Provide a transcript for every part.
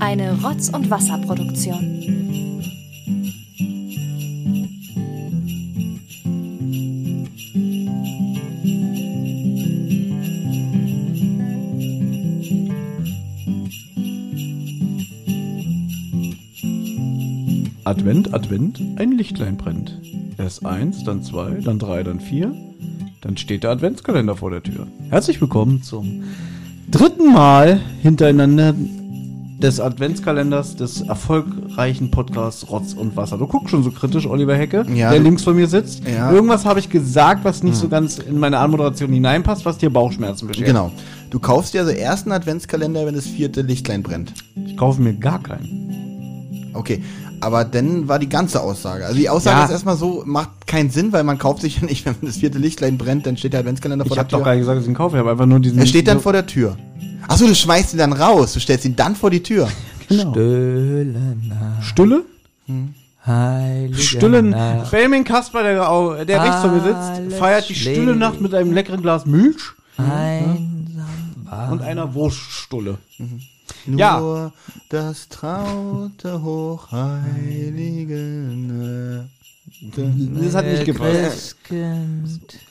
Eine Rotz- und Wasserproduktion. Advent, Advent, ein Lichtlein brennt. Erst eins, dann zwei, dann drei, dann vier. Dann steht der Adventskalender vor der Tür. Herzlich willkommen zum dritten Mal hintereinander des Adventskalenders des erfolgreichen Podcasts Rotz und Wasser. Du guckst schon so kritisch, Oliver Hecke, Ja. der links von mir sitzt. Ja. Irgendwas habe ich gesagt, was nicht so ganz in meine Anmoderation hineinpasst, was dir Bauchschmerzen beschert. Genau. Du kaufst dir also erst einen Adventskalender, wenn das vierte Lichtlein brennt. Ich kaufe mir gar keinen. Okay. Aber dann war die ganze Aussage. Also die Aussage Ja. ist erstmal so, macht keinen Sinn, weil man kauft sich ja nicht, wenn das vierte Lichtlein brennt, dann steht der Adventskalender vor Ich der habe Tür. doch gar nicht gesagt, dass ich ihn kaufe. Ich habe einfach nur diesen. er steht dann vor der Tür. Achso, du schmeißt ihn dann raus. Du stellst ihn dann vor die Tür. Genau. Stille Nacht, Stille? heilige Stille Nacht. Benjamin Kasper, der, der rechts von mir sitzt, feiert die stille. Nacht mit einem leckeren Glas Milch Einsam war. und einer Wurststulle. Nur Ja. das traute hochheilige. Das hat nicht gepasst.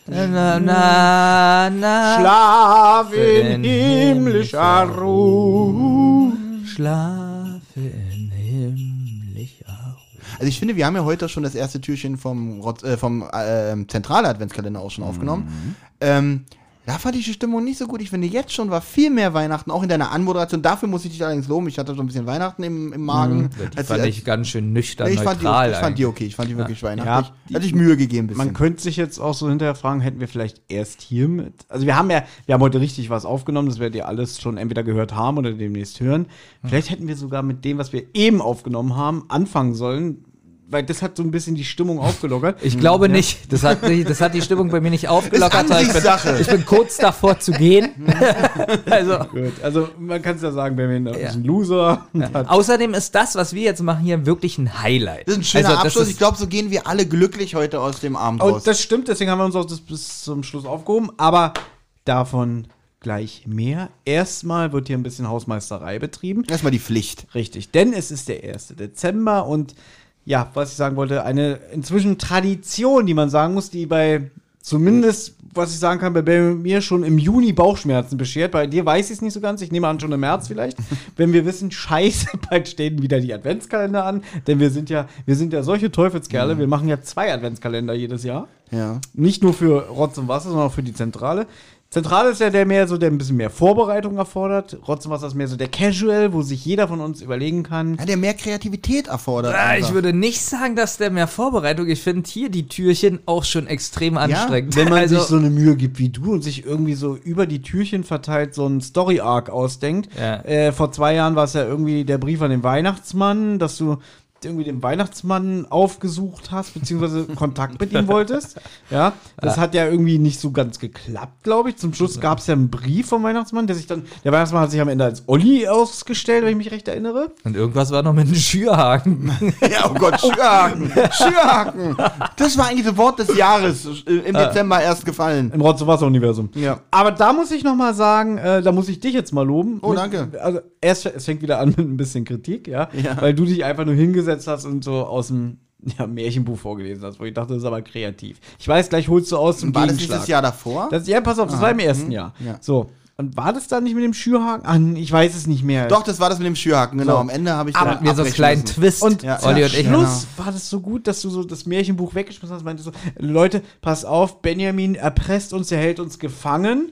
Na, na, na. Schlaf in himmlischer Ruhe. Schlafe in himmlischer Ruhe. Also ich finde, wir haben ja heute schon das erste Türchen vom, äh, vom äh, zentrale Adventskalender auch schon aufgenommen. Ähm, da fand ich die Stimmung nicht so gut. Ich finde, jetzt schon war viel mehr Weihnachten, auch in deiner Anmoderation. Dafür muss ich dich allerdings loben. Ich hatte so ein bisschen Weihnachten im, im Magen. Die Als- fand als- ich ganz schön nüchtern, Nee, ich, fand die, neutral ich fand die okay. Ich fand die wirklich Ja, weihnachtlich. die- Hatte ich Mühe gegeben. Bisschen. Man könnte sich jetzt auch so hinterher fragen, hätten wir vielleicht erst hier mit. Also wir haben ja, wir haben heute richtig was aufgenommen, das werdet ihr alles schon entweder gehört haben oder demnächst hören. Vielleicht hätten wir sogar mit dem, was wir eben aufgenommen haben, anfangen sollen, weil das hat so ein bisschen die Stimmung aufgelockert. Ich glaube nicht. Das hat, die- das hat die Stimmung bei mir nicht aufgelockert. Ist weil ich, bin, ich bin kurz davor zu gehen. also, Gut, also man kann es ja sagen, Benjamin ist Ja. ein Loser. hat- außerdem ist das, was wir jetzt machen, hier wirklich ein Highlight. das ist ein schöner also, Abschluss. ist- ich glaube, so gehen wir alle glücklich heute aus dem Abend Und raus. Oh, das stimmt, deswegen haben wir uns auch das bis zum Schluss aufgehoben. Aber davon gleich mehr. Erstmal wird hier ein bisschen Hausmeisterei betrieben. Erstmal die Pflicht. Richtig, denn es ist der 1. Dezember und ja, was ich sagen wollte, eine inzwischen Tradition, die man sagen muss, die bei zumindest, was ich sagen kann, bei mir schon im Juni Bauchschmerzen beschert. Bei dir weiß ich es nicht so ganz. Ich nehme an, schon im März vielleicht. Wenn wir wissen, scheiße, bald stehen wieder die Adventskalender an. Denn wir sind ja, wir sind ja solche Teufelskerle. Wir machen ja zwei Adventskalender jedes Jahr. Ja. Nicht nur für Rotz und Wasser, sondern auch für die Zentrale. Zentrale ist ja der mehr so, der ein bisschen mehr Vorbereitung erfordert. Rotz und Wasser ist mehr so der Casual, wo sich jeder von uns überlegen kann. ja, der mehr Kreativität erfordert. Einfach. ich würde nicht sagen, dass der mehr Vorbereitung. Ich finde hier die Türchen auch schon extrem anstrengend. Wenn man also, sich so eine Mühe gibt wie du und sich irgendwie so über die Türchen verteilt so einen Story-Arc ausdenkt. Ja. Äh, vor zwei Jahren war es ja irgendwie der Brief an den Weihnachtsmann, dass du irgendwie den Weihnachtsmann aufgesucht hast, beziehungsweise Kontakt mit ihm wolltest. Ja, das hat ja irgendwie nicht so ganz geklappt, glaube ich. Zum Schluss gab es ja einen Brief vom Weihnachtsmann, der sich dann, der Weihnachtsmann hat sich am Ende als Olli ausgestellt, wenn ich mich recht erinnere. und irgendwas war noch mit einem Schürhaken. Ja, oh Gott, Schürhaken. Schürhaken. Das war eigentlich das Wort des Jahres äh, im Dezember erst gefallen. Im Rotz- und Wasser-Universum. Ja. Aber da muss ich noch mal sagen, äh, da muss ich dich jetzt mal loben. Oh, Mit- danke. Also erst, es fängt wieder an mit ein bisschen Kritik, ja, Ja. weil du dich einfach nur hingesetzt hast und so aus dem ja, Märchenbuch vorgelesen hast, wo ich dachte, das ist aber kreativ. Ich weiß, gleich holst du aus zum War das Gegenschlag. das Jahr davor? Das, ja, pass auf, das war im ersten Jahr. ja. So. Und war das dann nicht mit dem Schürhaken? Ah, ich weiß es nicht mehr. Doch, das war das mit dem Schürhaken, genau. So. Am Ende habe ich Da dann wir so einen kleinen müssen. Twist. Und Ja, Olli und ich. Schluss war das so gut, dass du so das Märchenbuch weggeschmissen hast. Meinte so, Leute, pass auf, Benjamin erpresst uns, er hält uns gefangen.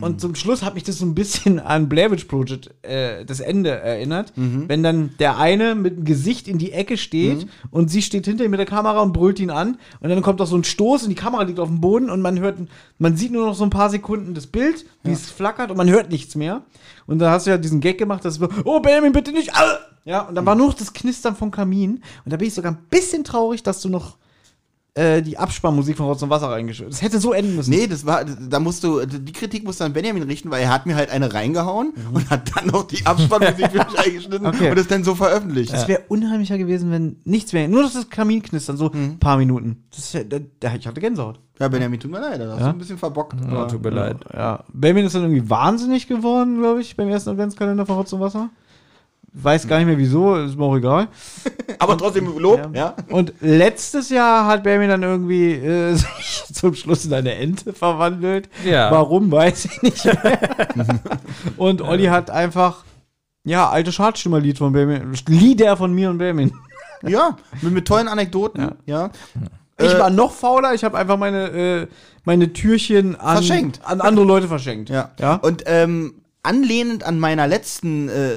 Und zum Schluss hat mich das so ein bisschen an Blair Witch Project, äh, das Ende erinnert. Wenn dann der eine mit dem Gesicht in die Ecke steht und sie steht hinter ihm mit der Kamera und brüllt ihn an. Und dann kommt auch so ein Stoß und die Kamera liegt auf dem Boden und man hört, man sieht nur noch so ein paar Sekunden das Bild, wie es flackert und man hört nichts mehr. Und dann hast du ja diesen Gag gemacht, dass wir, oh Benjamin, bitte nicht. Ah! Ja, und dann war nur noch das Knistern vom Kamin. Und da bin ich sogar ein bisschen traurig, dass du noch äh, die Abspannmusik von Rotz und Wasser reingeschüttet. Es hätte so enden müssen. Nee, das war, da musst du, die Kritik musst du an Benjamin richten, weil er hat mir halt eine reingehauen und hat dann noch die Abspannmusik für mich eingeschnitten Okay. und es dann so veröffentlicht. Es wäre unheimlicher gewesen, wenn nichts wäre. Nur das Kaminknistern, so ein paar Minuten. Das wär, da, da, ich hatte Gänsehaut. Ja, Benjamin, tut mir leid, da hast du ein bisschen verbockt. Oh, tut mir leid. Ja. Benjamin ist dann irgendwie wahnsinnig geworden, glaube ich, beim ersten Adventskalender von Rotz und Wasser. Weiß gar nicht mehr wieso, ist mir auch egal. Aber trotzdem Lob, ja. Und letztes Jahr hat Benjamin dann irgendwie äh, sich zum Schluss in eine Ente verwandelt. Ja. Warum, weiß ich nicht mehr. und Olli hat einfach, ja, alte Schadstümmerlied von Benjamin. Lieder von mir und Benjamin. Ja, mit, mit tollen Anekdoten, ja. Ich Äh, war noch fauler, ich habe einfach meine, äh, meine Türchen an, Verschenkt. an andere Leute verschenkt. Ja. ja? Und ähm, anlehnend an meiner letzten äh,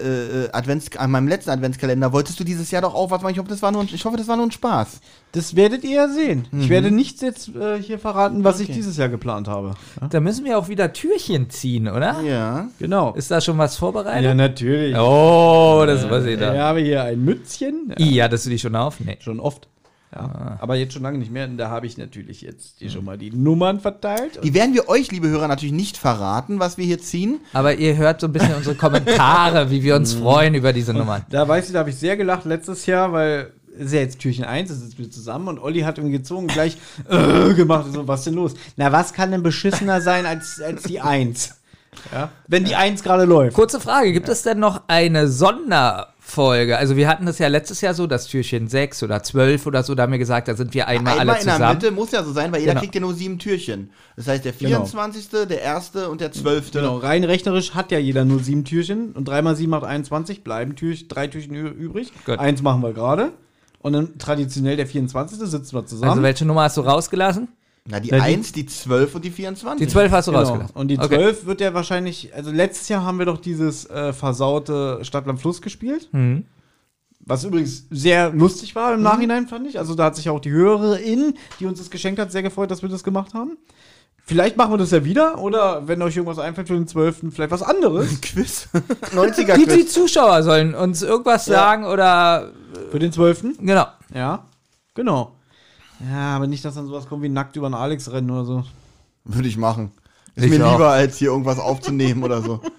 äh, Advents an meinem letzten Adventskalender wolltest du dieses Jahr doch auch was machen. Ich hoffe, das war nur ein, ich hoffe, das war nur ein Spaß. Das werdet ihr ja sehen. Ich werde nicht jetzt äh, hier verraten, was ich Okay. dieses Jahr geplant habe. Ja? Da müssen wir auch wieder Türchen ziehen, oder? Ja. Genau. Ist da schon was vorbereitet? Ja, natürlich. Oh, das weiß ich Ich da. habe hier ein Mützchen. I, hattest du die schon auf? Nee. Schon oft. Ja. Aber jetzt schon lange nicht mehr. Und da habe ich natürlich jetzt hier schon mal die Nummern verteilt. Die werden wir euch, liebe Hörer, natürlich nicht verraten, was wir hier ziehen. Aber ihr hört so ein bisschen unsere Kommentare, wie wir uns freuen über diese Nummern. Da weiß ich, da habe ich sehr gelacht letztes Jahr, weil es ist ja jetzt Türchen 1, das sitzen wir zusammen und Olli hat irgendwie gezogen gleich äh, gemacht. Und so, was denn los? Na, was kann denn beschissener sein als, als die 1? Ja? Wenn die 1 gerade läuft. Kurze Frage, gibt es denn noch eine Sonderfolge? Also wir hatten das ja letztes Jahr so, das Türchen 6 oder 12 oder so, da haben wir gesagt, da sind wir einmal, Einmal alle in der zusammen. Mitte muss ja so sein, weil jeder Genau. kriegt ja nur sieben Türchen. Das heißt, der 24., der 1. und der 12. Genau, rein rechnerisch hat ja jeder nur sieben Türchen und 3 mal 7 macht 21, bleiben Türchen, drei Türchen übrig. Gut. Eins machen wir gerade. Und dann traditionell der 24. sitzen wir zusammen. Also welche Nummer hast du rausgelassen? Na, die Na, die- 1, die 12 und die 24. Die 12 hast du Genau. rausgelassen. Und die Okay. 12 wird ja wahrscheinlich, also letztes Jahr haben wir doch dieses äh, versaute Stadtland Fluss gespielt. Mhm. Was übrigens sehr lustig war im Nachhinein, fand ich. Also da hat sich auch die Hörerin, die uns das geschenkt hat, sehr gefreut, dass wir das gemacht haben. Vielleicht machen wir das ja wieder oder wenn euch irgendwas einfällt für den 12. vielleicht was anderes. Quiz. 90er Die, die Quiz. Zuschauer sollen uns irgendwas Ja. sagen oder für den 12. genau. Ja, genau. Ja, aber nicht, dass dann sowas kommt wie nackt über einen Alex rennen oder so. Würde ich machen. Ist Ich mir auch. lieber, als hier irgendwas aufzunehmen oder so.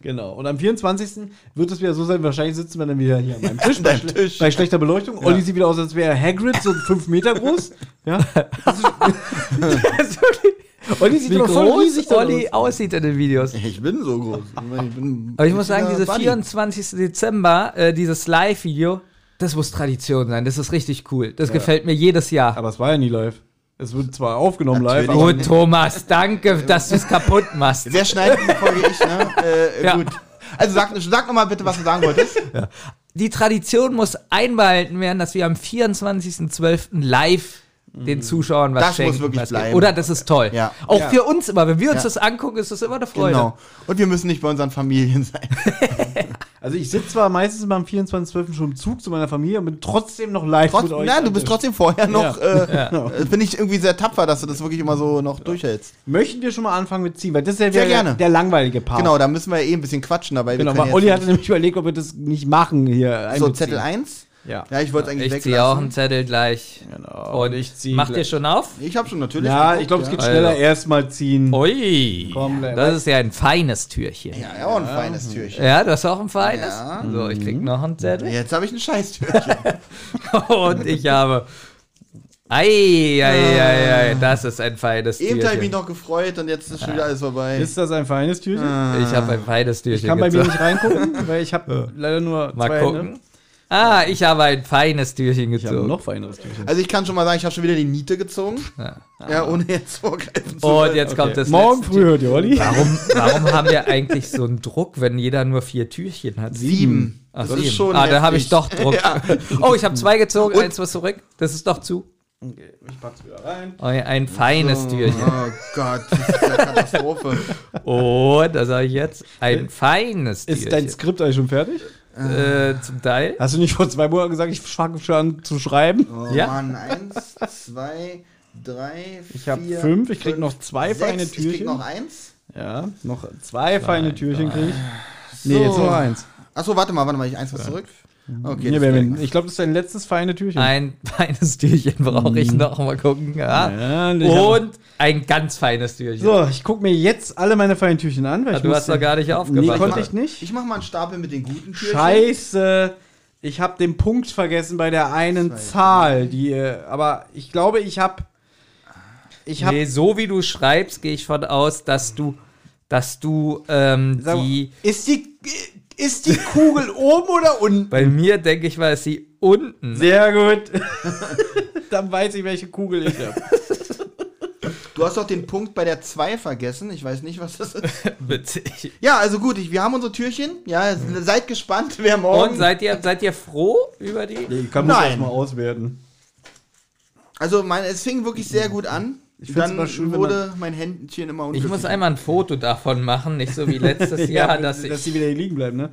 Genau. Und am 24. wird es wieder so sein, wahrscheinlich sitzen wir dann wieder hier an meinem Tisch. Bei, schle- Tisch. bei schlechter Beleuchtung. Olli sieht wieder aus, als wäre Hagrid, so fünf Meter groß. Ja. Das ist, Olli sieht Wie doch voll groß riesig Olli aus. aussieht in den Videos. Ich bin so groß. Ich bin Aber ich muss sagen, richtiger diese Buddy. 24. Dezember, äh, dieses Live-Video, das muss Tradition sein. Das ist richtig cool. Das gefällt mir jedes Jahr. Aber es war ja nie live. Es wird zwar aufgenommen live, Natürlich. aber Gut, Thomas, danke, dass du es kaputt machst. Wer schneidet die Folge ich, ne? Äh, Ja. Gut. Also sag, sag nochmal bitte, was du sagen wolltest. Die Tradition muss einbehalten werden, dass wir am 24.12. live den Zuschauern was Das muss schenken. wirklich was gibt. bleiben. Oder das ist toll. Ja. Auch Ja. für uns immer. Wenn wir uns Ja. das angucken, ist das immer eine Freude. Genau. Und wir müssen nicht bei unseren Familien sein. Also ich sitze zwar meistens beim 24.12. schon im Zug zu meiner Familie und bin trotzdem noch live Trotz, mit euch. nein, du bist trotzdem vorher noch. Ja. Äh, äh, Finde ich irgendwie sehr tapfer, dass du das wirklich immer so noch durchhältst. Möchten wir schon mal anfangen mit ziehen, weil das ist ja Sehr gerne. der, der langweilige Part. Genau, da müssen wir ja eh ein bisschen quatschen dabei. Genau, weil Olli hatte nämlich überlegt, ob wir das nicht machen hier. So. Zettel 1? Ja. Ja, ich wollte es eigentlich Ich ziehe auch einen weglassen. Zettel gleich. Genau. Und ich zieh Macht ihr schon auf? Ich habe schon natürlich. Ja, geguckt, ich glaube, es geht ja. schneller Also. erstmal ziehen. Ui. Komm, das ist ja ein feines Türchen. Ja, ja, auch ein feines Türchen. Ja, du hast auch ein feines? Ja. So, ich krieg noch einen Zettel. Jetzt habe ich ein Scheißtürchen. Und ich habe. Ei, ei, ei, ei, das ist ein feines Eben habe ich mich Türchen. noch gefreut und jetzt ist schon wieder alles vorbei. Ist das ein feines Türchen? Ich habe ein feines Türchen. Ich kann bei mir nicht reingucken, weil ich habe leider nur Mal zwei gucken. Hände. Ah, ich habe ein feines Türchen Ich habe gezogen. noch feineres Türchen. Also ich kann schon mal sagen, ich habe schon wieder die Niete gezogen. Ja. Ja, ohne jetzt vorgreifen zu Und jetzt kommt das Morgen früh hört ihr, Olli. Warum, warum haben wir eigentlich so einen Druck, wenn jeder nur vier Türchen hat? Sieben. Ach, Das sieben. ist schon ah, da habe ich doch Druck. Ja. Oh, ich habe zwei gezogen, Und- eins was zurück. Das ist doch zu. Okay, ich pack's wieder rein. Oh, ein feines Türchen. Oh Gott, das ist eine Katastrophe. Und, das sage ich jetzt, ein feines Ist Türchen. dein Skript eigentlich schon fertig? Äh, zum Teil. Hast du nicht vor zwei Monaten gesagt, ich fange schon an zu schreiben? Oh Ja. Mann, eins, zwei, drei, Ich hab vier, fünf, ich krieg fünf, noch zwei sechs, feine Ich krieg Türchen. noch eins. Ja, noch zwei feine Türchen krieg ich. So. Nee, jetzt noch eins. Achso, warte mal, warte mal, ich eins was zurück. Okay, Ja, merken ich glaube, das ist dein letztes feine Türchen. Ein feines Türchen brauche ich noch. Mal gucken. Ja. Ja, hab- Und ein ganz feines Türchen. So, ich gucke mir jetzt alle meine feinen Türchen an. Weil Ah, ich du hast doch gar nicht Nee, aufgemacht. konnte ich nicht. Ich mach mal einen Stapel mit den guten Türchen. Scheiße. Ich habe den Punkt vergessen bei der einen Zahl, die äh, aber ich glaube, ich habe ich habe nee, so wie du schreibst, gehe ich von aus, dass du, dass du ähm, die. ist die ist die Kugel oben oder unten? Bei mir denke ich mal, ist sie unten. Sehr gut. Dann weiß ich, welche Kugel ich habe. Du hast doch den Punkt bei der 2 vergessen. Ich weiß nicht, was das ist. Witzig. Ja, also gut, ich, wir haben unsere Türchen. Ja, seid gespannt, wer morgen. Und seid ihr, seid ihr froh über die? Ich kann das erstmal auswerten. also, mein, es fing wirklich sehr gut an. Ich Dann immer schön, wenn wurde mein Händchen immer Ich muss einmal ein Foto davon machen, nicht so wie letztes Jahr, dass ich, dass die wieder hier liegen bleiben, ne?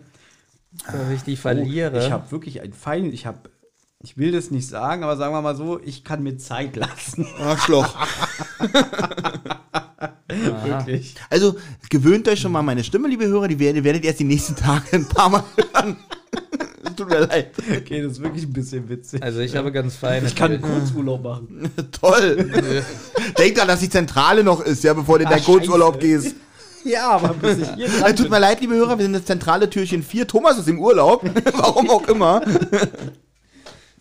dass ich die verliere. Ich habe wirklich ein fein, ich habe ich will das nicht sagen, aber sagen wir mal so, ich kann mir Zeit lassen. Arschloch. Wirklich. Also, gewöhnt euch schon mal meine Stimme, liebe Hörer. Die werdet, werdet ihr erst die nächsten Tage ein paar Mal hören. Tut mir leid. Okay, das ist wirklich ein bisschen witzig. also ich habe ganz feine. ich kann einen. Kurzurlaub machen. Toll. Denk dran, dass die Zentrale noch ist, ja, bevor du in deinen Kurzurlaub gehst. Ja, aber bis ich hier Äh, dran tut mir leid, liebe Hörer, wir sind das zentrale Türchen 4. Thomas ist im Urlaub. Warum auch immer.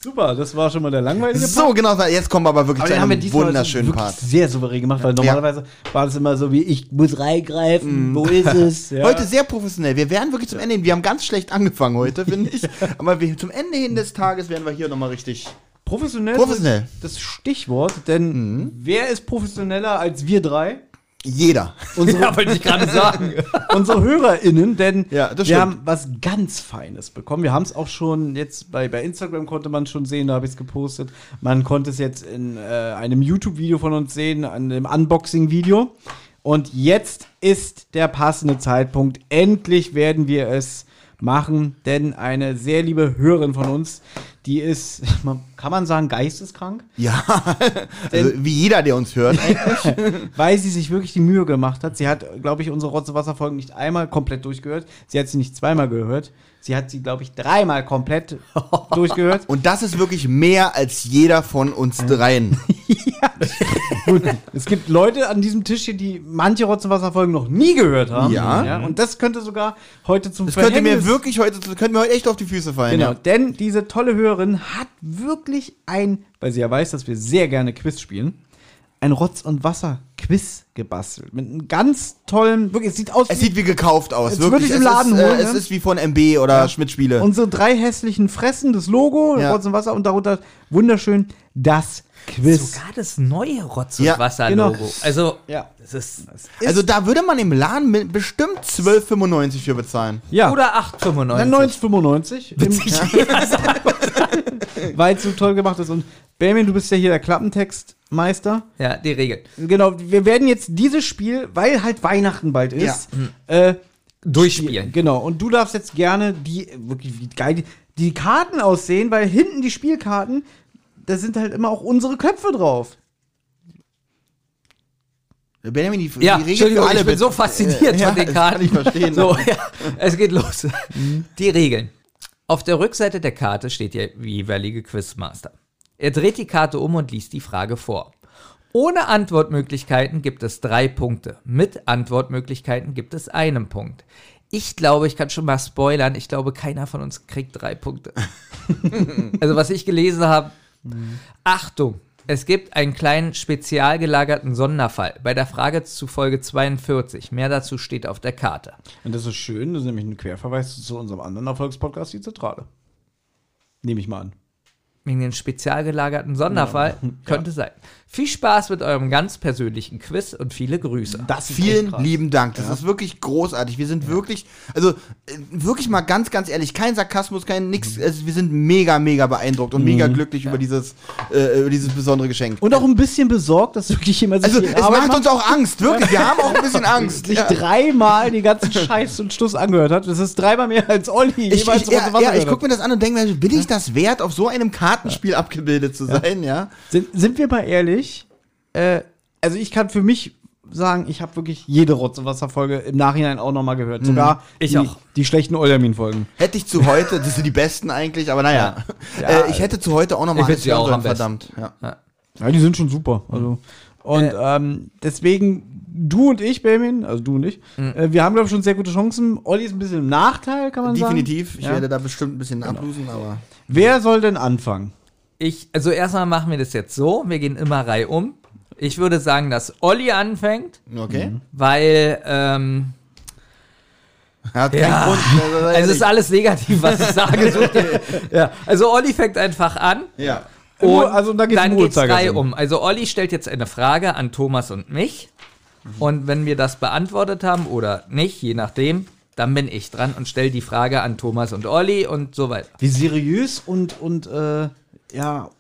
Super, das war schon mal der langweilige So, genau. Jetzt kommen wir aber wirklich Aber zu den haben wir einem diesmal wunderschönen wirklich Part. sehr souverän gemacht, weil normalerweise war das immer so wie, ich muss reingreifen, wo ist es? Ja. Heute sehr professionell. Wir werden wirklich zum Ende hin. Wir haben ganz schlecht angefangen heute, finde ich. Aber wir, zum Ende hin des Tages werden wir hier nochmal richtig. professionell, Professionell. Mhm. ist das Stichwort, denn wer ist professioneller als wir drei? Jeder. Unsere, Ja, wollte ich gerade sagen. unsere HörerInnen, denn Ja, das wir stimmt. haben was ganz Feines bekommen. Wir haben es auch schon jetzt bei, bei Instagram konnte man schon sehen, da habe ich es gepostet. Man konnte es jetzt in äh, einem YouTube-Video von uns sehen, an dem Unboxing-Video. Und jetzt ist der passende Zeitpunkt. Endlich werden wir es machen, denn eine sehr liebe Hörerin von uns, die ist, kann man sagen, geisteskrank, Ja. Also, wie jeder, der uns hört. weil sie sich wirklich die Mühe gemacht hat. Sie hat, glaube ich, unsere Rotze-Wasser-Folgen nicht einmal komplett durchgehört. Sie hat sie nicht zweimal gehört. Sie hat sie, glaube ich, dreimal komplett durchgehört. Und das ist wirklich mehr als jeder von uns dreien. Gut, es gibt Leute an diesem Tisch hier, die manche Rotzenwasser-Folgen noch nie gehört haben. Ja. Und das könnte sogar heute zum Das könnte mir Verhängnis- wirklich heute, das könnte mir heute echt auf die Füße fallen. Genau, Ja. denn diese tolle Hörerin hat wirklich ein, weil sie ja weiß, dass wir sehr gerne Quiz spielen, ein Rotz- und Wasser-Quiz gebastelt. Mit einem ganz tollen, wirklich, es sieht aus Es sieht wie gekauft aus. Es wirklich. würde ich im es Laden ist, holen, äh, ne? Es ist wie von MB oder Schmidt-Spiele. unsere drei hässlichen Fressen, das Logo, Ja. Rotz und Wasser und darunter wunderschön das Quiz. Sogar das neue Rotz- und Ja, Wasser-Logo. genau. Also, Ja. es ist. Also da würde man im Laden mit bestimmt 12,95 für bezahlen. Ja. Oder 8,95. Dann 1995. Weil es so toll gemacht ist. Und Benjamin, du bist ja hier der Klappentextmeister. Ja, die Regeln. Genau, wir werden jetzt dieses Spiel, weil halt Weihnachten bald ist, äh, Durchspielen. Genau, und du darfst jetzt gerne die, wirklich wie geil die, die Karten aussehen, weil hinten die Spielkarten, da sind halt immer auch unsere Köpfe drauf. Benjamin, die, Ja, die Regel Entschuldigung, für alle ich bin so fasziniert Ja, von den das Karten. kann ich verstehen. So, ja, es geht los. Die Regeln. Auf der Rückseite der Karte steht der jeweilige Quizmaster. Er dreht die Karte um und liest die Frage vor. Ohne Antwortmöglichkeiten gibt es drei Punkte. Mit Antwortmöglichkeiten gibt es einen Punkt. Ich glaube, ich kann schon mal spoilern. Ich glaube, keiner von uns kriegt drei Punkte. also, was ich gelesen habe. Achtung! Es gibt einen kleinen spezial gelagerten Sonderfall bei der Frage zu Folge 42. Mehr dazu steht auf der Karte. Und das ist schön, das ist nämlich ein Querverweis zu unserem anderen Erfolgspodcast, die Zentrale. Nehme ich mal an. Wegen den spezial gelagerten Sonderfall könnte sein. Viel Spaß mit eurem ganz persönlichen Quiz und viele Grüße. Das Vielen lieben Dank. Das ist wirklich großartig. Wir sind wirklich, also äh, wirklich mal ganz, ganz ehrlich, kein Sarkasmus, kein nix. Also, wir sind mega, mega beeindruckt und mega glücklich über dieses, äh, über dieses besondere Geschenk. Und auch ein bisschen besorgt, dass wirklich jemand sich also die es Arbeit macht uns auch Angst, wirklich. Wir haben auch ein bisschen Angst. sich Ja. dreimal die ganzen Scheiß und Stuss angehört hat. Das ist dreimal mehr als Olli Ich, jemals ich, ja, ja, ich gucke mir das an und denke mir, bin ich das wert, auf so einem Kartenspiel abgebildet zu sein, ja? Sind, sind wir mal ehrlich, äh, also ich kann für mich sagen, ich habe wirklich jede Rotze-Wasser-Folge im Nachhinein auch nochmal gehört. Sogar Ich die, auch. die schlechten Oldermin-Folgen. Hätte ich zu heute, das sind die besten eigentlich, aber naja. Ja. äh, ich hätte zu heute auch noch mal Ich find alles sie auch verdammt. Ja. Ja, die sind schon super. Also. Und Äh. ähm, deswegen, du und ich, Benjamin, also du und ich, äh, wir haben, glaube ich, schon sehr gute Chancen. Olli ist ein bisschen im Nachteil, kann man Definitiv. sagen. Ich Ja. werde da bestimmt ein bisschen ablosen, aber. Wer soll denn anfangen? Ich, also erstmal machen wir das jetzt so. Wir gehen immer Reihe um. Ich würde sagen, dass Olli anfängt, Okay. weil ähm, Hat Ja. keinen Grund. Also, also es ist alles negativ, was ich sage. Ja, also Olli fängt einfach an. ja. Oh, also da geht's dann um geht's Uhrzeigersinn. Reihe um. Also Olli stellt jetzt eine Frage an Thomas und mich. Und wenn wir das beantwortet haben oder nicht, je nachdem, dann bin ich dran und stelle die Frage an Thomas und Olli und so weiter. Wie seriös und, und äh, ja,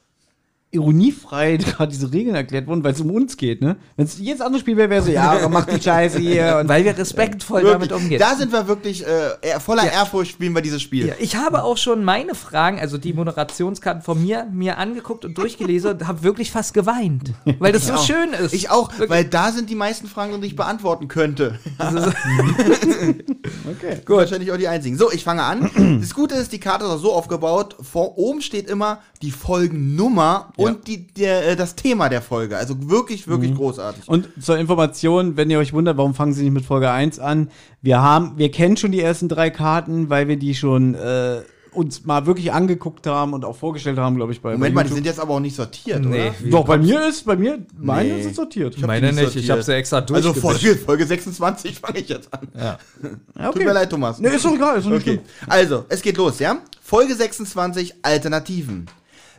ironiefrei gerade diese Regeln erklärt wurden, weil es um uns geht, ne? Wenn es jedes andere Spiel wäre, wäre so, ja, mach die Scheiße hier und Weil wir respektvoll Wirklich. damit umgehen. Da sind wir wirklich äh, voller Ehrfurcht spielen wir dieses Spiel. Ja, ich habe auch schon meine Fragen, also die Moderationskarten von mir, mir angeguckt und durchgelesen und habe wirklich fast geweint, weil das so auch. schön ist. Ich auch, weil da sind die meisten Fragen, die ich beantworten könnte. Okay. Gut. Wahrscheinlich auch die einzigen. So, ich fange an. Das Gute ist, die Karte ist auch so aufgebaut. Vor oben steht immer die Folgennummer und die, der, äh, das Thema der Folge. Also wirklich, wirklich großartig. Und zur Information, wenn ihr euch wundert, warum fangen sie nicht mit Folge 1 an? Wir haben, wir kennen schon die ersten drei Karten, weil wir die schon äh, uns mal wirklich angeguckt haben und auch vorgestellt haben, glaube ich, bei Moment bei mal, die sind jetzt aber auch nicht sortiert, Nee. oder? Doch, bei mir ist, bei mir, meine Nee. sind sortiert. hab Meine nicht, ich sortiert. habe sie extra Also durchgemischt. Folge, Folge 26 fange ich jetzt an. ja. Ja, Tut mir leid, Thomas. Nee, ist doch egal, ist doch nicht Okay, schlimm. also, es geht los, ja? Folge 26, Alternativen.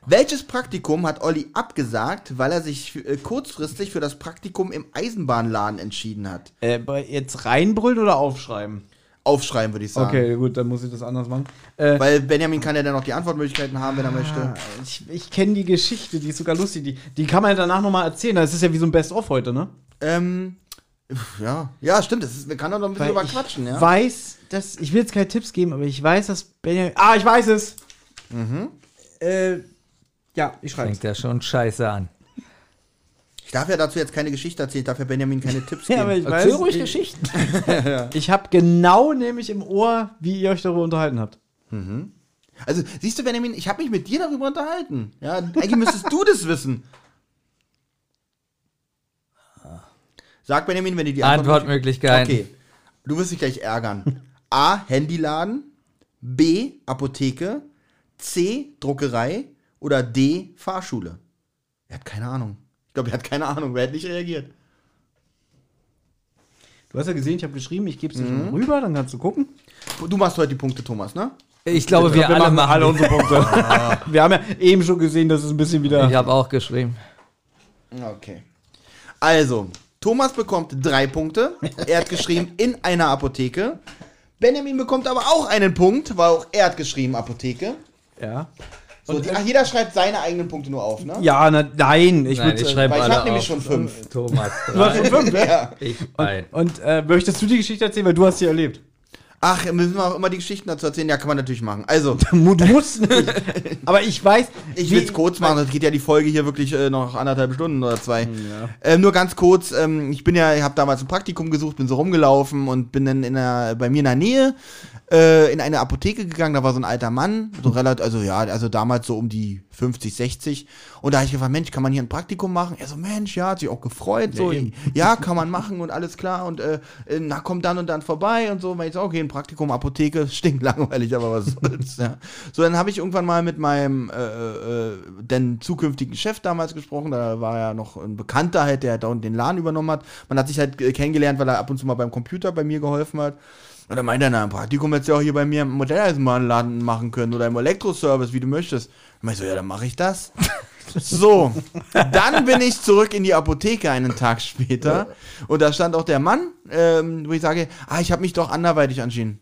Welches Praktikum hat Olli abgesagt, weil er sich äh, kurzfristig für das Praktikum im Eisenbahnladen entschieden hat? Äh, bei jetzt reinbrüllen oder aufschreiben? Aufschreiben, würde ich sagen. Okay, gut, dann muss ich das anders machen. Äh, Weil Benjamin kann ja dann noch die Antwortmöglichkeiten haben, wenn er möchte. ich ich kenne die Geschichte, die ist sogar lustig. Die, die kann man ja danach nochmal erzählen. Das ist ja wie so ein Best-of heute, ne? Ähm, ja, ja, stimmt. Das ist, man kann doch noch ein bisschen Weil drüber ich quatschen, ja. weiß, dass, ich will jetzt keine Tipps geben, aber ich weiß, dass Benjamin. Ah, ich weiß es! Mhm. Äh, ja, ich schreibe Fängt ja schon scheiße an. Ich darf ja dazu jetzt keine Geschichte erzählen, ich darf ja Benjamin keine Tipps Ja, geben. aber ich Erzähl weiß, ruhig ich, Geschichten. ich habe genau nämlich im Ohr, wie ihr euch darüber unterhalten habt. Also, siehst du, Benjamin, ich habe mich mit dir darüber unterhalten. Ja, eigentlich müsstest du das wissen. Sag Benjamin, wenn du die Antwortmöglichkeiten. Okay. Du wirst dich gleich ärgern. A. Handyladen. B. Apotheke. C. Druckerei. Oder D. Fahrschule. Er hat keine Ahnung. Ich glaube, er hat keine Ahnung. Wer hat nicht reagiert? Du hast ja gesehen, ich habe geschrieben, ich gebe es dir mal rüber, dann kannst du gucken. Du machst heute die Punkte, Thomas, ne? Ich glaube, wir, alle machen. alle unsere Punkte. wir haben ja eben schon gesehen, dass es ein bisschen wieder. Ich habe auch geschrieben. Okay. Also, Thomas bekommt drei Punkte. Er hat geschrieben in einer Apotheke. Benjamin bekommt aber auch einen Punkt, weil auch er hat geschrieben Apotheke. Ja. So, die, ach, jeder schreibt seine eigenen Punkte nur auf, ne? Ja, na, nein, ich Nein, würde. ich schreibe weil ich alle hab nämlich auf. schon fünf. Thomas Du hast schon drei. fünf, ja. Ja. Ich ein. Und äh, möchtest du die Geschichte erzählen, weil du hast sie erlebt? Ach, müssen wir auch immer die Geschichten dazu erzählen? Ja, kann man natürlich machen. Also, Du musst nicht. Aber ich weiß. ich will es kurz machen, das geht ja die Folge hier wirklich äh, noch anderthalb Stunden oder zwei. Ähm, nur ganz kurz, ähm, ich bin ja, ich habe damals ein Praktikum gesucht, bin so rumgelaufen und bin dann in der, bei mir in der Nähe äh, in eine Apotheke gegangen, da war so ein alter Mann, so relativ, also ja, also damals so um die 50, 60 und da habe ich gefragt, Mensch, kann man hier ein Praktikum machen? Er so, Mensch, ja, hat sich auch gefreut, so, eben. ja, kann man machen und alles klar und äh, äh, na, kommt dann und dann vorbei und so, und ich so, okay, ein Praktikum, Apotheke, stinkt langweilig, aber was soll's, ja. So, dann habe ich irgendwann mal mit meinem äh, äh, denn zukünftigen Chef damals gesprochen, da war ja noch ein Bekannter halt, der da unten den Laden übernommen hat. Man hat sich halt äh, kennengelernt, weil er ab und zu mal beim Computer bei mir geholfen hat. Und dann meinte er, na, ein Praktikum hättest du ja auch hier bei mir im Modelleisenbahnladen machen können oder im Elektroservice, wie du möchtest. Und ich so, ja, dann mache ich das. So, dann bin ich zurück in die Apotheke einen Tag später und da stand auch der Mann, ähm, wo ich sage, ah, ich habe mich doch anderweitig entschieden.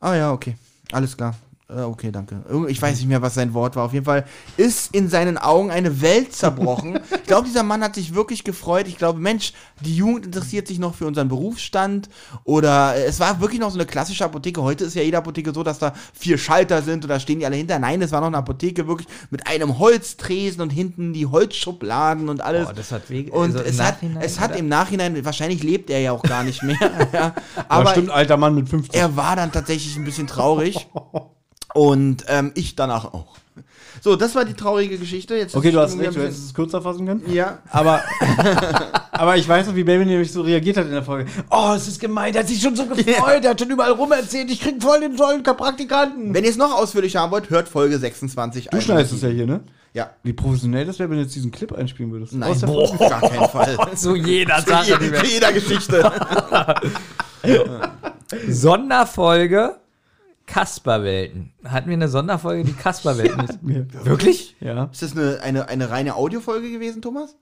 Ah ja, okay, alles klar. Äh, okay, danke. Ich weiß nicht mehr, was sein Wort war. Auf jeden Fall ist in seinen Augen eine Welt zerbrochen. ich glaube, dieser Mann hat sich wirklich gefreut. Ich glaube, Mensch, die Jugend interessiert sich noch für unseren Berufsstand. Oder äh, es war wirklich noch so eine klassische Apotheke. Heute ist ja jede Apotheke so, dass da vier Schalter sind oder stehen die alle hinter. Nein, es war noch eine Apotheke wirklich mit einem Holztresen und hinten die Holzschubladen und alles. Boah, das hat weh- Und also es, hat, es hat im Nachhinein, wahrscheinlich lebt er ja auch gar nicht mehr. ja. Aber Aber stimmt, alter Mann mit 50. er war dann tatsächlich ein bisschen traurig. Und ähm, ich danach auch. So, das war die traurige Geschichte. Jetzt Okay, du hast recht, du hättest es kürzer fassen können. Ja. Aber, aber ich weiß noch, wie Baby nämlich so reagiert hat in der Folge. Oh, es ist gemein, der hat sich schon so gefreut, der hat schon überall rum erzählt, ich krieg voll den tollen Praktikanten. Wenn ihr es noch ausführlich haben wollt, hört Folge 26. du schneidest es ja hier, ne? Ja. Wie professionell das wäre, wenn du jetzt diesen Clip einspielen würdest. Nein, Aus der boah, Folge. auf gar keinen Fall. Zu jeder Sache, die je- wir. für jeder Geschichte. Sonderfolge Kasperwelten. Hatten wir eine Sonderfolge, die Kasperwelten ist? Wirklich? Ja. Ist das eine, eine, eine reine Audiofolge gewesen, Thomas?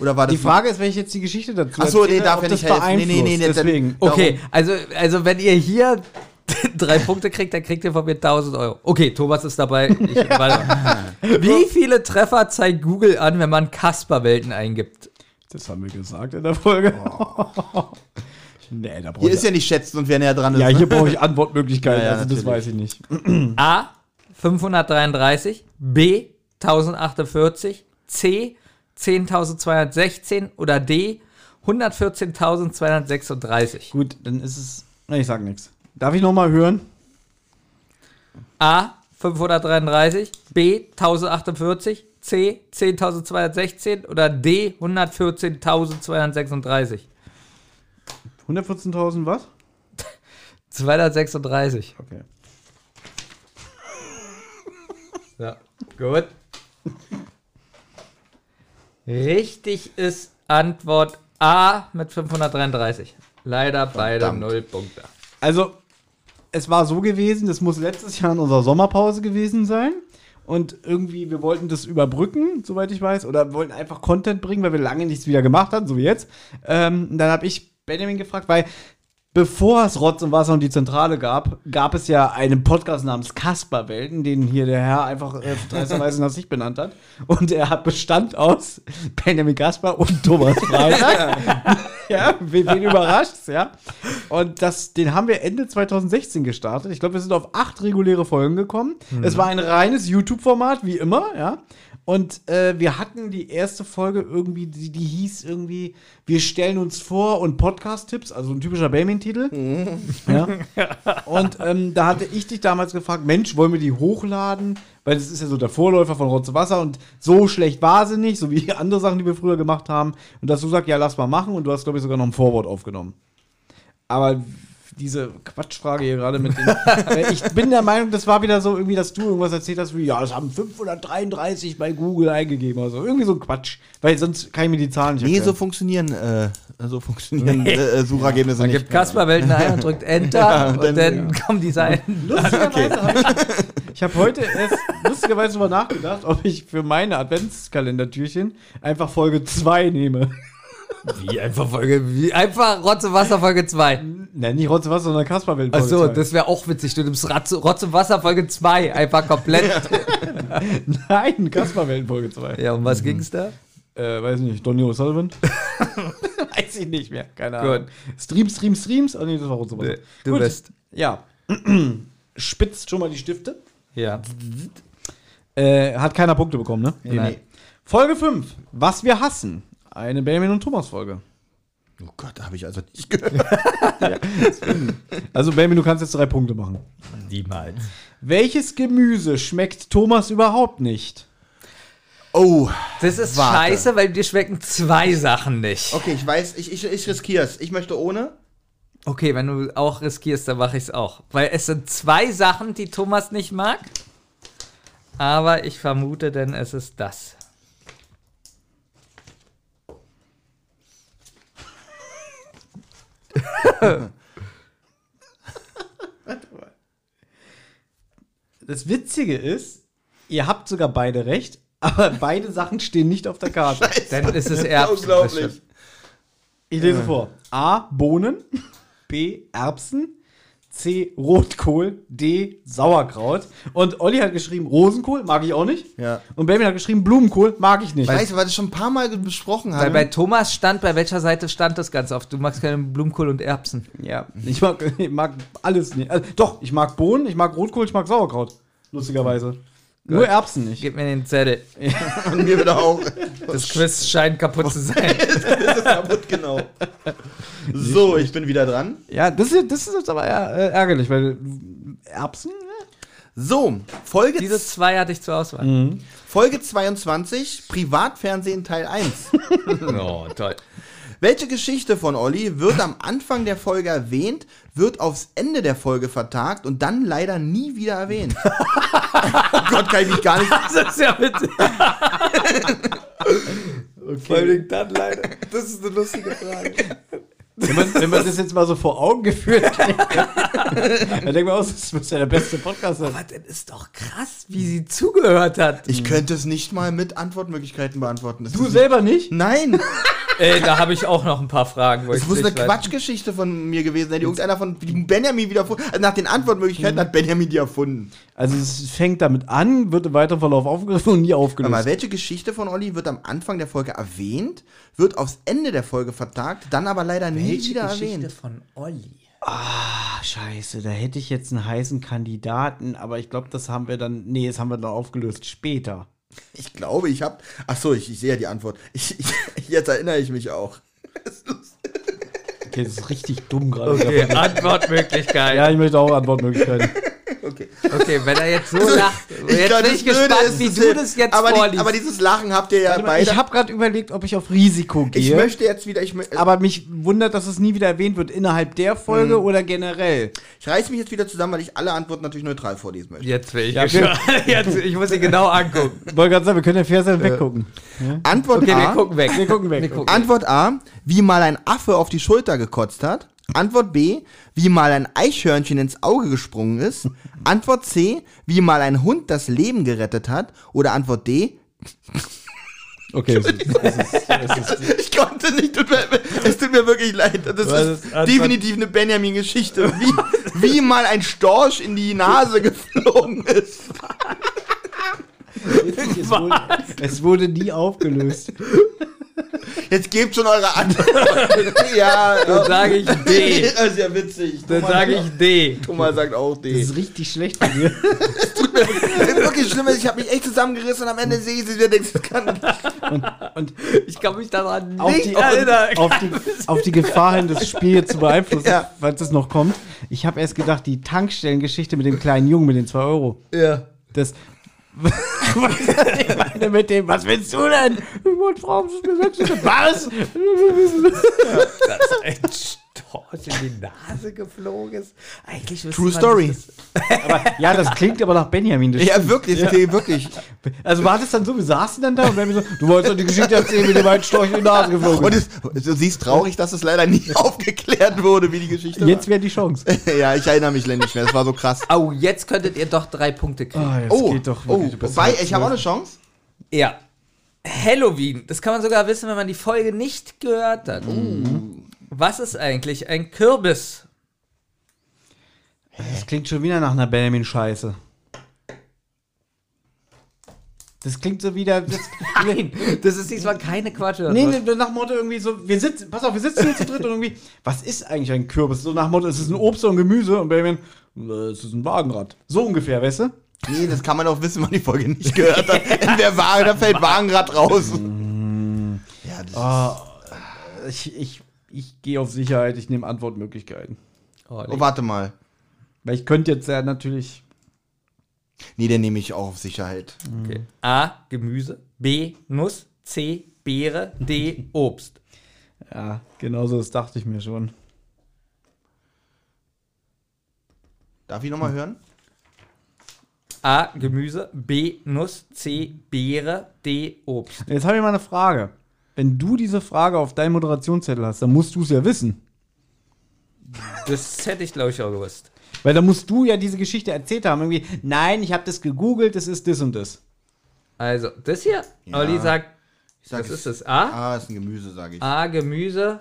Oder war das Die Frage ist, wenn ich jetzt die Geschichte dazu Ach so, nee, darf er das nicht helfen. Nee, nee, nee, dann- Deswegen. Okay, also, also wenn ihr hier drei Punkte kriegt, dann kriegt ihr von mir 1000 Euro. Okay, Thomas ist dabei. Ich, warte. Wie viele Treffer zeigt Google an, wenn man Kasperwelten eingibt? Das haben wir gesagt in der Folge. Nee, da brauche Hier ich, ist ja nicht schätzen und wer näher dran ist. ja, ne? hier brauche ich Antwortmöglichkeiten, Ja, ja, also das weiß ich nicht. A. 533, B. 1048, C. 10.216 oder D. 114.236. Gut, dann ist es. Ich sag nichts. Darf ich nochmal hören? A. 533, B. 1048, C. 10.216 oder D. 114.236. 114.000 was? 236. Okay. Ja, gut. Richtig ist Antwort A mit 533. Leider beide Verdammt. null Punkte. Also, es war so gewesen, das muss letztes Jahr in unserer Sommerpause gewesen sein. Und irgendwie, wir wollten das überbrücken, soweit ich weiß, oder wollten einfach Content bringen, weil wir lange nichts wieder gemacht hatten, so wie jetzt. Ähm, dann habe ich Benjamin gefragt, weil bevor es Rotz und Wasser und die Zentrale gab, gab es ja einen Podcast namens Kasperwelten, den hier der Herr einfach äh, dreisterweise nach sich benannt hat. Und er hat Bestand aus Benjamin Kasper und Thomas Freitag. ja, wen, wen überrascht's, ja. Und das, den haben wir Ende 2016 gestartet. Ich glaube, wir sind auf acht reguläre Folgen gekommen. Es war ein reines YouTube-Format, wie immer, ja. Und äh, wir hatten die erste Folge irgendwie, die, die hieß irgendwie, wir stellen uns vor und Podcast-Tipps, also ein typischer Baymin-Titel. Ja. Und ähm, da hatte ich dich damals gefragt, Mensch, wollen wir die hochladen? Weil das ist ja so der Vorläufer von Rotze Wasser und so schlecht war sie nicht, so wie andere Sachen, die wir früher gemacht haben. Und dass du sagst, ja, lass mal machen und du hast, glaube ich, sogar noch ein Vorwort aufgenommen. Aber diese Quatschfrage hier gerade mit den. Äh, ich bin der Meinung, das war wieder so irgendwie, dass du irgendwas erzählt hast, wie, ja, das haben 533 bei Google eingegeben oder so. Irgendwie so ein Quatsch. Weil sonst kann ich mir die Zahlen nicht Nee, so erklären. funktionieren, äh, so funktionieren äh, Suchergebnisse Man nicht. gibt Kasperwelten ein und drückt Enter Ja, und dann- dann, kommen die Seiten. Lustigerweise habe ich, ich habe heute erst lustigerweise drüber nachgedacht, ob ich für meine Adventskalendertürchen einfach Folge 2 nehme. Wie einfach Folge, wie einfach Rotze Wasser Folge 2. Nein, nicht Rotze Wasser, sondern Kasperwelt. Folge Achso, 2. das wäre auch witzig. Du nimmst Ratze, Rotze Wasser Folge 2 einfach komplett. Nein, Kasperwelt Folge 2. Ja, um was ging's da? Äh, weiß nicht, Donny O'Sullivan? weiß ich nicht mehr, keine Gut. Ahnung. Stream, Stream, Streams? Oh nee, das war Rotze Wasser. Nee, du Gut. bist. Ja. Spitzt schon mal die Stifte. Ja. Äh, hat keiner Punkte bekommen, ne? Nein. nee. Folge 5. Was wir hassen. Eine Benjamin und Thomas Folge. Oh Gott, da habe ich also nicht gehört. Also, Benjamin, du kannst jetzt drei Punkte machen. Niemals. Welches Gemüse schmeckt Thomas überhaupt nicht? Oh, Das ist Warte. scheiße, weil dir schmecken zwei Sachen nicht. okay, ich weiß, ich, ich, ich riskiere es. Ich möchte ohne. Okay, wenn du auch riskierst, dann mache ich es auch. Weil es sind zwei Sachen, die Thomas nicht mag. Aber ich vermute denn, es ist das. Das Witzige ist, ihr habt sogar beide recht, aber beide Sachen stehen nicht auf der Karte. Dann ist es Erbsen. Unglaublich. Ich lese vor. A. Bohnen. B. Erbsen. C. Rotkohl, D. Sauerkraut. Und Olli hat geschrieben Rosenkohl, mag ich auch nicht. Ja. Und Benjamin hat geschrieben Blumenkohl, mag ich nicht. Weißt du, weil das schon ein paar Mal besprochen Weil haben. bei Thomas stand, bei welcher Seite stand das ganz oft? Du magst keine Blumenkohl und Erbsen. Ja, ich mag, ich mag alles nicht. Also, doch, ich mag Bohnen, ich mag Rotkohl, ich mag Sauerkraut. Lustigerweise. Nur Erbsen nicht. Gib mir den Zettel. Und mir wieder auch. Das Quiz scheint kaputt zu sein. das ist kaputt, genau. So, ich bin wieder dran. Ja, das ist, das ist jetzt aber äh, ärgerlich, weil Erbsen? ne? So, Folge, Diese zwei hatte ich zur Auswahl. Mhm. Folge 22, Privatfernsehen Teil 1. Oh, toll. Welche Geschichte von Olli wird am Anfang der Folge erwähnt, wird aufs Ende der Folge vertagt und dann leider nie wieder erwähnt? oh Gott, kann ich mich gar nicht. Das ist ja witzig. Vor allem dann leider. Das ist eine lustige Frage. Wenn man, wenn man das jetzt mal so vor Augen geführt kriegt, dann denkt man aus, das muss ja der beste Podcast sein. Aber das ist doch krass, wie sie zugehört hat. Ich könnte es nicht mal mit Antwortmöglichkeiten beantworten. Das Du ist selber nicht? Nein, Äh, da habe ich auch noch ein paar Fragen. wo es ich muss eine weiß. Quatschgeschichte von mir gewesen sein, die irgendeiner von die Benjamin wieder also Nach den Antwortmöglichkeiten hat Benjamin die erfunden. Also es fängt damit an, wird im weiteren Verlauf aufgegriffen und nie aufgelöst. Aber welche Geschichte von Olli wird am Anfang der Folge erwähnt, wird aufs Ende der Folge vertagt, dann aber leider nie Welche wieder Geschichte erwähnt? von Olli? Ah, scheiße, da hätte ich jetzt einen heißen Kandidaten, aber ich glaube, das haben wir dann, nee, das haben wir dann aufgelöst später. Ich glaube, ich habe. Ach so, ich, ich sehe ja die Antwort. Ich, ich, jetzt erinnere ich mich auch. Okay, das ist richtig dumm gerade. Okay, Antwortmöglichkeit. Ja, ich möchte auch Antwortmöglichkeiten. Okay. Okay, wenn er jetzt so lacht. Jetzt glaub, bin ich gespannt, ist, wie du wir- das jetzt aber die, vorliest. aber dieses Lachen habt ihr ja beide. ich habe gerade überlegt, ob ich auf Risiko gehe. ich möchte jetzt wieder. Ich, mö- aber mich wundert, dass es nie wieder erwähnt wird, innerhalb der Folge oder generell. ich reiß mich jetzt wieder zusammen, weil ich alle Antworten natürlich neutral vorlesen möchte. jetzt will ich Ja, gespannt. Jetzt, ich muss sie genau angucken. Wollte gerade sagen, wir können ja fair sein und weggucken. Antwort Okay, wir A. gucken weg. Wir gucken weg. Wir gucken. Antwort A, wie mal ein Affe auf die Schulter gekotzt hat. Antwort B, wie mal ein Eichhörnchen ins Auge gesprungen ist. Antwort C, wie mal ein Hund das Leben gerettet hat. Oder Antwort D, Okay, es ist, es ist, es ist, ich konnte nicht, es tut mir wirklich leid. Das ist ist definitiv eine Benjamin-Geschichte. Wie, wie mal ein Storch in die Nase geflogen ist. es, wurde, es wurde nie aufgelöst. Jetzt gebt schon eure Antwort. ja, Dann sage ich D. Das ist ja witzig. Dann sage ich D. Thomas sagt auch Das D. ist richtig schlecht von dir. wirklich schlimm ich habe mich echt zusammengerissen und am Ende sehe ich sie wieder denke, das kann Und Ich kann mich daran auf nicht die, erinnern. auf, die, auf die Gefahr hin, das Spiel jetzt zu beeinflussen, Ja. falls es noch kommt. Ich habe erst gedacht, die Tankstellengeschichte mit dem kleinen Jungen mit den 2 Euro. Ja. Das. Ich meine mit dem, was willst du denn? Ich wollte fragen, was ist mir wechseln. Was? Storch in die Nase geflogen ist. Eigentlich True man, Story. dass aber, ja, das klingt aber nach Benjamin. Das Ja, wirklich, das klingt wirklich. Also war das dann so, wir saßen dann da und Benjamin so, du wolltest doch die Geschichte erzählen, wie dem einen Storch in die Nase geflogen Und ist. es, du siehst traurig, dass es leider nie aufgeklärt wurde, wie die Geschichte Jetzt wäre die Chance. Ja, ich erinnere mich nicht mehr, das war so krass. das- Oh, jetzt könntet ihr doch drei Punkte kriegen. Ah, jetzt Oh, geht doch oh wobei, ich habe auch eine Chance. Ja. Halloween. Das kann man sogar wissen, wenn man die Folge nicht gehört hat. Was ist eigentlich ein Kürbis? Das klingt schon wieder nach einer Benjamin-Scheiße. Das klingt so wieder. Das, Nein, das ist diesmal keine Quatsch. nee, nee, nach dem Motto irgendwie so, wir sitzen, pass auf, wir sitzen hier zu dritt und irgendwie, was ist eigentlich ein Kürbis? So nach dem Motto, es ist ein Obst und Gemüse und Benjamin, es ist ein Wagenrad. So ungefähr, weißt du? Nee, das kann man auch wissen, wenn man die Folge nicht gehört hat. In der Wagen, da fällt Wagenrad raus. Ja, das Ah, ich, ich, ich gehe auf Sicherheit, ich nehme Antwortmöglichkeiten. Oh, Oh, warte mal. Weil ich könnte jetzt ja natürlich. Nee, den nehme ich auch auf Sicherheit. okay. A. Gemüse. B. Nuss. C. Beere. D. Obst. Ja, genauso, das dachte ich mir schon. Darf ich nochmal hören? A. Gemüse. B. Nuss. C. Beere. D. Obst. Jetzt habe ich mal eine Frage. Wenn du diese Frage auf deinem Moderationszettel hast, dann musst du es ja wissen. Das hätte ich, glaube ich, auch gewusst. Weil dann musst du ja diese Geschichte erzählt haben. Irgendwie, nein, ich habe das gegoogelt, das ist das und das. Also, das hier. Ja. Olli sagt, Ich sag, was ist das? A. Ah, ist ein Gemüse, sage ich. A. Gemüse.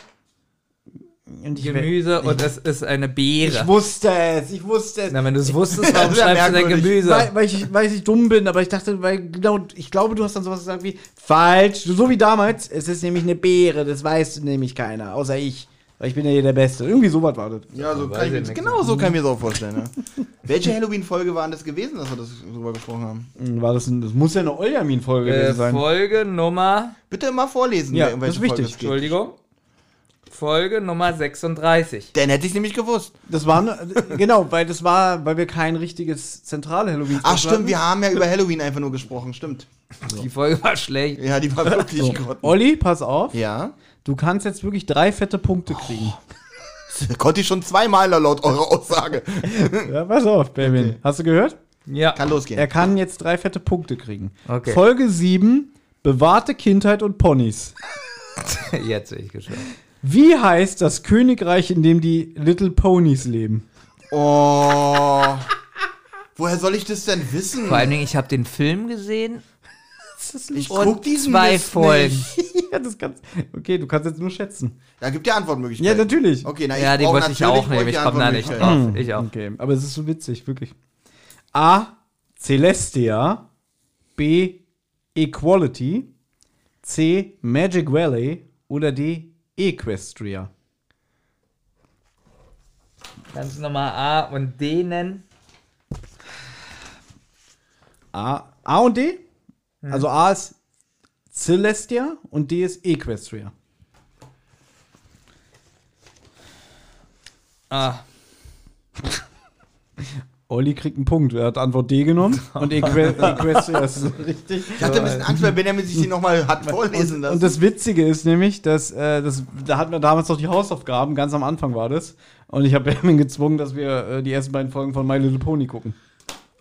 Und ich, Gemüse und es ist eine Beere. ich wusste es, ich wusste es. Na, wenn du es wusstest, warum ja schreibst du denn. Gemüse? Weil, weil, ich, weil ich dumm bin, aber ich dachte, weil genau, ich glaube, du hast dann sowas gesagt wie falsch, so wie damals. Es ist nämlich eine Beere, das weiß nämlich keiner, außer ich. Weil ich bin ja hier der Beste. Irgendwie sowas war das. Ja, so kann ich mir, genau so kann ich mir das auch vorstellen. Ne? Welche Halloween-Folge waren das gewesen, dass wir das drüber gesprochen haben? War das, ein, das muss ja eine Oljamin-Folge Äh, gewesen sein. Folge Nummer, Bitte mal vorlesen, Ja, um das ist wichtig. es geht. Entschuldigung, Folge Nummer 36. Dann hätte ich nämlich gewusst. Das war, genau, weil das war, weil wir kein richtiges zentrale halloween Ach stimmt, wir haben ja über Halloween einfach nur gesprochen, stimmt. Die Folge war schlecht. Ja, die war wirklich so. grottenschlecht. Olli, pass auf. Ja. Du kannst jetzt wirklich drei fette Punkte kriegen. Konnte ich schon zweimal laut eurer Aussage. Ja, pass auf, Benjamin. Hast du gehört? Ja. Kann losgehen. Er kann jetzt drei fette Punkte kriegen. Okay. Folge 7, bewahrte Kindheit und Ponys. Jetzt bin ich gespannt. Wie heißt das Königreich, in dem die Little Ponies leben? Oh. Woher soll ich das denn wissen? Vor allen Dingen, ich habe den Film gesehen. ich und guck diesen zwei Mist Folgen. Nicht. ja, das kannst. Okay, du kannst jetzt nur schätzen. Da gibt ja Antwortmöglichkeiten. Ja, natürlich. Okay, na, ja, die wollte ich auch nehmen. Ich komme da nicht drauf. Ich auch. Okay, aber es ist so witzig, wirklich. A. Celestia. B. Equality. C. Magic Valley. Oder D. Equestria. Kannst du nochmal A und D nennen? A, A und D? Also A ist Celestia und D ist Equestria. Ah. Olli kriegt einen Punkt. Er hat Antwort D genommen und Eque Equestria ist richtig. Ich hatte ein bisschen Angst, weil Benjamin sich die nochmal hat vorlesen lassen. Und das Witzige ist nämlich, dass äh, das, da hatten wir damals noch die Hausaufgaben, ganz am Anfang war das. Und ich habe Benjamin gezwungen, dass wir äh, die ersten beiden Folgen von My Little Pony gucken.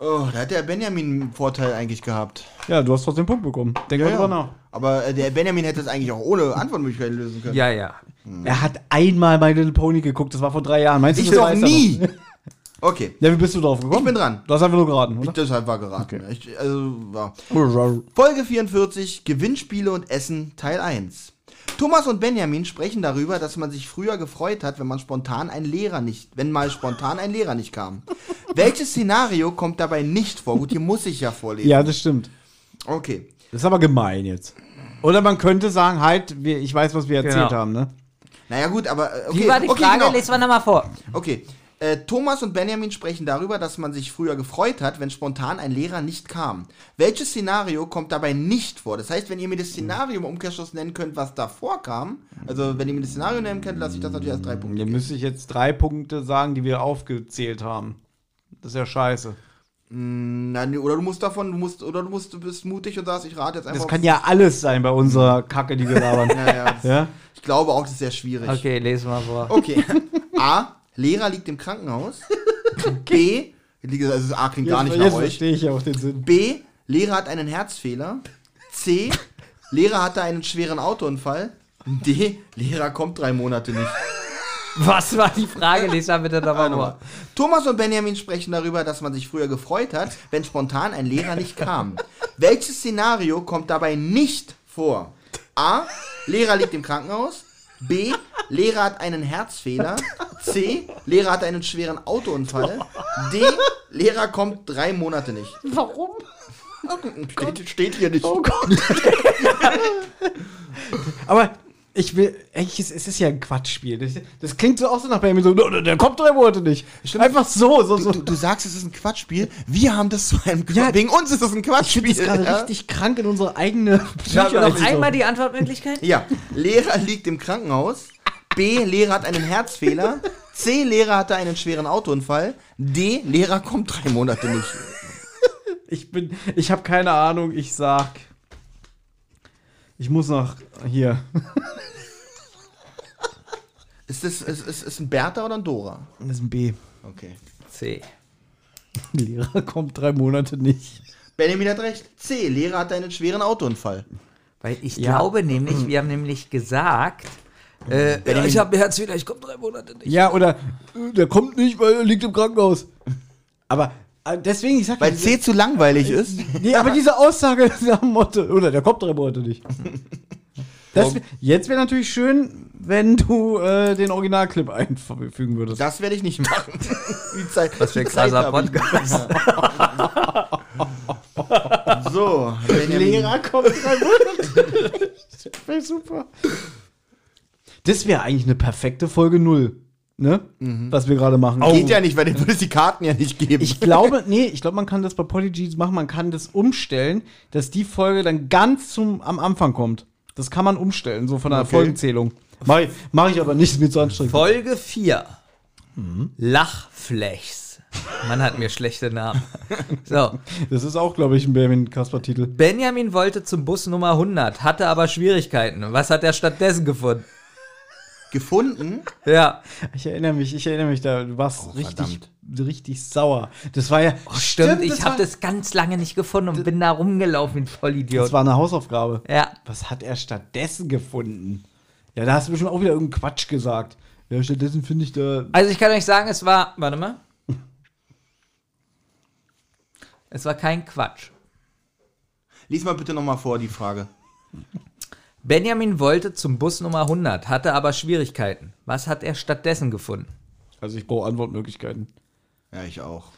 oh, da hat der Benjamin einen Vorteil eigentlich gehabt. Ja, du hast trotzdem einen Punkt bekommen. Denk mal drüber nach. Aber äh, der Benjamin hätte es eigentlich auch ohne Antwortmöglichkeiten lösen können. Ja, ja. Er hat einmal My Little Pony geguckt, das war vor drei Jahren. Meinst du, Ich das doch nie. Okay, Ja, wie bist du drauf gekommen? ich bin dran. Du hast einfach nur geraten, Ich, oder? deshalb war geraten. Ich, also. Ja. Folge 44, Gewinnspiele und Essen, Teil 1. Thomas und Benjamin sprechen darüber, dass man sich früher gefreut hat, wenn man spontan ein Lehrer nicht, wenn mal spontan ein Lehrer nicht kam. Welches Szenario kommt dabei nicht vor? Gut, hier muss ich ja vorlesen. ja, das stimmt. Okay. Das ist aber gemein jetzt. Oder man könnte sagen, halt, wir, ich weiß, was wir erzählt Genau. haben, ne? Naja, gut, aber. äh, Okay, Wie war die okay, Frage? genau. Lesen wir nochmal vor. Okay. Äh, Thomas und Benjamin sprechen darüber, dass man sich früher gefreut hat, wenn spontan ein Lehrer nicht kam. Welches Szenario kommt dabei nicht vor? Das heißt, wenn ihr mir das Szenario im Umkehrschluss nennen könnt, was davor kam, also wenn ihr mir das Szenario nennen könnt, lasse ich das natürlich als drei Punkte. Hier geben. müsste ich jetzt drei Punkte sagen, die wir aufgezählt haben. Das ist ja scheiße. Na, nee, oder du musst davon, du musst, oder du musst, du bist mutig und sagst, ich rate jetzt einfach. Das kann ja alles sein bei unserer Kacke, die wir labern. ja, ja? Ich glaube auch, das ist sehr schwierig. Okay, lesen wir vor. Okay. A. Lehrer liegt im Krankenhaus. B. Also A klingt gar nicht jetzt nach euch. verstehe ich auch den Sinn. B. Lehrer hat einen Herzfehler. C. Lehrer hatte einen schweren Autounfall. D. Lehrer kommt drei Monate nicht. Was war die Frage? Lies mal bitte nochmal vor. Thomas und Benjamin sprechen darüber, dass man sich früher gefreut hat, wenn spontan ein Lehrer nicht kam. Welches Szenario kommt dabei nicht vor? A. Lehrer liegt im Krankenhaus. B. Lehrer hat einen Herzfehler. C. Lehrer hat einen schweren Autounfall. D. Lehrer kommt drei Monate nicht. Warum? Steht, steht hier nicht. Oh Gott. Aber ich will, eigentlich ist es ist ja ein Quatschspiel. Das, das klingt so auch so nach Benjamin, so, "No, der kommt drei Monate nicht. Einfach so, so, so. Du, du sagst, es ist ein Quatschspiel. Wir haben das zu einem Quatsch. Ja, Wegen uns ist das ein Ich Quatschspiel. bin jetzt gerade ja? richtig krank in unsere eigene Psyche. noch einmal die Antwortmöglichkeit? Ja, Lehrer liegt im Krankenhaus. B. Lehrer hat einen Herzfehler. C. Lehrer hatte einen schweren Autounfall. D. Lehrer kommt drei Monate nicht. Ich bin, ich habe keine Ahnung. Ich sag, ich muss nach hier. Ist das ist, ist, ist ein Bertha oder ein Dora? Das ist ein B. Okay. C. Lehrer kommt drei Monate nicht. Benjamin hat recht. C. Lehrer hatte einen schweren Autounfall. Weil ich Ja. glaube nämlich, wir haben nämlich gesagt, äh, ja, ich habe Herzfehler, ich komme drei Monate nicht. Ja, oder äh, der kommt nicht, weil er liegt im Krankenhaus. Aber äh, deswegen, ich sag Weil ja, C zu langweilig ist. Nee, aber diese Aussage ist dem Motto, oder der kommt drei Monate nicht. Das, jetzt wäre natürlich schön, wenn du äh, den Originalclip einfügen würdest. Das werde ich nicht machen. Die Zeit, Was für ein krasser Podcast. So, Benjamin. kommt rein. das wäre super. Das wäre eigentlich eine perfekte Folge 0. Ne? Was wir gerade machen. Geht ja nicht, weil den würde es die Karten ja nicht geben. Ich glaube, nee, ich glaube, man kann das bei Polygs machen, man kann das umstellen, dass die Folge dann ganz zum am Anfang kommt. Das kann man umstellen, so von der Okay. Folgenzählung. Mach ich, mach ich aber nicht, ist mir zu anstrengend. Folge 4. Lachflechs. Man hat mir schlechte Namen. So. Das ist auch, glaube ich, ein Benjamin Kasper-Titel. Benjamin wollte zum Bus Nummer 100, hatte aber Schwierigkeiten. Was hat er stattdessen gefunden? gefunden. Ja. Ich erinnere mich, ich erinnere mich da, du warst Oh, richtig, verdammt. richtig sauer. Das war ja, Oh, stimmt, ich das habe das ganz lange nicht gefunden und bin da rumgelaufen wie ein Vollidiot. Das war eine Hausaufgabe. ja. Was hat er stattdessen gefunden? Ja, da hast du bestimmt auch wieder irgendeinen Quatsch gesagt. Ja, stattdessen finde ich da. Also ich kann euch sagen, es war, warte mal. Es war kein Quatsch. Lies mal bitte nochmal vor, die Frage. Benjamin wollte zum Bus Nummer 100, hatte aber Schwierigkeiten. Was hat er stattdessen gefunden? Also ich brauche Antwortmöglichkeiten. Ja, ich auch.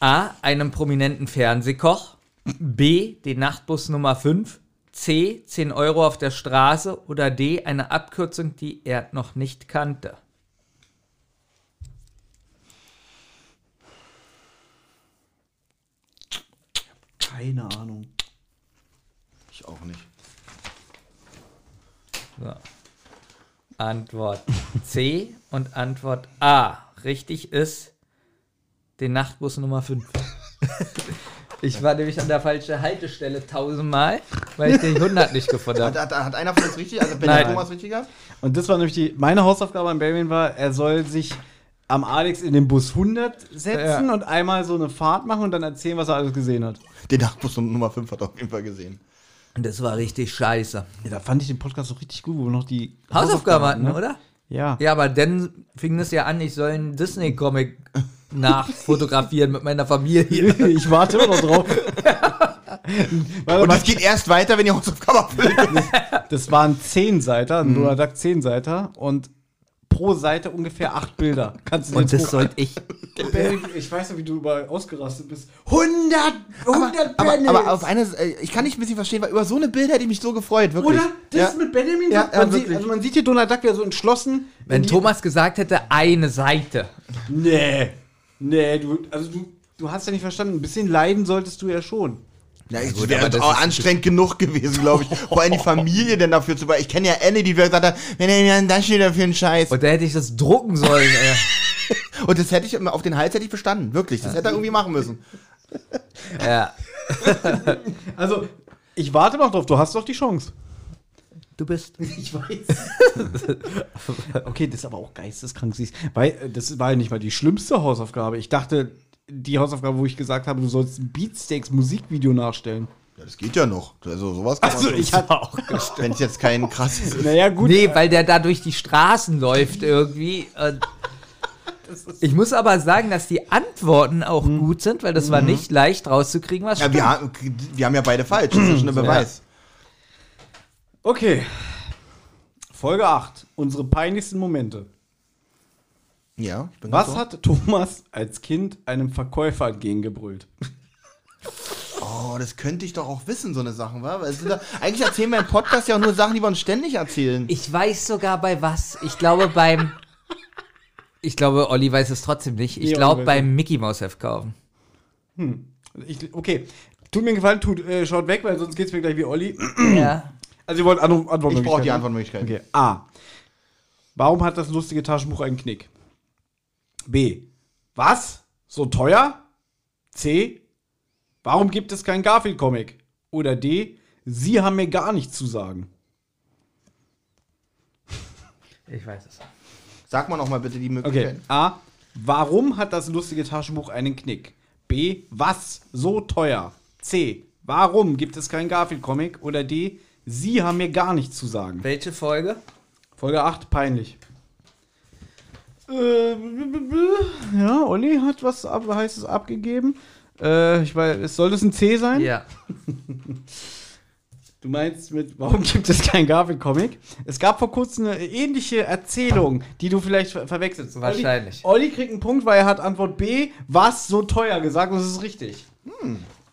A. Einen prominenten Fernsehkoch. B. Den Nachtbus Nummer 5. C. 10 Euro auf der Straße. Oder D. Eine Abkürzung, die er noch nicht kannte. Keine Ahnung. Ich auch nicht. So. Antwort C und Antwort A. Richtig ist den Nachtbus Nummer 5. Ich war nämlich an der falschen Haltestelle tausendmal, weil ich den 100 nicht gefunden Hat, habe. hat, hat einer von uns richtig? Also Ben Nein. Thomas richtig gehabt? Und das war nämlich die. Meine Hausaufgabe an Benjamin war, er soll sich am Alex in den Bus 100 setzen Ja. und einmal so eine Fahrt machen und dann erzählen, was er alles gesehen hat. Den Nachtbus Nummer 5 hat er auf jeden Fall gesehen. Und das war richtig scheiße. Ja, da fand ich den Podcast so richtig gut, wo wir noch die Hausaufgaben hatten, ne? oder? Ja. Ja, aber dann fing es ja an, ich soll einen Disney-Comic nachfotografieren mit meiner Familie. Ich warte immer noch drauf. Und das geht erst weiter, wenn die Hausaufgabe erfüllt ist. das waren 10 Seiter, Mhm. ein Donald Duck 10 Seiter und pro Seite ungefähr 8 Bilder. Kannst du Und das sollte ich. Benjamin, Ich weiß noch, wie du überall ausgerastet bist. 100! 100 Aber, Pennies! aber auf eine, äh, ich kann nicht ein bisschen verstehen, weil über so eine Bild hätte ich mich so gefreut, wirklich. Oder? Das ja. mit Benjamin Ja, so. ja, man sieht, wirklich. also man sieht hier Donald Duck wieder so entschlossen. Wenn Thomas gesagt hätte, eine Seite. Nee. Nee, du, also du, du hast ja nicht verstanden. Ein bisschen leiden solltest du ja schon. Ja, ich gut, wäre auch ist- anstrengend genug gewesen, glaube ich. Vor allem die Familie denn dafür zu. Weil ich kenne ja Annie, die gesagt hat, wenn er das wieder für einen Scheiß. Und da hätte ich das drucken sollen, ey. Und das hätte ich auf den Hals hätte ich bestanden, wirklich. Das hätte er irgendwie machen müssen. Ja. Also, ich warte noch drauf. Du hast doch die Chance. Du bist. Ich weiß. okay, das ist aber auch geisteskrank. siehst. Weil äh, das war ja nicht mal die schlimmste Hausaufgabe. Ich dachte, die Hausaufgabe, wo ich gesagt habe, du sollst ein Beatsteaks Musikvideo nachstellen. Ja, das geht ja noch. Also sowas kann Also, man ich hatte auch. Wenn es jetzt kein krasses ist. Naja, gut. Nee, weil der da durch die Straßen läuft irgendwie. Und ich muss aber sagen, dass die Antworten auch gut sind, weil das war nicht leicht rauszukriegen, was Ja, wir, haben, wir haben ja beide falsch. Das ist schon ein Beweis. Okay. Folge 8. Unsere peinlichsten Momente. Ja, ich bin Was hat Thomas als Kind einem Verkäufer entgegengebrüllt? Oh, das könnte ich doch auch wissen, so eine Sachen, wa? Es ja, eigentlich erzählen wir im Podcast ja auch nur Sachen, die wir uns ständig erzählen. Ich weiß sogar bei was. Ich glaube beim. Ich glaube, Olli weiß es trotzdem nicht. Ich Nee, glaube beim Mickey Mouse Heft kaufen. Ich, okay. Tut mir einen Gefallen, tut, äh, schaut weg, weil sonst geht's mir gleich wie Olli. ja. Also, ihr wollt Antwort Antwortmöglichkeiten. Ich brauche die Antwortmöglichkeiten. Okay. A. Warum hat das lustige Taschenbuch einen Knick? B. Was? So teuer? C. Warum gibt es keinen Garfield-Comic? Oder D. Sie haben mir gar nichts zu sagen. Ich weiß es. Sag mal noch mal bitte die Okay. Möglichkeiten. A. Warum hat das lustige Taschenbuch einen Knick? B. Was? So teuer? C. Warum gibt es keinen Garfield-Comic? Oder D. Sie haben mir gar nichts zu sagen. Welche Folge? Folge 8, peinlich. Äh, ja, Olli hat was ab, Heißes abgegeben. Äh, ich weiß, es soll das ein C sein? Ja. Du meinst mit, warum gibt es kein Garfield-Comic? Es gab vor kurzem eine ähnliche Erzählung, die du vielleicht ver verwechselst. Wahrscheinlich. Olli, Olli kriegt einen Punkt, weil er hat Antwort B, was so teuer gesagt und das ist richtig.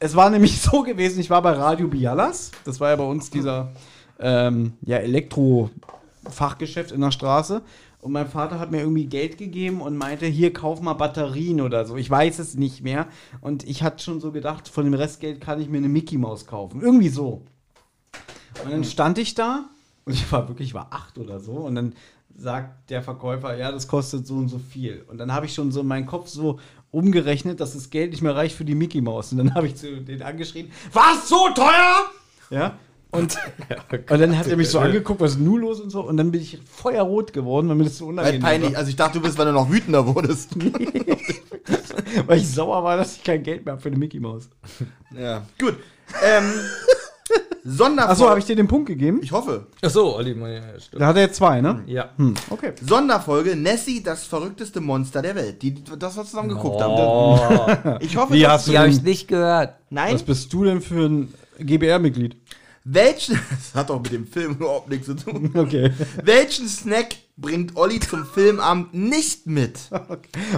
Es war nämlich so gewesen, ich war bei Radio Bialas, das war ja bei uns dieser ähm, ja, Elektro-Fachgeschäft in der Straße. Und mein Vater hat mir irgendwie Geld gegeben und meinte, hier kauf mal Batterien oder so. Ich weiß es nicht mehr. Und ich hatte schon so gedacht, von dem Restgeld kann ich mir eine Mickey Maus kaufen. Irgendwie so. Und dann stand ich da und ich war wirklich, ich war acht oder so. Und dann sagt der Verkäufer, ja, das kostet so und so viel. Und dann habe ich schon so in meinen Kopf so umgerechnet, dass das Geld nicht mehr reicht für die Mickey Maus. Und dann habe ich zu denen angeschrien, was, so teuer? Ja. Und, und dann hat er mich so angeguckt, was ist nun los und so. Und dann bin ich feuerrot geworden, weil mir das so Weil unangenehm peinlich. war. Also ich dachte, du bist, weil du noch wütender wurdest. Weil ich sauer war, dass ich kein Geld mehr habe für eine Mickey Maus. ja. Gut. Ähm, Sonderfolge. Achso, habe ich dir den Punkt gegeben? Ich hoffe. Ach so, Olli, ja, stimmt. Da hat er jetzt zwei, ne? Ja. Hm, okay. Sonderfolge Nessie, das verrückteste Monster der Welt. Die, das, was wir zusammen geguckt haben. Oh, Ich hoffe, Wie dass- hast du die habe ich nicht gehört. Nein? Was bist du denn für ein GBR-Mitglied? Welchen. Das hat doch mit dem Film überhaupt nichts zu tun. Okay. Welchen Snack bringt Olli zum Filmabend nicht mit?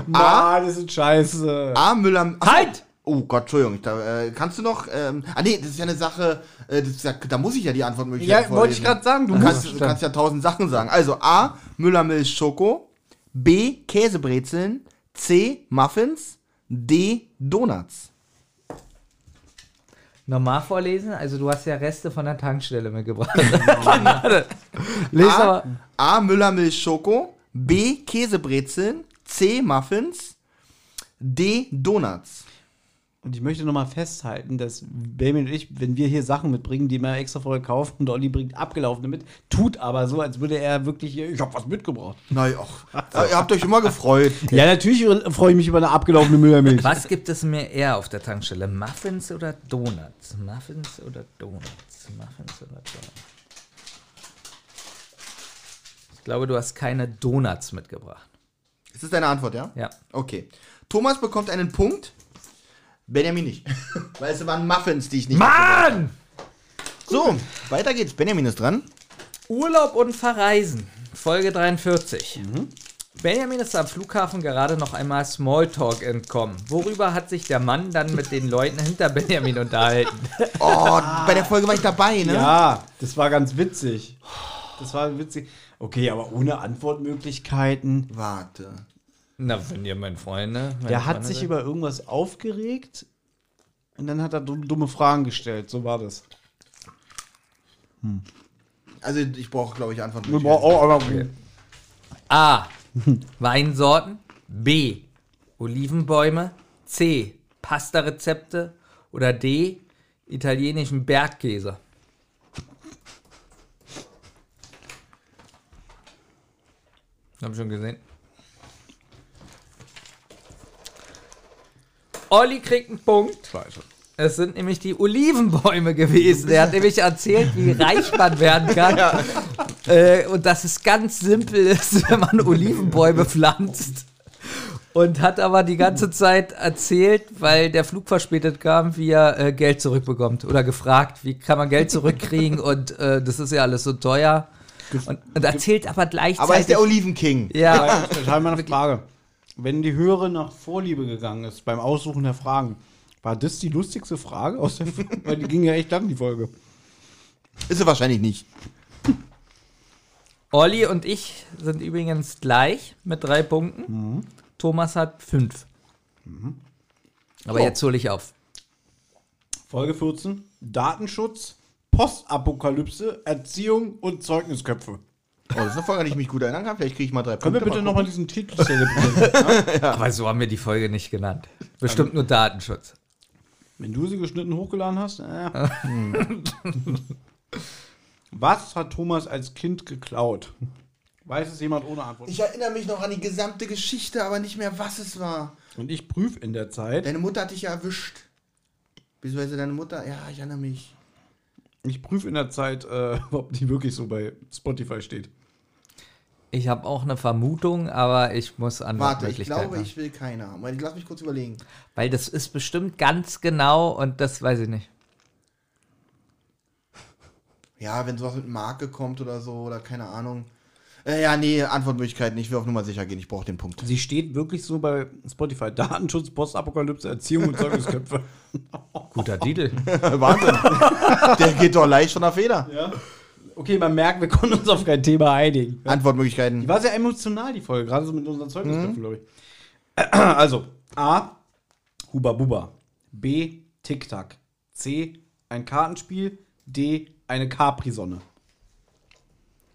Mann, das ist scheiße. A. Müller. Achso. Halt! Oh Gott, Entschuldigung. Da, äh, kannst du noch. Ähm, ah, nee, das ist ja eine Sache. Äh, das ist ja, da muss ich ja die Antwort möglich Ja, wollte ich gerade sagen, du kannst, du kannst ja tausend Sachen sagen. Also A. Müllermilch Schoko. B. Käsebrezeln. C. Muffins. D. Donuts. Nochmal vorlesen? Also du hast ja Reste von der Tankstelle mitgebracht. Lies A. aber. A. Müllermilch Schoko. B. Käsebrezeln. C. Muffins. D. Donuts. Und ich möchte nochmal festhalten, dass Benjamin und ich, wenn wir hier Sachen mitbringen, die wir extra vorher kaufen und Olli bringt abgelaufene mit, tut aber so, als würde er wirklich hier, ich hab was mitgebracht. Na ja, ach, ihr habt euch immer gefreut. Ja, natürlich freue ich mich über eine abgelaufene Müllermilch. Was gibt es mir eher auf der Tankstelle? Muffins oder Donuts? Muffins oder Donuts? Muffins oder Donuts? Ich glaube, du hast keine Donuts mitgebracht. Ist das deine Antwort, ja? Ja. Okay. Thomas bekommt einen Punkt. Benjamin nicht. Weil es waren Muffins, die ich nicht. Mann! So, weiter geht's. Benjamin ist dran. Urlaub und Verreisen. Folge 43. Benjamin ist am Flughafen gerade noch einmal Smalltalk entkommen. Worüber hat sich der Mann dann mit den Leuten hinter Benjamin unterhalten? Oh, bei der Folge war ich dabei, ne? Ja, das war ganz witzig. Das war witzig. Okay, aber ohne Antwortmöglichkeiten. Warte. Na, wenn ihr mein Freunde. meine Der hat Freunde sich seid. über irgendwas aufgeregt und dann hat er dumm- dumme Fragen gestellt. So war das. Also ich brauche, glaube ich, Antworten. Wir brauchen auch aber A. Weinsorten. B. Olivenbäume. C. Pasta-Rezepte. Oder D. Italienischen Bergkäse. Hab schon gesehen. Olli kriegt einen Punkt. Es sind nämlich die Olivenbäume gewesen. Er hat nämlich erzählt, wie reich man werden kann. Äh, und dass es ganz simpel ist, wenn man Olivenbäume pflanzt. Und hat aber die ganze Zeit erzählt, weil der Flug verspätet kam, wie er äh, Geld zurückbekommt. Oder gefragt, wie kann man Geld zurückkriegen und äh, das ist ja alles so teuer. Und, und erzählt aber gleichzeitig. Aber er ist der Olivenking. ja, Ich habe mal eine Frage. Wenn die Hörerin nach Vorliebe gegangen ist beim Aussuchen der Fragen, war das die lustigste Frage aus der Weil die ging ja echt lang, die Folge. Ist er wahrscheinlich nicht. Olli und ich sind übrigens gleich mit drei Punkten. Thomas hat fünf. Aber Oh. jetzt hole ich auf. Folge 14. Datenschutz, Postapokalypse, Erziehung und Zeugnisköpfe. Oh, das ist eine Folge, an die ich mich gut erinnern kann. Vielleicht kriege ich mal drei Können wir Punkte. bitte mal nochmal gucken. diesen Titel zelebrieren? Aber so haben wir die Folge nicht genannt. Bestimmt nur Datenschutz. Wenn du sie geschnitten hochgeladen hast. Äh. Was hat Thomas als Kind geklaut? Weiß es jemand ohne Antwort? Ich erinnere mich noch an die gesamte Geschichte, aber nicht mehr, was es war. Und ich prüfe in der Zeit. Deine Mutter hat dich ja erwischt. Beziehungsweise deine Mutter, ja, ich erinnere mich. Ich prüfe in der Zeit, äh, ob die wirklich so bei Spotify steht. Ich habe auch eine Vermutung, aber ich muss Warte, ich glaube, haben. ich will keine haben. Weil- Lass mich kurz überlegen. Weil das ist bestimmt ganz genau und das weiß ich nicht. Ja, wenn sowas mit Marke kommt oder so, oder keine Ahnung. Äh, ja, nee, Antwortmöglichkeiten. Ich will auf Nummer sicher gehen. Ich brauche den Punkt. Sie steht wirklich so bei Spotify. Datenschutz, Postapokalypse, Erziehung und Zeugnisköpfe. Guter Titel. Wahnsinn. Der geht doch leicht von der Feder. ja. Okay, man merkt, wir konnten uns auf kein Thema einigen. Die Antwortmöglichkeiten. war sehr emotional, die Folge, gerade so mit unseren Zeugnisköpfen, glaube ich. Also, A. Huba Buba. B. Tic-Tac. C. Ein Kartenspiel. D. Eine Capri-Sonne.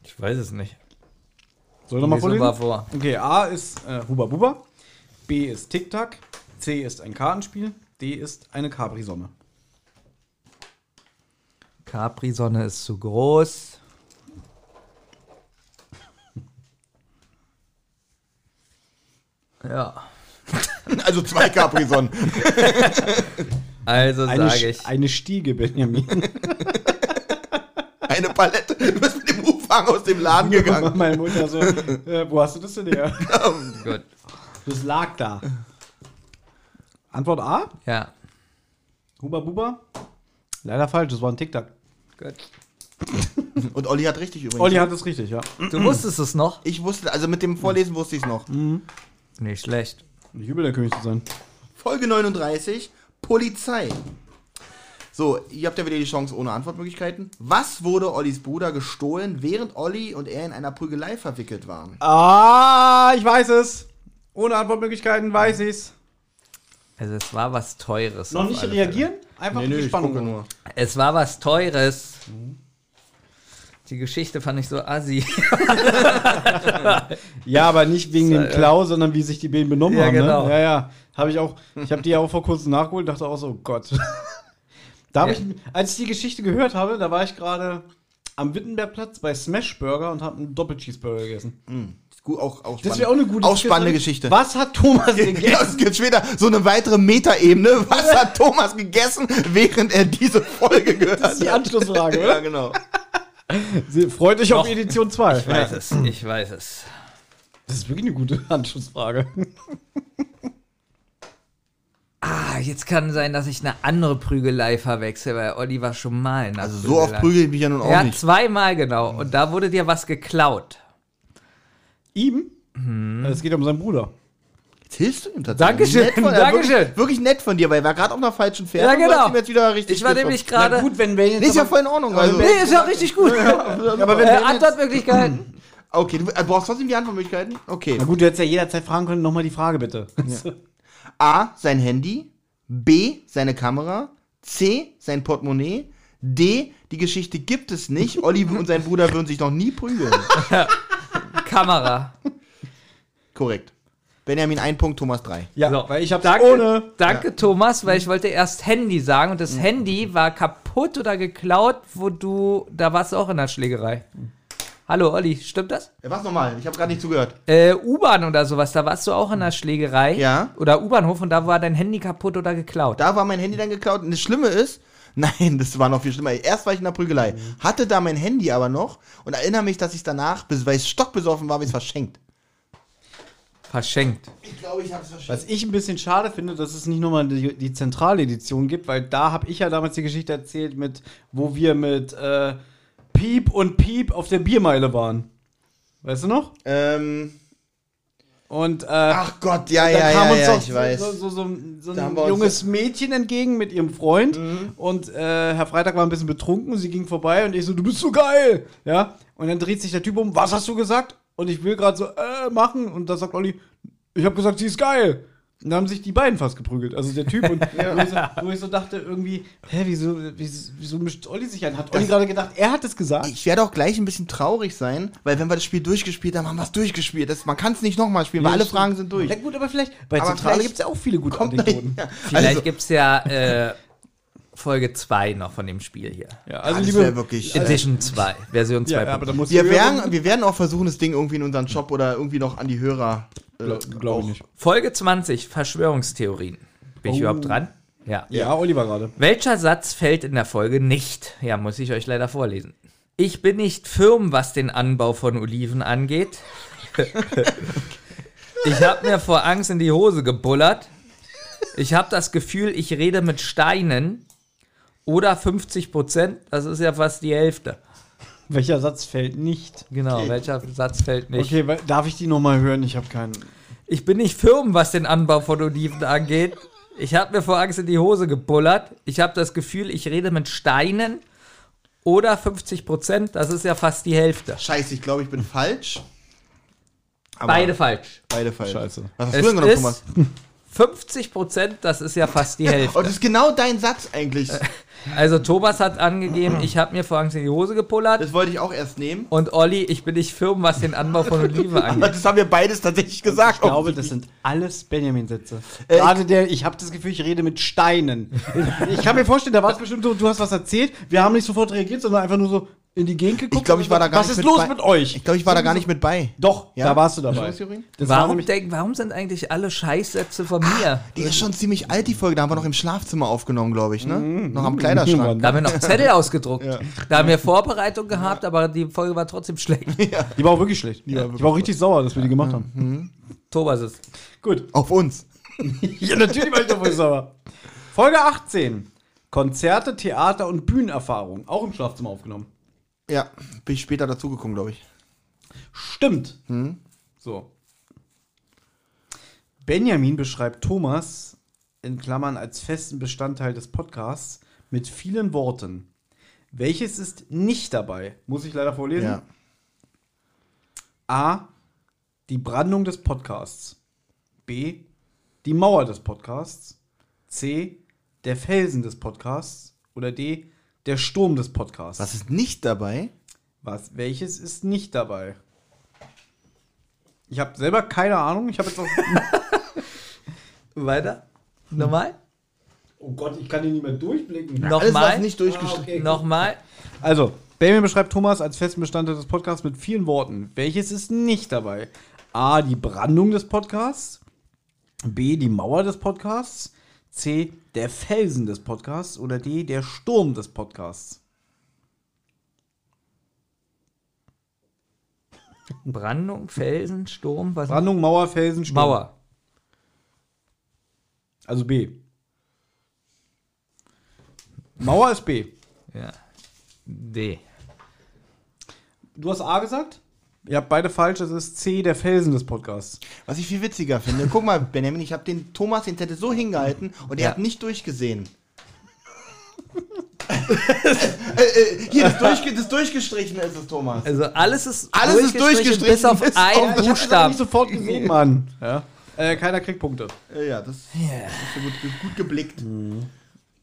Ich weiß es nicht. Soll ich nochmal vorlesen? vor. Okay, A ist äh, Huba Buba. B ist Tic-Tac. C ist ein Kartenspiel. D ist eine Capri-Sonne. Capri-Sonne ist zu groß. Ja. Also zwei Capri-Sonnen. Also Eine, sage ich. eine Stiege, Benjamin. Eine Palette. Du bist mit dem Umfang aus dem Laden gegangen. Meine Mutter so, äh, wo hast du das denn her? Gut. Das lag da. Antwort A? Ja. Huba Buba? Leider falsch, das war ein Tic-Tac. Gut. Und Olli hat richtig übrigens. Olli hat es richtig, ja. Du wusstest es noch? Ich wusste, also mit dem Vorlesen wusste ich es noch. Nicht schlecht. Nicht übel, der König zu sein. Folge 39, Polizei. So, ihr habt ja wieder die Chance ohne Antwortmöglichkeiten. Was wurde Ollis Bruder gestohlen, während Olli und er in einer Prügelei verwickelt waren? Ah, ich weiß es. Ohne Antwortmöglichkeiten weiß ich's. Also es war was Teures. Noch nicht reagieren? Einfach die Spannung. nur. Fälle. Es war was Teures. Die Geschichte fand ich so assi. Ja, aber nicht wegen dem äh, Klau, sondern wie sich die beiden benommen Ja, haben. genau. Ne? Ja, ja. Habe ich auch. Ich habe die ja auch vor kurzem nachgeholt und dachte auch so, oh Gott. da habe Ja. ich, als ich die Geschichte gehört habe, da war ich gerade am Wittenbergplatz bei Smash Burger und habe einen Doppel-Cheeseburger gegessen. Gut, auch, auch Das wäre auch eine gute auch spannende Geschichte. Was hat Thomas Ja, gegessen? es gibt später so eine weitere Metaebene. Was hat Thomas gegessen, während er diese Folge gehört Das ist die hat? Anschlussfrage, Ja, oder? genau. Sie freut euch auf. Edition 2. Ich weiß es. Ich weiß es. Das ist wirklich eine gute Anschlussfrage. Ah, jetzt kann sein, dass ich eine andere Prügelei verwechsel, weil Olli war schon mal in einer Also so oft prügel ich mich ja nun auch Ja, nicht. zweimal genau. Und da wurde dir was geklaut. Ihm? Mhm. Es geht um seinen Bruder. Jetzt hilfst du ihm tatsächlich. Dankeschön, Nett von, ja, Dankeschön. Wirklich, wirklich nett von dir, weil er war gerade auf einer falschen Fährte. Ja, und genau. ihm jetzt wieder richtig Ich war nämlich gerade. gut, wenn wir jetzt. Nee, ist ja voll in Ordnung. Also. Nee, ist ja richtig gut. aber wenn Äh, Antwortmöglichkeiten. Okay, du äh, brauchst trotzdem die Antwortmöglichkeiten? Okay. Na gut, du hättest ja jederzeit fragen können, nochmal die Frage bitte. A, sein Handy. B, seine Kamera. C, sein Portemonnaie. D, die Geschichte gibt es nicht. Olli und sein Bruder würden sich noch nie prügeln. Kamera. Korrekt. Benjamin ein Punkt, Thomas drei. Ja, So, weil ich hab's danke, ohne. Danke, Thomas, weil ich wollte erst Handy sagen und das Handy war kaputt oder geklaut, wo du. Da warst du auch in der Schlägerei. Hallo, Olli, stimmt das? Ja, was nochmal? Ich habe gerade nicht zugehört. Äh, U-Bahn oder sowas, da warst du auch in der Schlägerei. Ja. Oder U-Bahnhof und da war dein Handy kaputt oder geklaut. Da war mein Handy dann geklaut. Und das Schlimme ist, nein, das war noch viel schlimmer. Erst war ich in der Prügelei, hatte da mein Handy aber noch und erinnere mich, dass ich danach, bis- weil ich stockbesoffen war, habe ich es verschenkt. Verschenkt. Ich glaube, ich habe es verschenkt. Was ich ein bisschen schade finde, dass es nicht nochmal die, die Zentraledition gibt, weil da habe ich ja damals die Geschichte erzählt, mit, wo wir mit äh, Piep und Piep auf der Biermeile waren. Weißt du noch? Ähm, Und äh, ach Gott, ja, da ja, kam ja, uns ja, ich so, weiß. so, so, so, ein junges Mädchen entgegen mit ihrem Freund. Und äh, Herr Freitag war ein bisschen betrunken, sie ging vorbei und ich so, du bist so geil! Ja. Und dann dreht sich der Typ um, was hast du gesagt? Und ich will gerade so, äh, machen. Und da sagt Olli, ich habe gesagt, sie ist geil. Und dann haben sich die beiden fast geprügelt. Also der Typ und wo, ich so, wo ich so dachte, irgendwie, hä, wieso, wieso, wieso mischt Olli sich ein? Hat Olli gerade gedacht, er hat es gesagt? Ich werde auch gleich ein bisschen traurig sein, weil wenn wir das Spiel durchgespielt haben, haben wir es durchgespielt. Das, man kann es nicht nochmal spielen, weil Ja, alle stimmt. Fragen sind durch. Ja, gut, aber vielleicht, bei Aber Zentrale gibt es ja auch viele gute Anekdoten. ja. Vielleicht Also, gibt's ja äh, Folge 2 noch von dem Spiel hier. Ja, also das wäre liebe, wirklich. Edition 2, Version 2. ja, muss wir, werden, wir werden auch versuchen, das Ding irgendwie in unseren Shop oder irgendwie noch an die Hörer. Äh, Glaub, glaub ich nicht. Folge 20, Verschwörungstheorien. Bin ich Oh. überhaupt dran? Ja. Ja, Oliver gerade. Welcher Satz fällt in der Folge nicht? Ja, muss ich euch leider vorlesen. Ich bin nicht firm, was den Anbau von Oliven angeht. ich habe mir vor Angst in die Hose gebullert. Ich habe das Gefühl, ich rede mit Steinen. Oder 50 Prozent, das ist ja fast die Hälfte. Welcher Satz fällt nicht? Genau, welcher Satz fällt nicht? Okay, darf ich die nochmal hören? Ich habe keinen. Ich bin nicht firm, was den Anbau von Oliven angeht. Ich habe mir vor Angst in die Hose gebullert. Ich habe das Gefühl, ich rede mit Steinen. Oder 50 Prozent, das ist ja fast die Hälfte. Scheiße, ich glaube, ich bin falsch. Aber Beide falsch. Beide falsch. Scheiße. Was hast Es du denn genommen, Thomas? 50 Prozent, das ist ja fast die Oh, Hälfte. das ist genau dein Satz eigentlich. Also Thomas hat angegeben, ich habe mir vor Angst in die Hose gepullert. Das wollte ich auch erst nehmen. Und Olli, ich bin nicht firm, was den Anbau von Oliven Aber angeht. das haben wir beides tatsächlich gesagt. Ich glaube, das sind alles Benjamin-Sätze. Äh, Gerade der, ich habe das Gefühl, ich rede mit Steinen. ich kann mir vorstellen, da war es bestimmt so, du hast was erzählt, wir haben nicht sofort reagiert, sondern einfach nur so in die Gegend geguckt. Ich glaube, ich war da gar Was nicht ist mit los bei. mit euch? Ich glaube, ich war da gar nicht mit bei. Doch, Ja? da warst du dabei. War Warum, nämlich, denk, warum sind eigentlich alle Scheißsätze von mir? Die ist schon ziemlich alt, die Folge. Da haben wir noch im Schlafzimmer aufgenommen, glaube ich, ne? Noch am Kleiderschrank. Da haben wir noch Zettel ausgedruckt. Ja. Da haben wir Vorbereitung gehabt, aber die Folge war trotzdem schlecht. die war auch wirklich schlecht. ich war auch richtig sauer, dass wir die gemacht haben. Thomas ist. Gut. Auf uns. Ja, natürlich war ich doch wohl sauer. Folge 18. Konzerte, Theater und Bühnenerfahrung. Auch im Schlafzimmer aufgenommen. Ja, bin ich später dazugekommen, glaube ich. Stimmt. So. Benjamin beschreibt Thomas in Klammern als festen Bestandteil des Podcasts mit vielen Worten. Welches ist nicht dabei? Muss ich leider vorlesen. Ja. A. Die Brandung des Podcasts. B. Die Mauer des Podcasts. C. Der Felsen des Podcasts. Oder D. Der Sturm des Podcasts. Was ist nicht dabei? Was? Welches ist nicht dabei? Ich habe selber keine Ahnung. Ich habe jetzt auch. Weiter? Nochmal? oh Gott, ich kann hier nicht mehr durchblicken. Alles, was Nochmal? nicht durchgestrichen okay. Nochmal? Also, Benjamin beschreibt Thomas als festen Bestandteil des Podcasts mit vielen Worten. Welches ist nicht dabei? A. Die Brandung des Podcasts. B. Die Mauer des Podcasts. C. Der Felsen des Podcasts. Oder D. Der Sturm des Podcasts. Brandung, Felsen, Sturm, was? Brandung, Mauer, Felsen, Sturm. Mauer. Also B. Mauer ist B. Ja. D. Du hast A gesagt? Ihr habt beide falsch, es ist C, der Felsen des Podcasts. Was ich viel witziger finde. Guck mal, Benjamin, ich habe den Thomas den Zettel so hingehalten und er Ja. hat nicht durchgesehen. äh, äh, hier, das, durchge das Durchgestrichene ist es, Thomas. Also alles ist Alles ist durchgestrichen, bis auf bis einen auf- Ich hab's Buchstaben. nicht sofort gesehen, Mann. Ja. Äh, keiner kriegt Punkte. Äh, ja, das ist so gut, gut geblickt.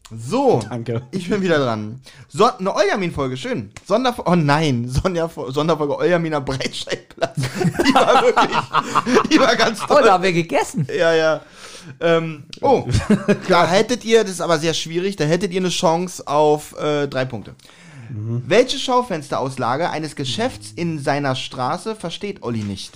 So, Danke. ich bin wieder dran. So, eine Eujamin-Folge, schön. Sonderfolge, oh nein, Sonja, Sonderfolge Eujaminer Breitscheidplatz. Die war wirklich, die war ganz Oh, toll. da haben wir gegessen. Ja, ja. Ähm, oh, da hättet ihr, das ist aber sehr schwierig, da hättet ihr eine Chance auf äh, drei Punkte. Welche Schaufensterauslage eines Geschäfts in seiner Straße versteht Olli nicht?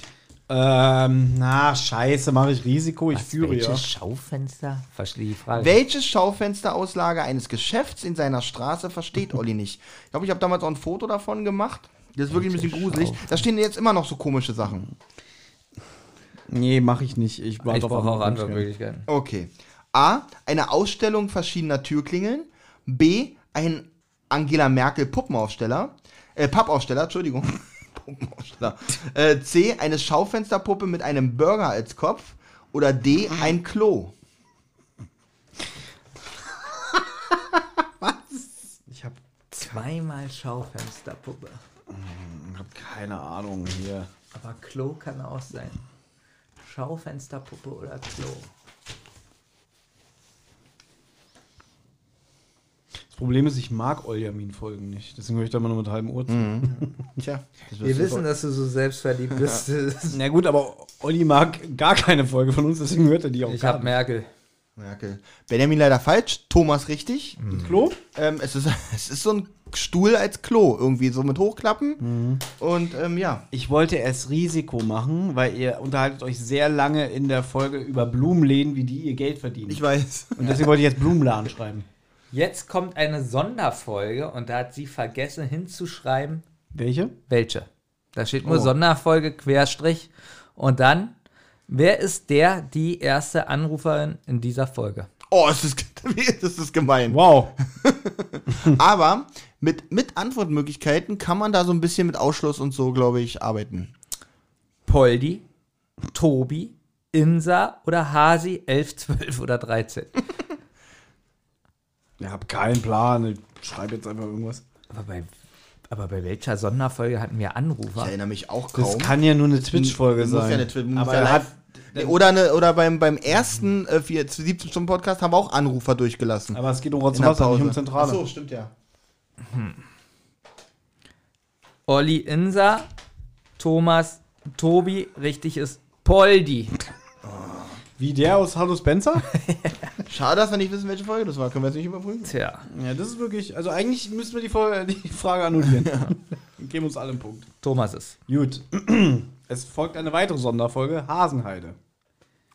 Ähm, na, scheiße, mache ich Risiko, ich führe Welche ja. Schaufenster? Verstehe die Frage. Welche Schaufensterauslage eines Geschäfts in seiner Straße versteht Olli nicht? Ich glaube, ich habe damals auch ein Foto davon gemacht. Das ist wirklich ein bisschen gruselig. Da stehen jetzt immer noch so komische Sachen. Nee, mache ich nicht. Ich, brauche auch andere Möglichkeiten. Möglichkeiten. Okay. A. Eine Ausstellung verschiedener Türklingeln. B. Ein Angela Merkel Puppenaussteller. Äh, Pappaussteller, Entschuldigung. Puppenaussteller. Äh, C. Eine Schaufensterpuppe mit einem Burger als Kopf. Oder D. Ein Klo. Ich habe Zweimal Schaufensterpuppe. hab keine Ahnung hier. Aber Klo kann auch sein. Schaufensterpuppe oder Klo. Problem ist, ich mag Oljamin-Folgen nicht. Deswegen höre ich da immer nur mit halbem Ohr zu. Tja. das Wir wissen, dass du so selbstverliebt bist. Na gut, aber Olli mag gar keine Folge von uns, deswegen hört er die auch ich gar hab Merkel. Merkel. Benjamin leider falsch. Thomas richtig. nicht. Klo? Ähm, es, ist, es ist so ein Stuhl als Klo. Irgendwie so mit Hochklappen. Und ähm, ja. Ich wollte erst Risiko machen, weil ihr unterhaltet euch sehr lange in der Folge über Blumenläden, wie die ihr Geld verdienen. Ich weiß. Und deswegen wollte ich jetzt Blumenladen schreiben. Jetzt kommt eine Sonderfolge und da hat sie vergessen hinzuschreiben, Welche? welche. Da steht nur Oh. Sonderfolge, Querstrich. Und dann, wer ist der, die erste Anruferin in dieser Folge? Oh, das ist, das ist gemein. Wow. Aber mit, mit Antwortmöglichkeiten kann man da so ein bisschen mit Ausschluss und so, glaube ich, arbeiten. Poldi, Tobi, Insa oder Hasi 11, 12 oder 13. Ich habe keinen Plan. Ich schreibe jetzt einfach irgendwas. Aber bei, aber bei welcher Sonderfolge hatten wir Ich Anrufer? erinnere mich auch kaum. Das kann ja nur eine Twitch-Folge Muss sein. ja eine Twi- muss Aber ja er hat. Nee, oder eine, oder beim, beim ersten äh, 17-Stunden-Podcast haben wir auch Anrufer durchgelassen. Aber es geht um Rotzwasser, nicht Pause. um Zentrale. Ach so, stimmt ja. Olli Insa, Thomas, Tobi, richtig ist Poldi. Wie der aus Hallo Spencer? Schade, dass wir nicht wissen, welche Folge das war. Können wir jetzt nicht überprüfen? Tja, ja, das ist wirklich. Also eigentlich müssten wir die, Folge, die Frage annullieren. Dann geben uns alle einen Punkt. Thomas ist. Gut. Es folgt eine weitere Sonderfolge, Hasenheide.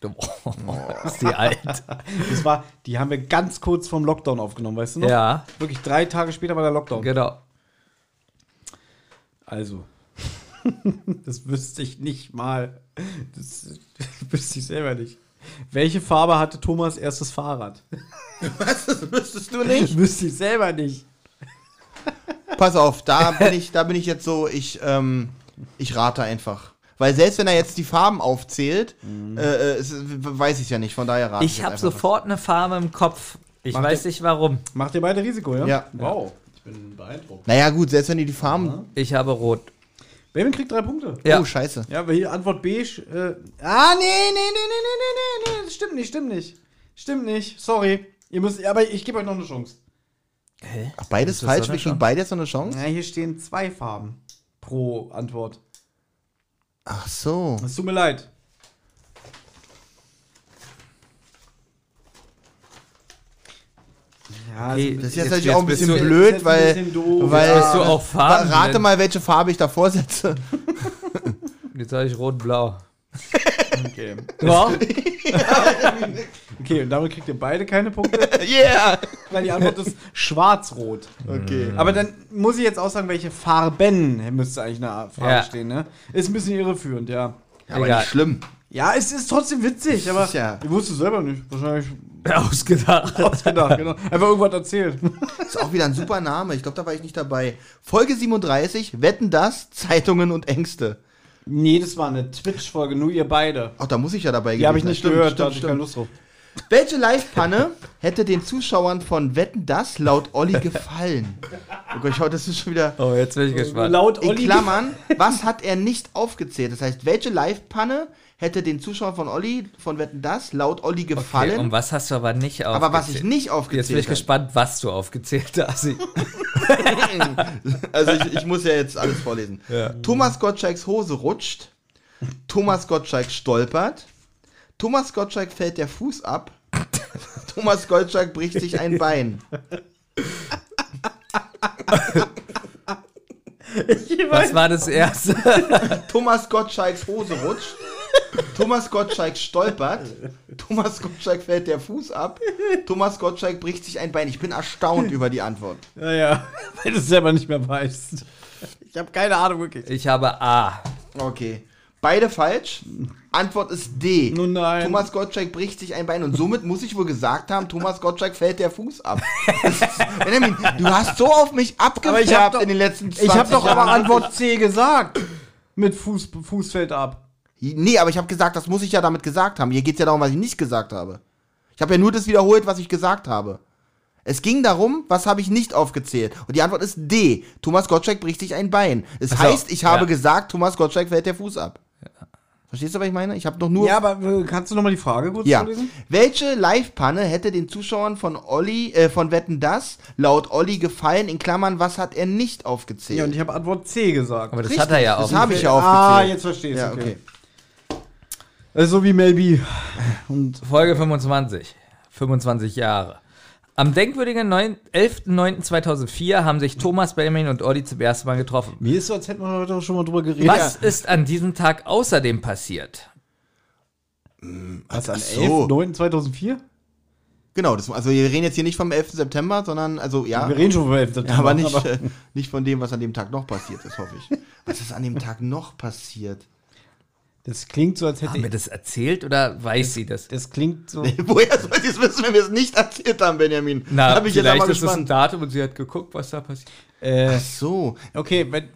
Oh, ist die alt. Das war, die haben wir ganz kurz vorm Lockdown aufgenommen, weißt du noch? Ja, Wirklich drei Tage später war der Lockdown. genau. Also. das wüsste ich nicht mal. Das wüsste ich selber nicht. Welche Farbe hatte Thomas erstes Fahrrad? Was? Das wüsstest du nicht? wüsste ich selber nicht. Pass auf, da bin ich, da bin ich jetzt so, ich, ähm, ich rate einfach. Weil selbst wenn er jetzt die Farben aufzählt, äh, äh, es, weiß ich ja nicht, von daher rate Ich jetzt habe sofort eine Farbe im Kopf. Ich Macht weiß ihr- nicht warum. Macht ihr beide Risiko, ja? Ja. Wow. Ich bin beeindruckt. Naja, gut, selbst wenn die die Farben. Ich habe rot. Bremen kriegt drei Punkte. Ja. Oh, scheiße. Ja, weil hier Antwort B. Äh, ah, nee, nee, nee, nee, nee, nee, nee, nee. stimmt nicht, stimmt nicht. Stimmt nicht, sorry. Ihr müsst, aber ich gebe euch noch eine Chance. Hä? Ach, beides das falsch, wir kriegen beides noch eine Chance? Ja, hier stehen zwei Farben pro Antwort. Ach so. Es tut mir leid. Ja, Okay, also- Das ist jetzt, Jetzt- natürlich auch ein bisschen du- blöd, weil. ein bisschen doof. weil bist du auch Farben Rate nennen. mal, welche Farbe ich davor setze. Jetzt sage ich rot-blau. okay. Ja? okay, und damit kriegt ihr beide keine Punkte, yeah! weil die Antwort ist schwarz-rot. Okay. Aber dann muss ich jetzt auch sagen, welche Farben müsste eigentlich eine Frage Ja. stehen, ne? Ist ein bisschen irreführend, ja. Aber Egal. nicht schlimm. Ja, es ist trotzdem witzig, aber ja- ich wusste es selber nicht. Wahrscheinlich Ausgedacht. ausgedacht, genau. Einfach irgendwas erzählt. Ist auch wieder ein super Name. Ich glaube, da war ich nicht dabei. Folge 37, Wetten das, Zeitungen und Ängste. Nee, das war eine Twitch-Folge, nur ihr beide. Ach, da muss ich ja dabei Die habe ich nicht Stimmt, gehört, stimmt, da hatte ich stimmt. keine Lust drauf. Welche Live-Panne hätte den Zuschauern von Wetten das laut Olli gefallen? Oh Gott, ich hau- das ist schon wieder. Oh, jetzt bin ich gespannt. Laut In Olli. Klammern, was hat er nicht aufgezählt? Das heißt, welche Live-Panne hätte den Zuschauern von Olli, von Wetten das, laut Olli Okay, gefallen? und was hast du aber nicht aufgezählt? aber was ich nicht aufgezählt Jetzt bin ich habe. gespannt, was du aufgezählt hast. Also ich, ich muss ja jetzt alles vorlesen. Thomas Gottschalks Hose rutscht. Thomas Gottschalk stolpert. Thomas Gottschalk fällt der Fuß ab. Thomas Gottschalk bricht sich ein Bein. Was war das erste? Thomas Gottschalks Hose rutscht. Thomas Gottschalk stolpert. Thomas Gottschalk fällt der Fuß ab. Thomas Gottschalk bricht sich ein Bein. Ich bin erstaunt über die Antwort. Ja, ja, weil du es selber nicht mehr weißt. Ich habe keine Ahnung, wirklich. Ich habe A. Okay. Beide falsch. Antwort ist D. Nun nein. Thomas Gottschalk bricht sich ein Bein und somit muss ich wohl gesagt haben, Thomas Gottschalk fällt der Fuß ab. Benjamin, du hast so auf mich abgefärbt in den letzten 20 Ich habe doch aber. Antwort C gesagt. Mit Fuß, Fuß fällt ab. Nee, aber ich habe gesagt, das muss ich ja damit gesagt haben. Hier geht es ja darum, was ich nicht gesagt habe. Ich habe ja nur das wiederholt, was ich gesagt habe. Es ging darum, was habe ich nicht aufgezählt. Und die Antwort ist D. Thomas Gottschalk bricht sich ein Bein. Es so, heißt, ich habe ja. gesagt, Thomas Gottschalk fällt der Fuß ab. Verstehst du, was ich meine? Ich habe doch nur Ja, aber äh, kannst du nochmal die Frage kurz Ja. vorlesen? Welche Live-Panne hätte den Zuschauern von Olli, äh, von Wetten das laut Olli gefallen? In Klammern, was hat er nicht aufgezählt? Ja, und ich habe Antwort C gesagt. Aber das Richtig, hat er ja das auch. habe ich ja Ah, aufgezählt. jetzt verstehe ich ja, okay. okay. Also so wie Mel B. Und Folge 25. 25 Jahre. Am denkwürdigen neun- 11.09.2004 haben sich Thomas, Benjamin und Olli zum ersten Mal getroffen. mir ist so, als hätten wir heute schon mal drüber geredet. Was ist an diesem Tag außerdem passiert? Was, so. 11.09.2004? Genau, das, also wir reden jetzt hier nicht vom 11. September, sondern, also ja, Wir reden schon vom 11. ja September, aber nicht, äh, nicht von dem, was an dem Tag noch passiert ist, hoffe ich. Was ist an dem Tag noch passiert? Das klingt so, als hätte Haben wir das erzählt oder weiß sie das? Das klingt so. Woher soll ich es wissen, wenn wir es nicht erzählt haben, Benjamin? Na, Da bin ich jetzt vielleicht aber ist das ein gespannt. Datum und sie hat geguckt, was da passiert. Äh, Ach so. okay, wenn,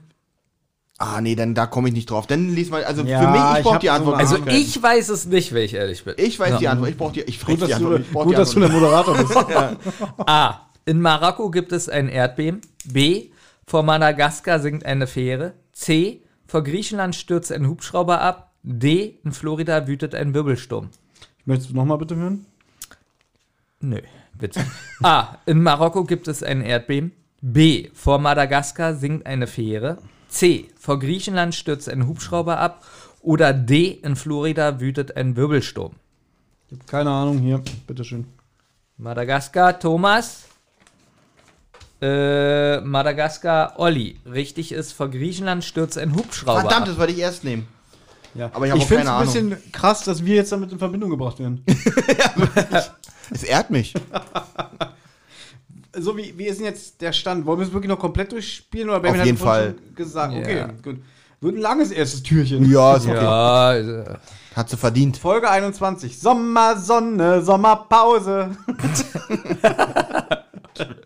Ah, nee, dann da komme ich nicht drauf. Dann lies mal, also Ja, für mich, ich ich brauche die Antwort. Also ich weiß es nicht, wenn ich ehrlich bin. ich weiß die Ja. Antwort. Ich brauche die, ich gut, weiß die du, Antwort. Ich brauch gut die dass du der Antwort. Moderator bist. A. In Marokko gibt es ein Erdbeben. B. Vor Madagaskar sinkt eine Fähre. C. Vor Griechenland stürzt ein Hubschrauber ab. D. In Florida wütet ein Wirbelsturm. Möchtest du nochmal bitte hören? Nö, bitte. A. In Marokko gibt es ein Erdbeben. B. Vor Madagaskar sinkt eine Fähre. C. Vor Griechenland stürzt ein Hubschrauber ab. Oder D. In Florida wütet ein Wirbelsturm. Ich hab keine Ahnung, hier, bitteschön. Madagaskar, Thomas. Äh, Madagaskar, Olli. Richtig ist, vor Griechenland stürzt ein Hubschrauber Verdammt, ab. das wollte ich erst nehmen. Ja. Aber ich auch finde es ein bisschen krass, dass wir jetzt damit in Verbindung gebracht werden. Es ehrt mich. so, wie, wie ist denn jetzt der Stand? Wollen wir es wirklich noch komplett durchspielen? Oder Auf Benjamin jeden Fall. gesagt, Ja. okay, gut. Wird ein langes erstes Türchen. Ja, ist okay. Ja, äh, Hat sie verdient. Folge 21. Sommer, Sonne, Sommerpause.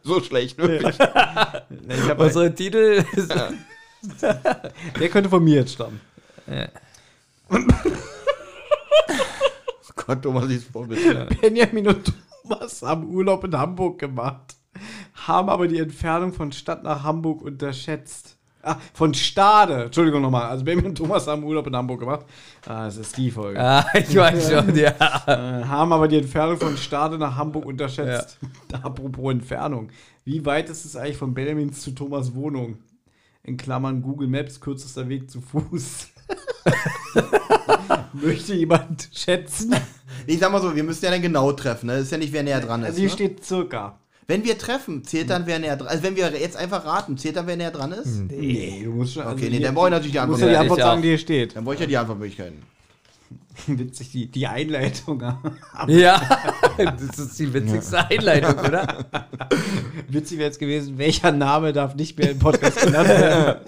So schlecht, wirklich. Ich hab, unsere Titel ist, der könnte von mir jetzt stammen. Gott, Thomas, vor, bitte. Benjamin und Thomas haben Urlaub in Hamburg gemacht, haben aber die Entfernung von Stadt nach Hamburg unterschätzt. Ah, von Stade. Entschuldigung nochmal. Also Benjamin und Thomas haben Urlaub in Hamburg gemacht. Ah, das ist die Folge. ah, ich weiß schon, ja. Äh, haben aber die Entfernung von Stade nach Hamburg unterschätzt. Apropos Entfernung. Wie weit ist es eigentlich von Benjamins zu Thomas Wohnung? In Klammern Google Maps, kürzester Weg zu Fuß. Möchte jemand schätzen? Ich sag mal so, wir müssen ja dann genau treffen. Ne? Das ist ja nicht, wer näher dran ist. Also hier ne? steht circa. Wenn wir treffen, zählt dann, wer näher dran ist. Also wenn wir jetzt einfach raten, zählt dann, wer näher dran ist? Nee, du musst schon. Okay, nee, dann brauche ich natürlich die Du Antwort. musst ja die Ja, Antwort sagen, die hier steht. Dann brauche ich ja die Antwortmöglichkeiten. Witzig, die, die Einleitung. Ja, das ist die witzigste Einleitung, oder? Witzig wäre jetzt gewesen, welcher Name darf nicht mehr im Podcast genannt werden.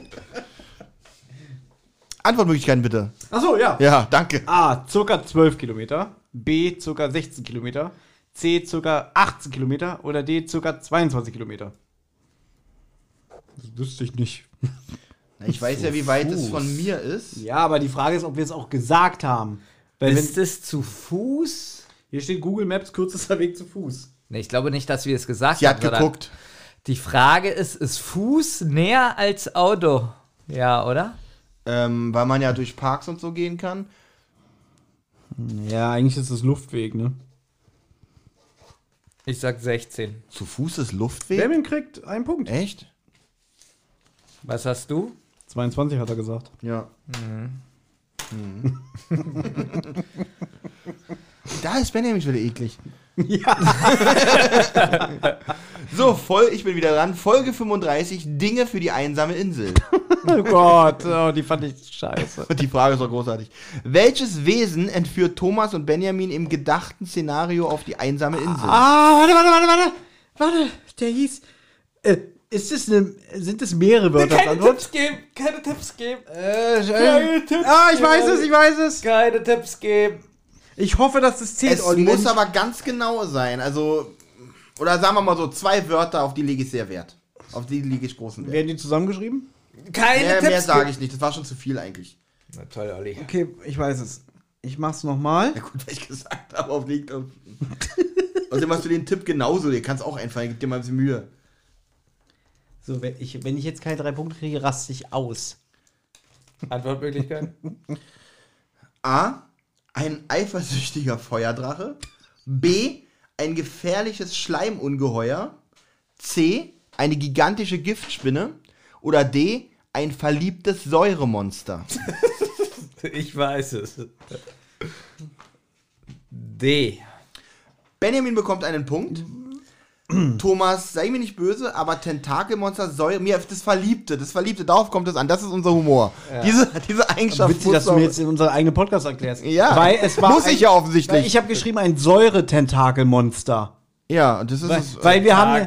Antwortmöglichkeiten bitte. Achso, ja. Ja, danke. A, circa 12 Kilometer. B, circa 16 Kilometer. C, circa 18 Kilometer. Oder D, circa 22 Kilometer. Das wüsste ich nicht. Na, Ich weiß ja, wie weit es von mir ist. Ja, aber die Frage ist, ob wir es auch gesagt haben. Weil wenn, Ist es zu Fuß? hier steht Google Maps, kürzester Weg zu Fuß. Nee, ich glaube nicht, dass wir es gesagt Sie hat haben. geguckt. Die Frage ist, ist Fuß näher als Auto? Ja, oder? Ähm, weil man ja durch Parks und so gehen kann. Ja, eigentlich ist es Luftweg, ne? Ich sag 16. Zu Fuß ist Luftweg? Benjamin kriegt einen Punkt. Echt? Was hast du? 22 hat er gesagt. Ja. Mhm. da ist Benjamin schon wieder eklig. Ja. So, voll, ich bin wieder dran. Folge 35, Dinge für die einsame Insel. Oh Gott, oh, die fand ich scheiße. Und die Frage ist auch großartig. Welches Wesen entführt Thomas und Benjamin im gedachten Szenario auf die einsame Insel? Ah, warte, warte, warte, warte. Warte, der hieß. Äh, ist das eine. Sind das mehrere Wörter? als Antwort? geben, keine Tipps geben, Äh, Keine Tipps ah, ich weiß es, ich weiß es. keine Tipps geben. Ich hoffe, dass das zählt, es Olli. muss Wenn- aber ganz genau sein. Also, oder sagen wir mal so, zwei Wörter, auf die lege ich sehr Wert. Auf die lege ich großen Wert. Werden die zusammengeschrieben? Keine Mehr, mehr Tipps sage ich nicht, das war schon zu viel eigentlich. Na toll, Olli. Okay, ich weiß es. Ich mach's nochmal. Ja gut, weil ich gesagt habe, auf liegt auf. Außerdem hast du den Tipp genauso, dir kannst auch einfallen, gib dir mal ein bisschen Mühe. So, wenn ich, wenn ich jetzt keine drei Punkte kriege, raste ich aus. Antwortmöglichkeiten? A. Ein eifersüchtiger Feuerdrache. B. Ein gefährliches Schleimungeheuer. C. Eine gigantische Giftspinne. Oder D. Ein verliebtes Säuremonster. Ich weiß es. D. Benjamin bekommt einen Punkt. Thomas, sei mir nicht böse, aber Tentakelmonster Säure, mir das Verliebte, das Verliebte, darauf kommt es an, das ist unser Humor. Diese, diese Eigenschaft. Witzig, dass du mir jetzt in unseren eigenen Podcast erklärst. Ja, weil es war muss ein, ich ja offensichtlich. Weil ich habe geschrieben, ein Säuretentakelmonster. ja, und das ist Weil, es. weil wir haben.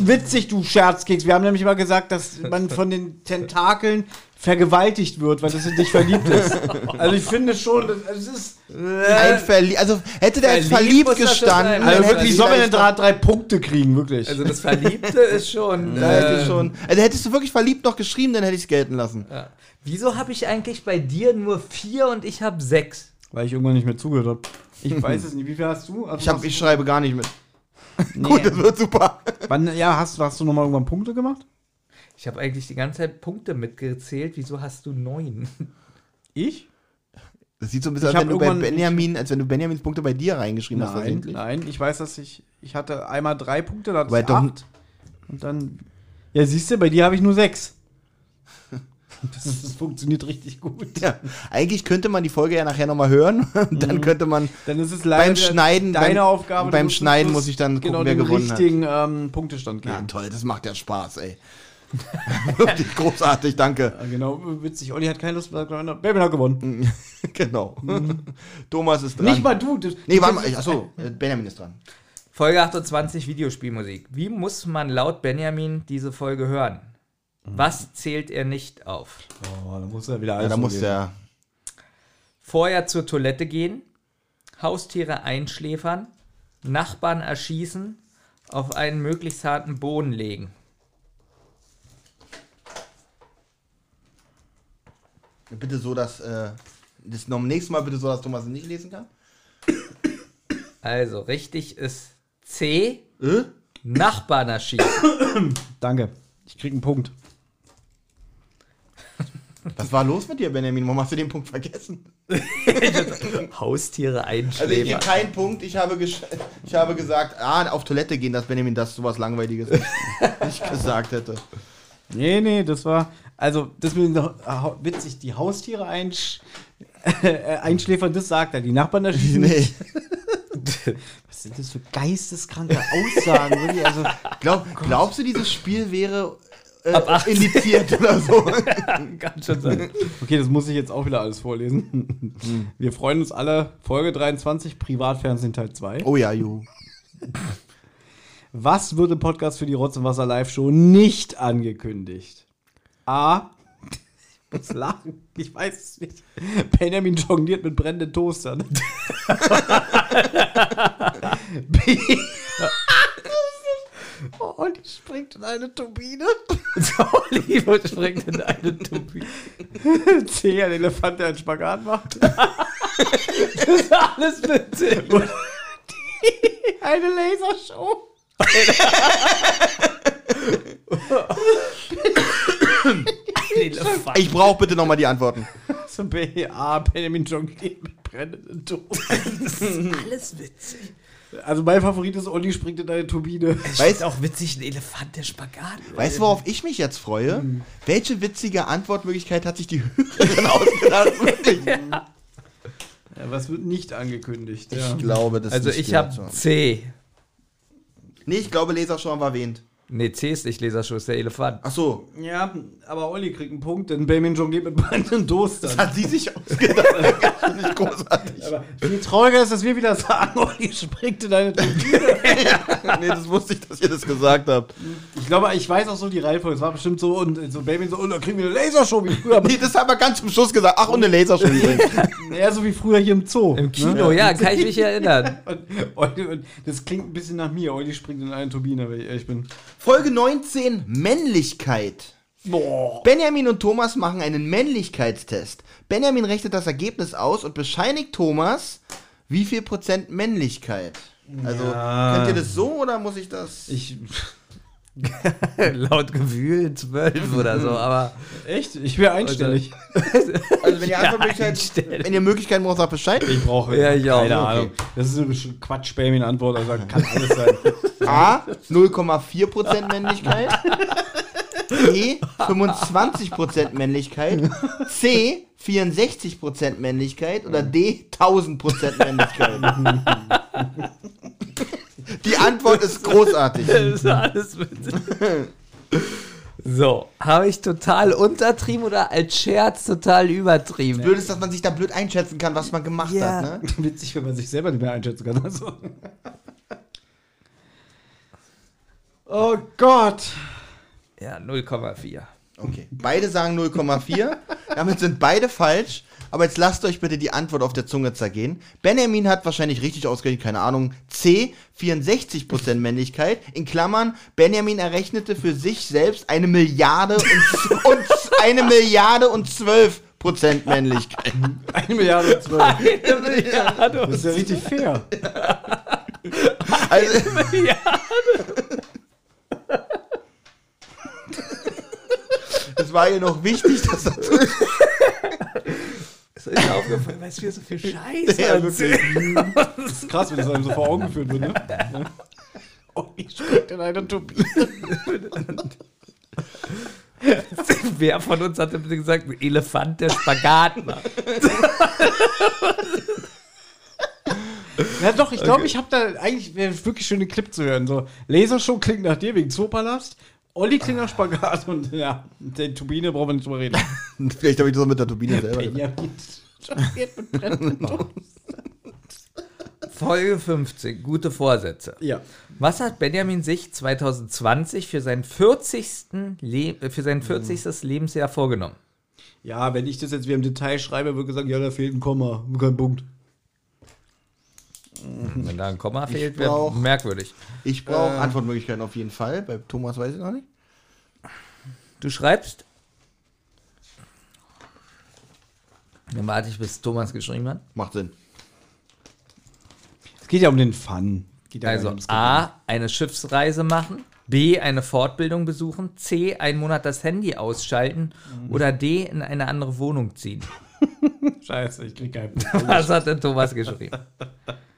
Witzig, du Scherzkeks. Wir haben nämlich mal gesagt, dass man von den Tentakeln vergewaltigt wird, weil das in dich verliebt ist. Also ich finde schon, das- es ist. Ein Verlie also hätte der jetzt Verliebt verliebt gestanden. Also hätte wirklich, ich soll man denn vielleicht- drei, drei Punkte kriegen, wirklich. Also das Verliebte ist schon. Da hätte äh, ich schon. Also hättest du wirklich verliebt noch geschrieben, dann hätte ich es gelten lassen. ja. Wieso habe ich eigentlich bei dir nur vier und ich habe sechs? weil ich irgendwann nicht mehr zugehört habe. Ich weiß es nicht. Wie viel hast du? Also Ich, hab, ich schreibe gar nicht mit. Nee. Gut, das wird super. Wann, ja, hast, hast du nochmal irgendwann Punkte gemacht? Ich habe eigentlich die ganze Zeit Punkte mitgezählt. Wieso hast du neun? Ich? Das sieht so ein bisschen Ich aus, wenn du bei Benjamin, als wenn du Benjamins Punkte bei dir reingeschrieben hast, Nein, versehentlich. nein, ich weiß, dass ich, ich hatte einmal drei Punkte, dann Weil hatte ich doch- acht. Und dann, ja, siehst du, bei dir habe ich nur sechs. Das, das funktioniert richtig gut. Ja, eigentlich könnte man die Folge ja nachher nochmal hören. Und Mhm. dann könnte man Dann ist es beim Schneiden, deine beim, Aufgabe. beim Schneiden muss ich dann gucken, genau wer den gewonnen hat. richtigen ähm, Punktestand Ja, geben. toll, das macht ja Spaß, ey. Wirklich großartig, danke. Ja, genau, witzig. Olli hat keine Lust mehr. Baby hat gewonnen. genau. Thomas ist dran. Nicht mal du. du Nee, warte mal, achso, äh, Benjamin ist dran. Folge 28 Videospielmusik. Wie muss man laut Benjamin diese Folge hören? Was zählt er nicht auf? Oh, da muss er wieder Ja, alles da muss der. Vorher zur Toilette gehen, Haustiere einschläfern, Nachbarn erschießen, auf einen möglichst harten Boden legen. Bitte so, dass. Äh, das noch nächstes Mal bitte so, dass Thomas es nicht lesen kann. Also richtig ist C, Äh? Nachbarn erschießen. Danke. Ich krieg einen Punkt. Was war los mit dir, Benjamin? Warum hast du den Punkt vergessen? Haustiere Also ich einschläfern. gebe keinen Punkt. Ich habe, ich habe gesagt, ah, auf Toilette gehen, dass Benjamin das sowas Langweiliges nicht, gesagt hätte. Nee, nee, das war. Also, das mit witzig, die Haustiere einsch äh, einschläfern, das sagt er. Die Nachbarn erschießen. Nee. Was sind das für geisteskranke Aussagen? also, Glaub, glaubst du, dieses Spiel wäre äh, Ab 18. indiziert oder so? Kann schon sein. okay, das muss ich jetzt auch wieder alles vorlesen. Wir freuen uns alle. Folge 23, Privatfernsehen Teil 2. Oh ja, Ju. Was wird im Podcast für die Rotz und Wasser Live Show nicht angekündigt? A. Ich muss lachen. Ich weiß es nicht. Benjamin jongliert mit brennenden Toastern. B. Oh, und die springt in eine Turbine. Oliver springt in eine Turbine. C. Ein Elefant, der einen Spagat macht. Das ist alles witzig. Eine Lasershow. Elefant. Ich brauche bitte nochmal die Antworten. So B. A. Benjamin jongliert mit brennenden Toastern. Alles witzig. Also mein Favorit ist Olli springt in eine Turbine. Weißt, auch witzig, ein Elefant, der Spagat. weißt du, worauf ich mich jetzt freue? Welche witzige Antwortmöglichkeit hat sich die Hörerin ausgedacht? Wirklich? Ja, was wird nicht angekündigt? Ja. Ich glaube, das Also nicht ich habe. C. Nee, ich glaube, Leserschauen war erwähnt. Nee, C ist nicht Laserschuss, der Elefant. Ach so. ja, aber Olli kriegt einen Punkt, denn Benjamin jongliert mit brennenden Toastern. Hat sie sich ausgedacht. Das ist nicht großartig. Aber viel trauriger ist, dass wir wieder sagen, Olli springt in eine Turbine. nee, das wusste ich, dass ihr das gesagt habt. Ich glaube, ich weiß auch so die Reihenfolge. Es war bestimmt so und so Benjamin so, und dann kriegen wir eine Lasershow wie früher. Nee, das haben wir ganz zum Schluss gesagt. Ach, und eine Lasershow übrigens. Eher so wie früher hier im Zoo. Im Kino, ja, kann ich mich erinnern. Und, Olli, und das klingt ein bisschen nach mir. Olli springt in eine Turbine, wenn ich ehrlich bin. Folge 19, Männlichkeit. Boah. Benjamin und Thomas machen einen Männlichkeitstest. Benjamin rechnet das Ergebnis aus und bescheinigt Thomas, wie viel Prozent Männlichkeit. Also, Ja. könnt ihr das so oder muss ich das? Ich. Laut Gewühl zwölf oder so, aber Echt? Ich wäre einstellig. Also, wenn ihr einfach Ja, Möglichkeit, einstellen. wenn ihr Möglichkeiten braucht, sagt Bescheid. Ich brauche Ja, ich auch. keine Okay. Ahnung. Das ist eine Quatsch, Benjamin Antwort. Also kann alles sein. A, 0,4% Männlichkeit. B, 25% Männlichkeit. C, 64% Männlichkeit. Oder D, 1000% Männlichkeit. Die Antwort ist großartig. das ist alles witzig. So, habe ich total untertrieben oder als Scherz total übertrieben? Blöd ist, dass man sich da blöd einschätzen kann, was man gemacht Ja. hat. Ne? Witzig, wenn man sich selber nicht mehr einschätzen kann. Also. Oh Gott. Ja, 0,4. Okay. Beide sagen 0,4. Damit sind beide falsch. Aber jetzt lasst euch bitte die Antwort auf der Zunge zergehen. Benjamin hat wahrscheinlich richtig ausgerechnet, keine Ahnung. C, 64% Männlichkeit. In Klammern, Benjamin errechnete für sich selbst eine Milliarde und, und eine Milliarde und 12 Prozent Männlichkeit. Eine Milliarde und zwölf. Eine Milliarde. Das ist ja richtig fair. Also, es war ihr noch wichtig, dass das Ist euch aufgefallen, weißt du, wir so viel Scheiße Ja, erzählen? Das ist krass, wenn das einem so vor Augen geführt wird, ne? Oh, wie steckt in einer Turbine? Wer von uns hatte bitte gesagt, ein Elefant, der Spagat macht? Ja, doch, ich glaube, ich habe da eigentlich wäre wirklich schön, den Clip zu hören. So, Lasershow klingt nach dir wegen Zoopalast. Olli klingt nach Spagat und ja, der Turbine brauchen wir nicht drüber reden. Vielleicht habe ich das auch mit der Turbine selber. Benjamin mit. Folge 15, gute Vorsätze. Ja. Was hat Benjamin sich 2020 für sein 40. Le für sein 40. Lebensjahr vorgenommen? Ja, wenn ich das jetzt wieder im Detail schreibe, würde ich sagen, ja, da fehlt ein Komma, kein Punkt. Wenn da ein Komma fehlt, wäre merkwürdig. Ich brauche Antwortmöglichkeiten auf jeden Fall. Bei Thomas weiß ich noch nicht. Du schreibst. Dann warte ich, bis Thomas geschrieben hat. Macht Sinn. Es geht ja um den Fun. Geht ja Also ums A, eine Schiffsreise machen. B, eine Fortbildung besuchen. C, einen Monat das Handy ausschalten. Oder D, in eine andere Wohnung ziehen. Scheiße, ich krieg keinen Punkt. Was hat denn Thomas geschrieben?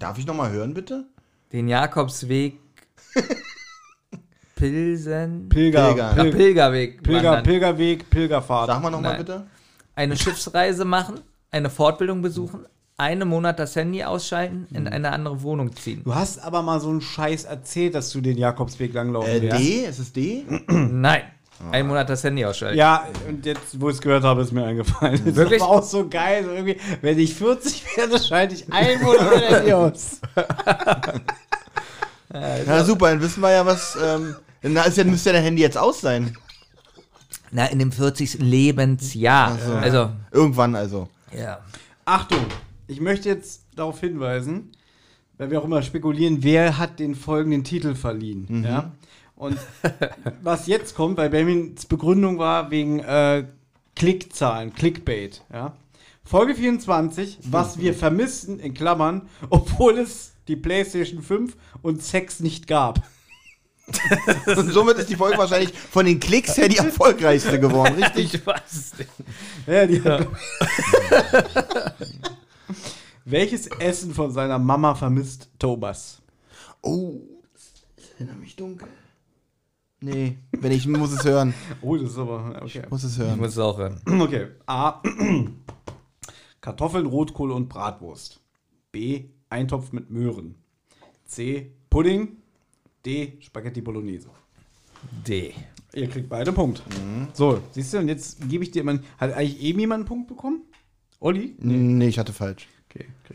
Darf ich nochmal hören, bitte? Den Jakobsweg Pilsen. Pilger, Pilger. Pil Pilgerweg. Pilger, wandern. Pilgerweg, Pilgerfahrt. Sag mal nochmal bitte. Eine Schiffsreise machen, eine Fortbildung besuchen, einen Monat das Handy ausschalten, in eine andere Wohnung ziehen. Du hast aber mal so einen Scheiß erzählt, dass du den Jakobsweg langlaufen Äh, wirst. D? Ist es D? Nein. Einen Monat das Handy ausschalten. Ja, und jetzt, wo ich es gehört habe, ist mir eingefallen. Das Wirklich? ist aber auch so geil. So irgendwie, wenn ich 40 werde, schalte ich einen Monat mein Handy aus. Ja, super, dann wissen wir ja, was. Ähm, na, ist ja, müsste ja dein Handy jetzt aus sein. Na, in dem 40. Lebensjahr. so. Also, Irgendwann also. ja. Achtung, ich möchte jetzt darauf hinweisen, weil wir auch immer spekulieren, wer hat den folgenden Titel verliehen. Ja? Und was jetzt kommt, weil Benjamins Begründung war wegen äh, Klickzahlen, Clickbait. Ja? Folge 24, was wir vermissen, in Klammern, obwohl es die PlayStation 5 und Sex nicht gab. Und somit ist die Folge wahrscheinlich von den Klicks her die erfolgreichste geworden, richtig? Ich weiß es nicht. Ja, die hat- Welches Essen von seiner Mama vermisst Thomas? Oh, das erinnert mich dunkel. Nee, wenn ich muss es hören. Oh, das ist aber. Okay. Muss es Ich hören. muss es auch hören. Okay. A. Kartoffeln, Rotkohl und Bratwurst. B. Eintopf mit Möhren. C. Pudding. D. Spaghetti Bolognese. D. Ihr kriegt beide einen Punkt. So, siehst du, und jetzt gebe ich dir mal. Hat eigentlich eben jemand einen Punkt bekommen? Olli? Nee, ich hatte falsch.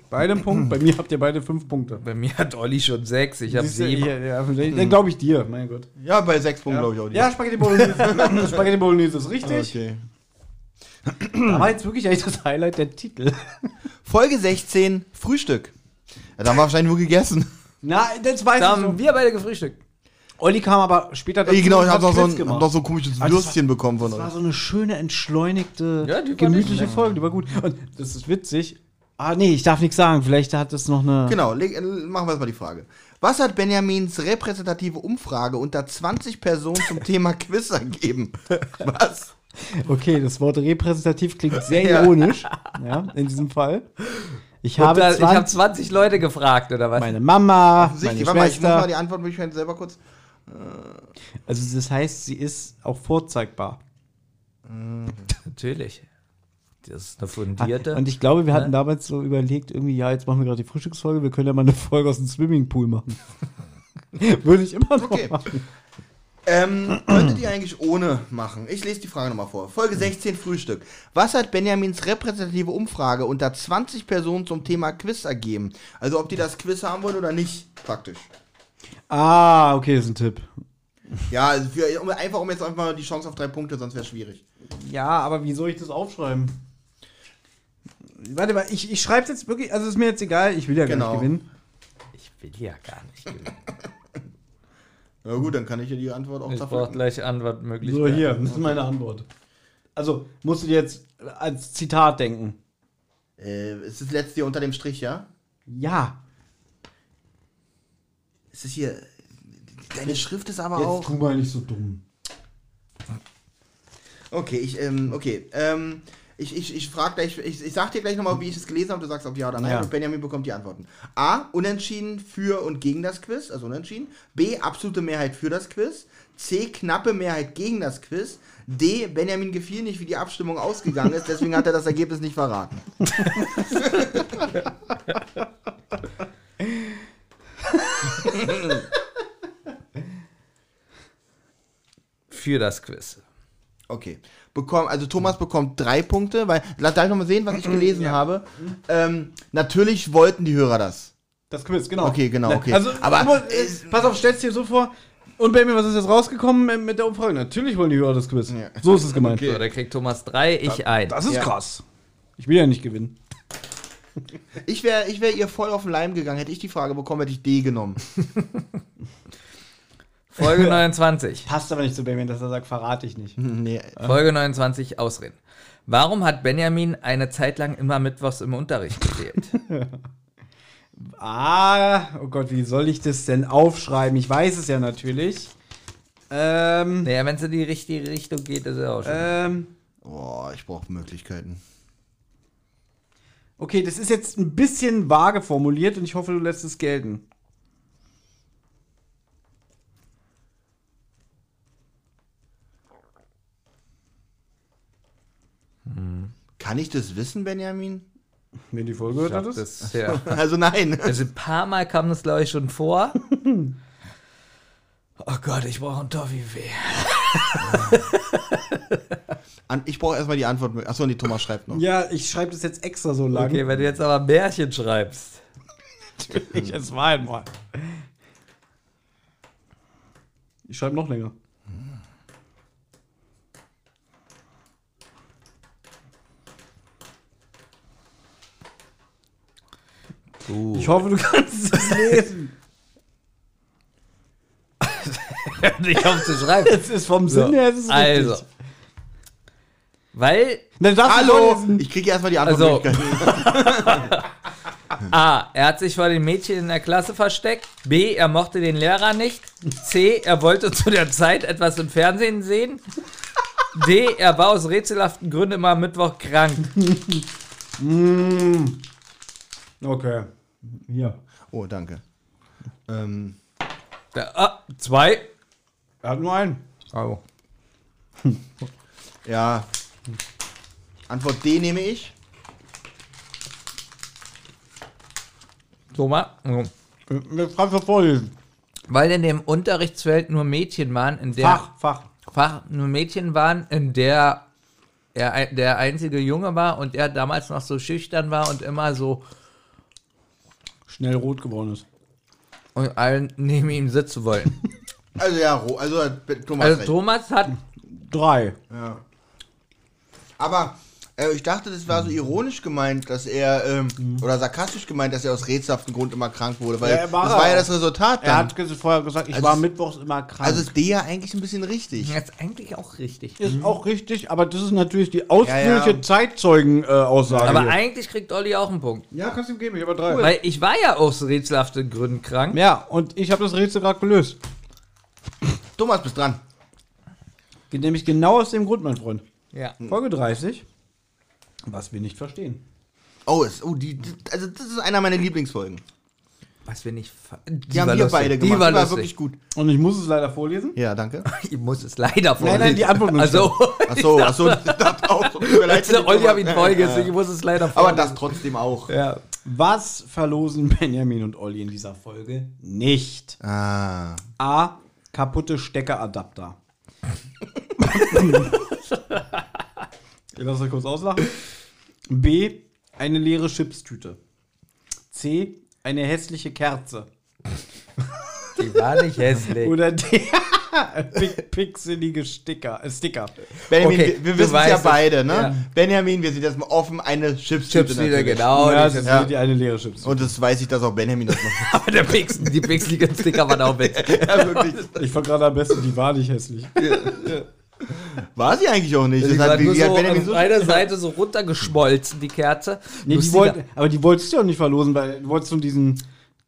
Beide einen Punkt. Bei mir habt ihr beide fünf Punkte. Bei mir hat Olli schon sechs, ich habe sieben. hier, ja, dann glaube ich dir, mein Gott. Ja, bei sechs Punkten glaube ich auch. die. Ja, Spaghetti Bolognese. Spaghetti Bolognese ist richtig. Okay. Da war jetzt wirklich eigentlich das Highlight der Titel. Folge 16, Frühstück. Ja, da haben wir wahrscheinlich nur gegessen. Na, das weiß Da ich haben so. wir beide gefrüchtigt. Olli kam aber später Ey, genau, ich hat noch, so ein, hab noch so ein komisches das Würstchen bekommen von Das war euch. so eine schöne, entschleunigte, Ja, gemütliche ich- Folge, die war gut. Und das ist witzig. Ah, nee, ich darf nichts sagen. Vielleicht hat es noch eine. Genau, äh, machen wir erstmal die Frage. Was hat Benjamins repräsentative Umfrage unter 20 Personen zum Thema Quiz ergeben? Was? Okay, das Wort repräsentativ klingt sehr ironisch. ja, in diesem Fall. Ich habe da, ich 20, habe 20 Leute gefragt, oder was? meine Mama, meine warte mal, ich muss mal Schwester. die Antwortmöglichkeiten selber kurz. Also das heißt, sie ist auch vorzeigbar. Natürlich. Das ist eine fundierte. Und ich glaube, wir hatten Ne? damals so überlegt, irgendwie, ja, jetzt machen wir gerade die Frühstücksfolge, wir können ja mal eine Folge aus dem Swimmingpool machen. Würde ich immer noch Okay. machen. Ähm, könntet ihr eigentlich ohne machen? Ich lese die Frage nochmal vor. Folge 16, Frühstück. Was hat Benjamins repräsentative Umfrage unter 20 Personen zum Thema Quiz ergeben? Also ob die das Quiz haben wollen oder nicht, praktisch. Ah, okay, das ist ein Tipp. Ja, also für, um, einfach um jetzt einfach mal die Chance auf drei Punkte, sonst wäre es schwierig. Ja, aber wie soll ich das aufschreiben? Warte mal, ich, ich schreibe jetzt wirklich, also ist mir jetzt egal, ich will ja Genau. gar nicht gewinnen. Ich will ja gar nicht gewinnen. Na gut, dann kann ich ja die Antwort auch Ich brauche gleich So, Antwortmöglichkeiten. hier, das ist meine Antwort. Also, musst du dir jetzt als Zitat denken. Äh, ist das letzte hier unter dem Strich, ja? Ja. Ist es hier. Deine Schrift ist aber Jetzt auch. tu mal nicht so dumm. Okay, ich, ähm, okay. Ähm, ich, ich, ich frage gleich, ich, ich sag dir gleich nochmal, wie ich es gelesen habe, du sagst ob ja oder nein Ja. und Benjamin bekommt die Antworten. A, unentschieden für und gegen das Quiz, also unentschieden. B, absolute Mehrheit für das Quiz. C, knappe Mehrheit gegen das Quiz. D, Benjamin gefiel nicht, wie die Abstimmung ausgegangen ist, deswegen hat er das Ergebnis nicht verraten. Für das Quiz. Okay. Bekomm, also Thomas bekommt drei Punkte, weil, lass darf ich nochmal sehen, was ich gelesen habe. Ähm, natürlich wollten die Hörer das. Das Quiz, genau. Okay, genau, okay. Also, Aber, aber, äh, pass auf, stell's dir so vor. Und Baby, was ist jetzt rausgekommen mit der Umfrage? Natürlich wollen die Hörer das Quiz. Ja. So ist es gemeint. So, da kriegt Thomas drei, ich ein. Das ist Ja. krass. Ich will ja nicht gewinnen. Ich wäre ich wär ihr voll auf den Leim gegangen. Hätte ich die Frage bekommen, hätte ich D genommen. Folge 29. Passt aber nicht zu Baby, dass er sagt, verrate ich nicht. nee. Folge 29, Ausreden. Warum hat Benjamin eine Zeit lang immer Mittwochs im Unterricht gefehlt? Ah, oh Gott, wie soll ich das denn aufschreiben? Ich weiß es ja natürlich. Ähm, naja, wenn es in die richtige Richtung geht, ist er auch schon. ähm, Boah, ich brauche Möglichkeiten. okay, das ist jetzt ein bisschen vage formuliert und ich hoffe, du lässt es gelten. Kann ich das wissen, Benjamin? Wenn die Folge gehört Ich hat, glaub, ist. das, ja. Also nein. Also ein paar Mal kam das, glaube ich, schon vor. Oh Gott, ich brauche einen Toffifee. An, ich brauche erstmal die Antwort. Achso, und die Thomas schreibt noch. Ja, ich schreibe das jetzt extra so lang. Okay, wenn du jetzt aber Märchen schreibst. ich es war einmal. Ich schreibe noch länger. Ich hoffe, du kannst es lesen. nicht aufzuschreiben. Es ist vom Sinn her, es ist Also. richtig. Weil Hallo! Ich kriege erstmal die Also- Antwort. A. Er hat sich vor den Mädchen in der Klasse versteckt. B. Er mochte den Lehrer nicht. C. Er wollte zu der Zeit etwas im Fernsehen sehen. D. Er war aus rätselhaften Gründen immer am Mittwoch krank. Okay. Hier. Oh, danke. Ähm, Da, ah, zwei. Er hat nur einen. Oh. ja. Antwort D nehme ich. Thomas. Oh. Jetzt kannst du vorlesen. Weil in dem Unterrichtsfeld nur Mädchen waren, in der Fach, Fach. Fach nur Mädchen waren, in der er der einzige Junge war und er damals noch so schüchtern war und immer so Schnell rot geworden ist. und allen neben ihm sitzen wollten. Also ja, also hat Thomas Also recht. Thomas hat Drei. Ja. Aber äh, ich dachte, das war so ironisch gemeint, dass er, ähm, oder sarkastisch gemeint, dass er aus rätselhaften Grund immer krank wurde, weil Ja, er war das war ja das Resultat dann. Er hat vorher gesagt, ich Also war mittwochs immer krank. also ist D ja eigentlich ein bisschen richtig. jetzt eigentlich auch richtig. ist auch richtig, aber das ist natürlich die ausführliche Ja, ja. Zeitzeugen-Aussage. Aber eigentlich kriegt Olli auch einen Punkt. ja, kannst du ihm geben, ich habe drei. Weil ich war ja aus rätselhaften Gründen krank. Ja, und ich habe das Rätsel gerade gelöst. Thomas, bist dran. Geht nämlich genau aus dem Grund, mein Freund. Ja. Folge 30. Was wir nicht verstehen. Oh, ist, oh die, die, also das ist einer meiner Lieblingsfolgen. Was wir nicht. ver- Die, haben wir beide Die gemacht. war, Die war wirklich gut. Und ich muss es leider vorlesen. Ja, danke. Ich muss es leider vorlesen. nein, die Antwort muss Also, Achso, achso, ich dachte auch. tut mir leid, der Olli hat ihn ja. ich muss es leider Aber vorlesen. das trotzdem auch. Ja. Was verlosen Benjamin und Olli in dieser Folge nicht? Ah. A. Kaputte Steckeradapter. Ihr lasst euch kurz auslachen. B. Eine leere Chipstüte. C. Eine hässliche Kerze. Die war nicht hässlich. Oder der pix- pixelige Sticker. Äh, Sticker. Benjamin, Okay, wir, wir wissen es ja beide, ne? Ja. Benjamin, wir sind jetzt mal offen, eine Chipstüte Chips wieder, natürlich. genau. ja, die ist die eine leere Chips. Und das weiß ich, dass auch Benjamin das noch Aber der Pix, die pixeligen Sticker waren auch witzig. ja, wirklich. Ich fand gerade am besten, die war nicht hässlich. War sie eigentlich auch nicht. Die Das war hat, nur so Benjamin auf so einer Seite so runtergeschmolzen, die Kerze. Nee, die wollt, aber die wolltest du ja auch nicht verlosen, weil du wolltest nur diesen,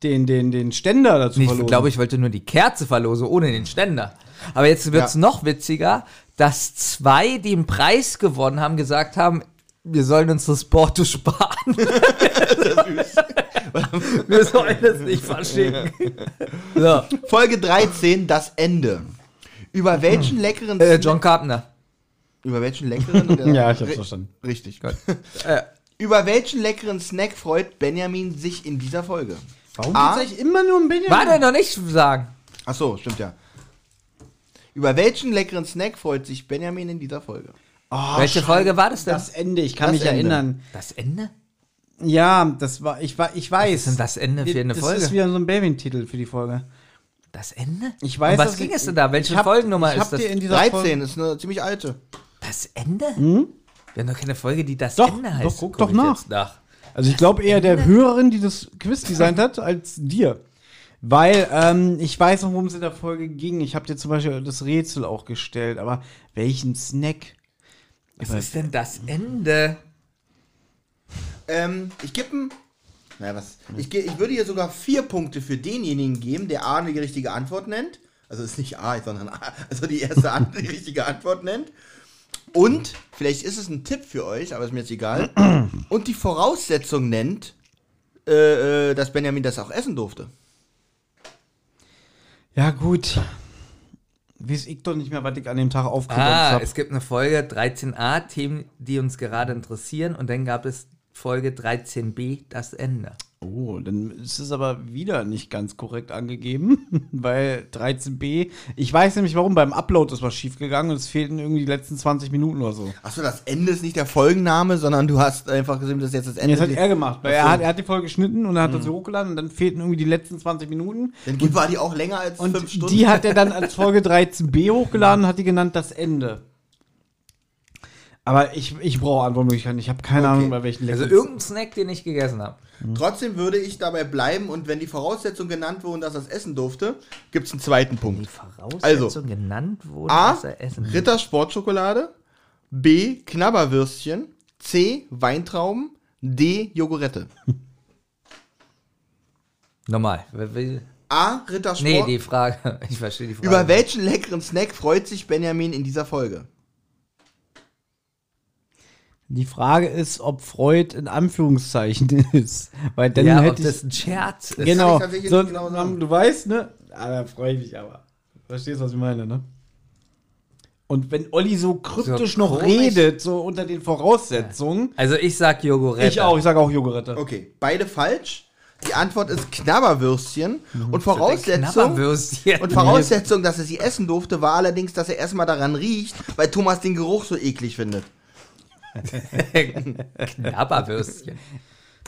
den, den, den Ständer dazu Nee, verlosen. ich glaube, ich wollte nur die Kerze verlosen, ohne den Ständer. Aber jetzt wird's Ja. noch witziger, dass zwei, die einen Preis gewonnen haben, gesagt haben, wir sollen uns das Porto sparen. wir sollen es nicht verschicken. so. Folge 13, das Ende. Über welchen leckeren äh, John Carpenter. Über welchen leckeren? Ja, ich hab's verstanden. Richtig. Äh, Über welchen leckeren Snack freut Benjamin sich in dieser Folge? Warum A. geht's eigentlich immer nur um Benjamin? war der noch nicht sagen? Ach so, stimmt ja. Über welchen leckeren Snack freut sich Benjamin in dieser Folge? Oh, Welche. Folge war das denn? Das Ende, ich kann Das mich Ende. erinnern. Das Ende? Ja, das war, ich, war, ich weiß. Was ist denn das Ende für eine das Folge? Das ist wieder so ein Benjamin-Titel für die Folge. Das Ende? Ich weiß, Um was ging ich- es denn da? Welche ich hab- Folgennummer ich hab ist das? dir in dieser 13 Folge, ist eine ziemlich alte. Das Ende? Wir haben doch keine Folge, die das Doch, Ende doch, heißt. guck Guck doch nach. jetzt nach. Also ich glaube eher der Hörerin, die das Quiz designt hat, als dir. Weil ähm, ich weiß noch, worum es in der Folge ging. Ich habe dir zum Beispiel das Rätsel auch gestellt, aber welchen Snack? Was ist denn das Ende? Ähm, ich gebe ihm. Naja, was? Ich, ge- ich würde hier sogar vier Punkte für denjenigen geben, der A die richtige Antwort nennt. Also es ist nicht A, sondern A, also die erste An die richtige Antwort nennt. Und, vielleicht ist es ein Tipp für euch, aber ist mir jetzt egal. Und die Voraussetzung nennt, äh, äh, dass Benjamin das auch essen durfte. Ja, gut. Weiß ich doch nicht mehr, was ich an dem Tag aufgenommen Ah, habe. es gibt eine Folge 13a, Themen, die uns gerade interessieren. Und dann gab es Folge 13b, das Ende. Oh, dann ist es aber wieder nicht ganz korrekt angegeben, weil 13b. Ich weiß nämlich, warum beim Upload ist was schiefgegangen und es fehlten irgendwie die letzten 20 Minuten oder so. Achso, das Ende ist nicht der Folgenname, sondern du hast einfach gesehen, das ist jetzt das Nee, Ende. das hat er gemacht, weil er hat, er hat die Folge geschnitten und dann hat er sie hochgeladen und dann fehlten irgendwie die letzten 20 Minuten. Dann war die auch länger als Und fünf Stunden. die hat er dann als Folge 13b hochgeladen und hat die genannt das Ende. Aber ich, ich brauche Antwortmöglichkeiten. Ich habe keine Okay. Ahnung, bei welchen Also Leckeren- irgendein Snack, den ich gegessen habe. Trotzdem würde ich dabei bleiben und wenn die Voraussetzungen genannt wurden, dass er es essen durfte, gibt es einen zweiten Die Punkt. Voraussetzung Also, genannt wurde, A. dass er essen Ritter Sportschokolade. B. Knabberwürstchen. C. Weintrauben. D. Jogurette. Nochmal. A. Ritter Sport. Nee, die Frage. Ich verstehe die Frage. Über welchen leckeren Snack freut sich Benjamin in dieser Folge? Die Frage ist, ob Freud in Anführungszeichen ist. Weil dann Ja, ob hätte ich. das ein Scherz ist. genau. So, genau du weißt, ne? Ah, da freue ich mich aber. Verstehst, was ich meine, ne? Und wenn Olli so kryptisch So noch redet, so unter den Voraussetzungen. Also ich sag Jogurette. Ich auch, ich sage auch Jogurette. Okay, beide falsch. Die Antwort ist Knabberwürstchen. Mhm. Und Voraussetzung. Knabberwürstchen. Und Voraussetzung, dass er sie essen durfte, war allerdings, dass er erstmal daran riecht, weil Thomas den Geruch so eklig findet. Knabberwürstchen.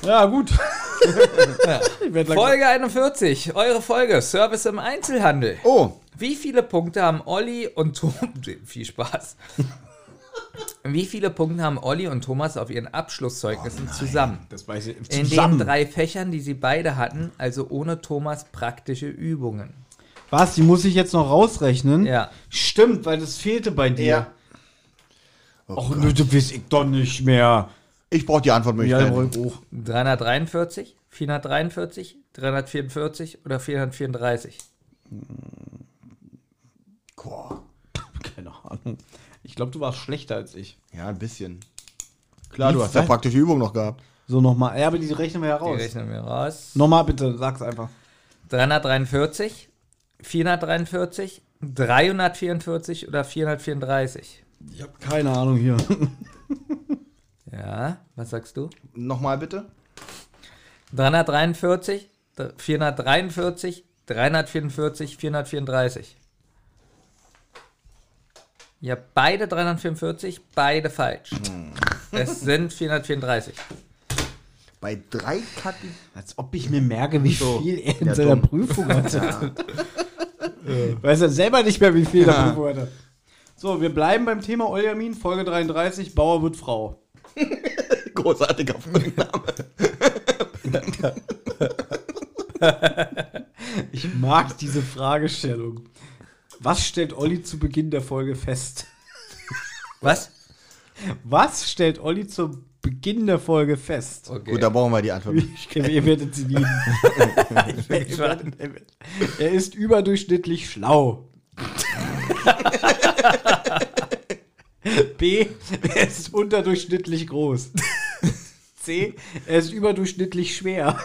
Ja, gut. Folge 41, eure Folge, Service im Einzelhandel. Oh, Wie viele Punkte haben Olli und Thomas, viel Spaß. Wie viele Punkte haben Olli und Thomas auf ihren Abschlusszeugnissen zusammen? Das weiß ich. In Zusammen. den drei Fächern, die sie beide hatten, also ohne Thomas praktische Übungen. Was? Die muss ich jetzt noch rausrechnen? Ja. Stimmt, weil das fehlte bei dir. Ja. Och, nö, das weiß ich doch nicht mehr. ich brauche die Ja, Antwortmöglichkeit. ruhig hoch. 343, 443, 344 oder 434? Boah. Keine Ahnung. Ich glaube, du warst schlechter als ich. Ja, ein bisschen. Klar, Wie du hast ja praktische Übung noch gehabt. So, nochmal. Ja, aber die rechnen wir ja Die raus. rechnen wir raus. Nochmal bitte, sag's einfach. 343, 443, 344 oder 434? Ich habe keine Ahnung hier. Ja, was sagst du? Nochmal bitte. 343, 443, 344, 434. Ja, beide 344, beide falsch. Es sind 434. Bei drei Kategorien. Als ob ich mir merke, wie So. viel er in Ja, seiner dumm. Prüfung hatte. Weiß er selber nicht mehr, wie viel Ja. er wurde. So, wir bleiben beim Thema Oljamin, Folge 33, Bauer wird Frau. Großartiger Folgenname. Ich mag diese Fragestellung. Was stellt Olli zu Beginn der Folge fest? Was? Was stellt Olli zu Beginn der Folge fest? Okay. Gut, da brauchen wir die Antwort. Ich kenne, ihr werdet sie lieben. bin gespannt. er ist überdurchschnittlich schlau. B. Er ist unterdurchschnittlich groß. C. Er ist überdurchschnittlich schwer.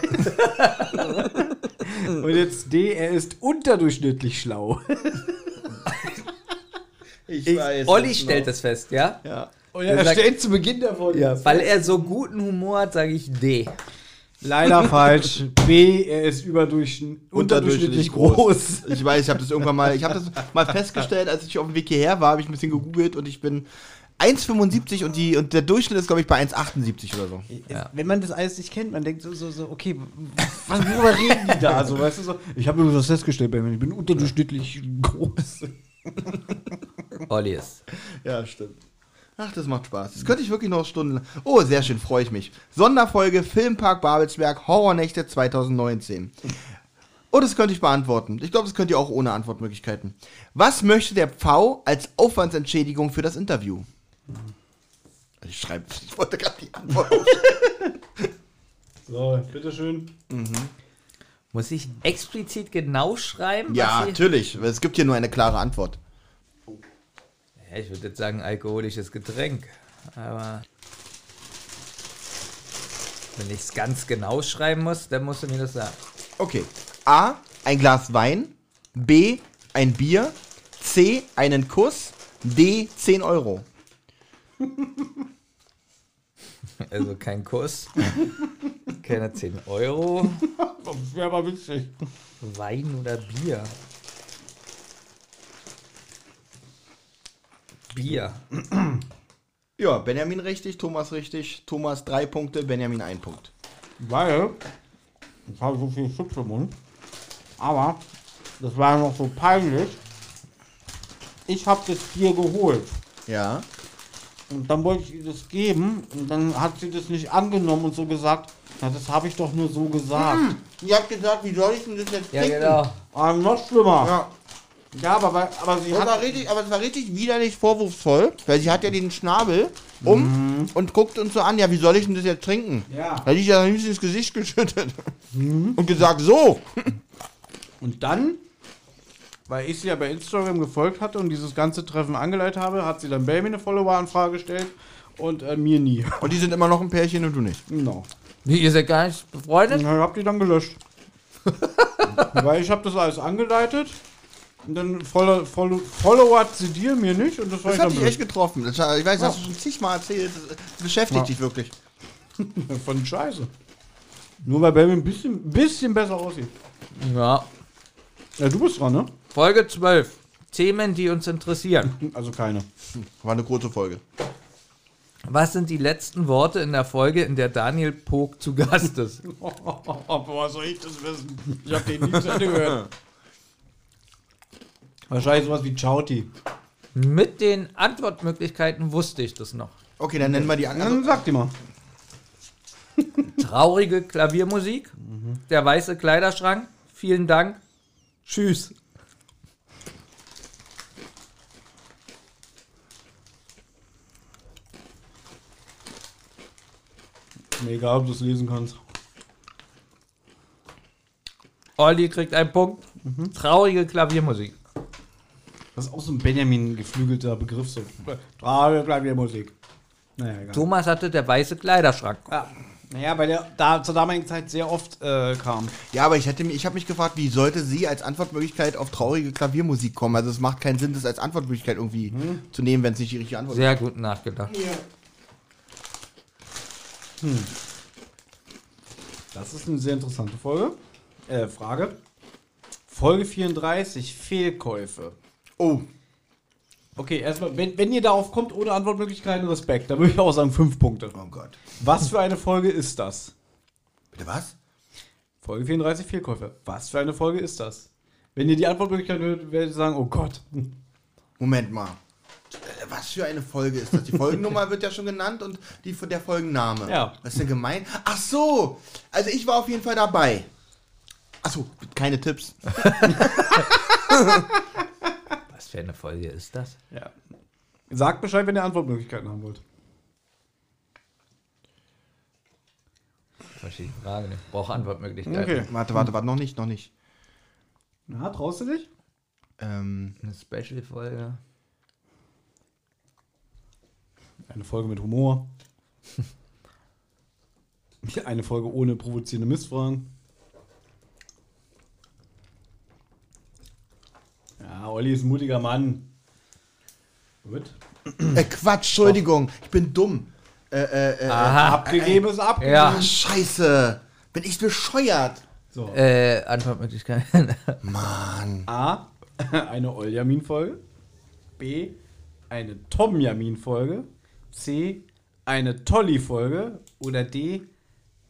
Und jetzt D. Er ist unterdurchschnittlich schlau. Ich, Ich, weiß Olli stellt noch. das fest, ja? Ja. Und er sagt- stellt zu Beginn der Folge. Weil er so guten Humor hat, sage ich D. Leider falsch. B. Er ist überdurchschn unterdurchschnittlich groß. Ich weiß, ich habe das irgendwann mal, ich habe das mal festgestellt, als ich auf dem Weg hierher war, habe ich ein bisschen gegoogelt und ich bin 1,75 und, die, und der Durchschnitt ist, glaube ich, bei 1,78 oder so. Ja. Wenn man das alles nicht kennt, man denkt so, so, so okay, was, worüber reden die da? So, weißt du, so, ich habe nur was festgestellt, Benjamin, ich bin unterdurchschnittlich groß. Olli ist. Ja, stimmt. Ach, das macht Spaß. Das könnte ich wirklich noch Stunden. Oh, sehr schön, freue ich mich. Sonderfolge Filmpark Babelsberg Horrornächte 2019. Oh, das könnte ich beantworten. Ich glaube, das könnt ihr auch ohne Antwortmöglichkeiten. Was möchte der Pfau als Aufwandsentschädigung für das Interview? Ich schreibe, ich wollte gerade die Antwort. So, bitteschön. Muss ich explizit genau schreiben? ja, natürlich. weil Es gibt hier nur eine klare Antwort. Ich würde jetzt sagen alkoholisches Getränk. Aber wenn ich es ganz genau schreiben muss, dann musst du mir das sagen. Okay. A. Ein Glas Wein. B. Ein Bier. C. Einen Kuss. D. 10 Euro. Also kein Kuss, keine 10 Euro, Das wäre aber witzig. Wein oder Bier. Bier. Ja, Benjamin richtig, Thomas richtig, Thomas drei Punkte, Benjamin ein Punkt. Weil, ich habe so viel Chips im Mund, aber das war noch so peinlich. Ich habe das Bier geholt. Ja. Und dann wollte ich ihr das geben und dann hat sie das nicht angenommen und so gesagt, na, das habe ich doch nur so gesagt. Ihr habt gesagt, wie soll ich denn das jetzt Ja, genau. Ah, noch schlimmer. Ja, Ja, aber, weil- aber sie hat... richtig, aber es war richtig widerlich vorwurfsvoll, weil sie hat ja den Schnabel um und guckt uns so an, ja, wie soll ich denn das jetzt trinken? Ja. Da hätte ich ja am liebsten ins Gesicht geschüttet und gesagt, so. Und dann, weil ich sie ja bei Instagram gefolgt hatte und dieses ganze Treffen angeleitet habe, hat sie dann Baby eine Follower-Anfrage gestellt und äh, mir nie. Und die sind immer noch ein Pärchen und du nicht. Genau. Wie, ihr seid gar nicht befreundet? Und ich hab die dann gelöscht. weil ich habe das alles angeleitet und dann follow, follow, followert sie dir, mir nicht und das war Das ich hat dann dich blöd. echt getroffen. Das, war- ich weiß, das hast du schon zigmal erzählt. Das, das beschäftigt Ja. dich wirklich. Von Scheiße. Nur weil Baby ein bisschen, bisschen besser aussieht. Ja. Ja, du bist dran, ne? Folge 12. Themen, die uns interessieren. Also keine. War eine große Folge. Was sind die letzten Worte in der Folge, in der Daniel Pog zu Gast ist? Woher soll ich das wissen? Ich habe den nie zu Ende gehört. Wahrscheinlich sowas wie Chauti. Mit den Antwortmöglichkeiten wusste ich das noch. Okay, dann nennen wir die anderen. Dann sag die mal. Traurige Klaviermusik, der weiße Kleiderschrank, vielen Dank, tschüss. Mir egal, ob du es lesen kannst. Olli kriegt einen Punkt. Traurige Klaviermusik. Das ist auch so ein Benjamin-geflügelter Begriff. So. Trage Klaviermusik. Naja, egal. Thomas hatte der weiße Kleiderschrank. Ja. Naja, weil der da zur damaligen Zeit sehr oft äh, kam. Ja, aber ich, hätte, ich habe mich gefragt, wie sollte sie als Antwortmöglichkeit auf traurige Klaviermusik kommen? Also es macht keinen Sinn, das als Antwortmöglichkeit irgendwie zu nehmen, wenn es nicht die richtige Antwort ist. Sehr gut nachgedacht. Das ist eine sehr interessante Folge. Äh, Frage. Folge 34, Fehlkäufe. Oh, Okay, erstmal, wenn, wenn ihr darauf kommt ohne Antwortmöglichkeiten, Respekt. Da würde ich auch sagen, fünf Punkte. oh Gott. Was für eine Folge ist das? Bitte was? Folge 34, Fehlkäufe. Was für eine Folge ist das? Wenn ihr die Antwortmöglichkeit hört, werdet ihr sagen, oh Gott. Moment mal. Äh, Was für eine Folge ist das? Die Folgennummer wird ja schon genannt und die der Folgenname. Ja. Was ist denn gemein? Ach so. Also ich war auf jeden Fall dabei. Ach so, keine Tipps. Für eine Folge ist das? Ja. Sagt Bescheid, wenn ihr Antwortmöglichkeiten haben wollt. Verstehe die Frage nicht. Brauche Antwortmöglichkeiten. Okay. Warte, warte, warte, noch nicht, noch nicht. Na, traust du dich? Ähm, Eine Special-Folge. Eine Folge mit Humor. Eine Folge ohne provozierende Missfragen. Ja, Olli ist ein mutiger Mann. Gut. äh, Quatsch, Entschuldigung, ich bin dumm. Äh, äh, äh, Aha. Abgegeben ist abgegeben. Ja. scheiße. Bin ich bescheuert. So. Äh, Antwortmöglichkeiten. Mann. A. Eine Oljamin-Folge. B. Eine Tomjamin-Folge. C. Eine Tolli-Folge. Oder D.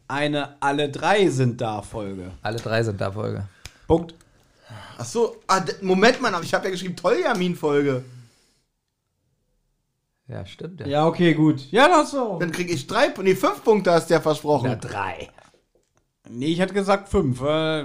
Eine Alle drei sind da Folge. Alle drei sind da Folge. Punkt. Ach so, ah, Moment mal, aber ich habe ja geschrieben Toljamin-Folge. Ja, stimmt. Ja. Ja, okay, gut. Ja, das so. Dann kriege ich drei, nee, fünf Punkte hast du ja versprochen. Na, drei. Nee, ich hatte gesagt fünf. Äh, Ja,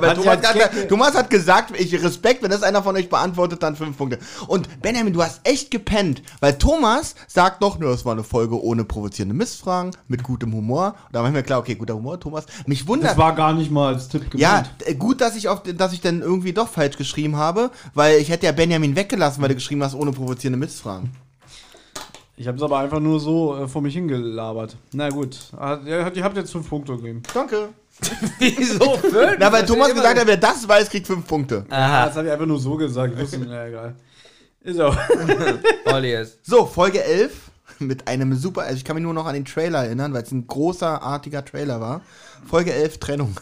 weil Hat Thomas, hat, Kecke- Thomas hat gesagt, ich Respekt, wenn das einer von euch beantwortet, dann fünf Punkte. Und Benjamin, du hast echt gepennt, weil Thomas sagt doch, nur das war eine Folge ohne provozierende Missfragen, mit gutem Humor. Und da war mir klar, okay, guter Humor, Thomas. Mich wundert. das war gar nicht mal als Tipp gemeint. ja, gut, dass ich auf, dass ich dann irgendwie doch falsch geschrieben habe, weil ich hätte ja Benjamin weggelassen, weil du geschrieben hast, ohne provozierende Missfragen. Ich habe es aber einfach nur so äh, vor mich hingelabert. Na gut. Ah, ja, Ihr habt jetzt fünf Punkte gegeben. Danke. Wieso fünf? Na, weil Thomas gesagt hat, wer das weiß, kriegt fünf Punkte. Ah, das habe ich einfach nur so gesagt. Ich wusste, na egal. Ist auch. Olli ist. So, Folge 11 mit einem super, also ich kann mich nur noch an den Trailer erinnern, weil es ein großartiger Trailer war. Folge 11, Trennung.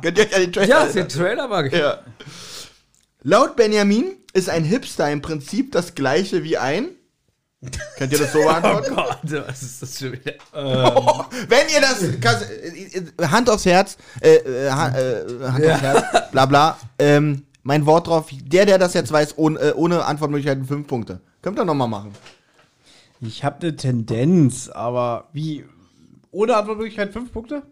Könnt ihr euch an den Trailer Ja, erinnern? den Trailer mag ich. Ja. Laut Benjamin ist ein Hipster im Prinzip das gleiche wie ein. Könnt ihr das so Oh beantworten? Gott, was ist das schon wieder? Oh, wenn ihr das. Äh, äh, Hand aufs Herz. Äh, äh, äh, Hand aufs Herz. Bla bla. Ähm, mein Wort drauf. Der, der das jetzt weiß, ohne, ohne Antwortmöglichkeiten, fünf Punkte. Könnt ihr nochmal machen. Ich habe eine Tendenz, aber wie? Ohne Antwortmöglichkeit fünf Punkte?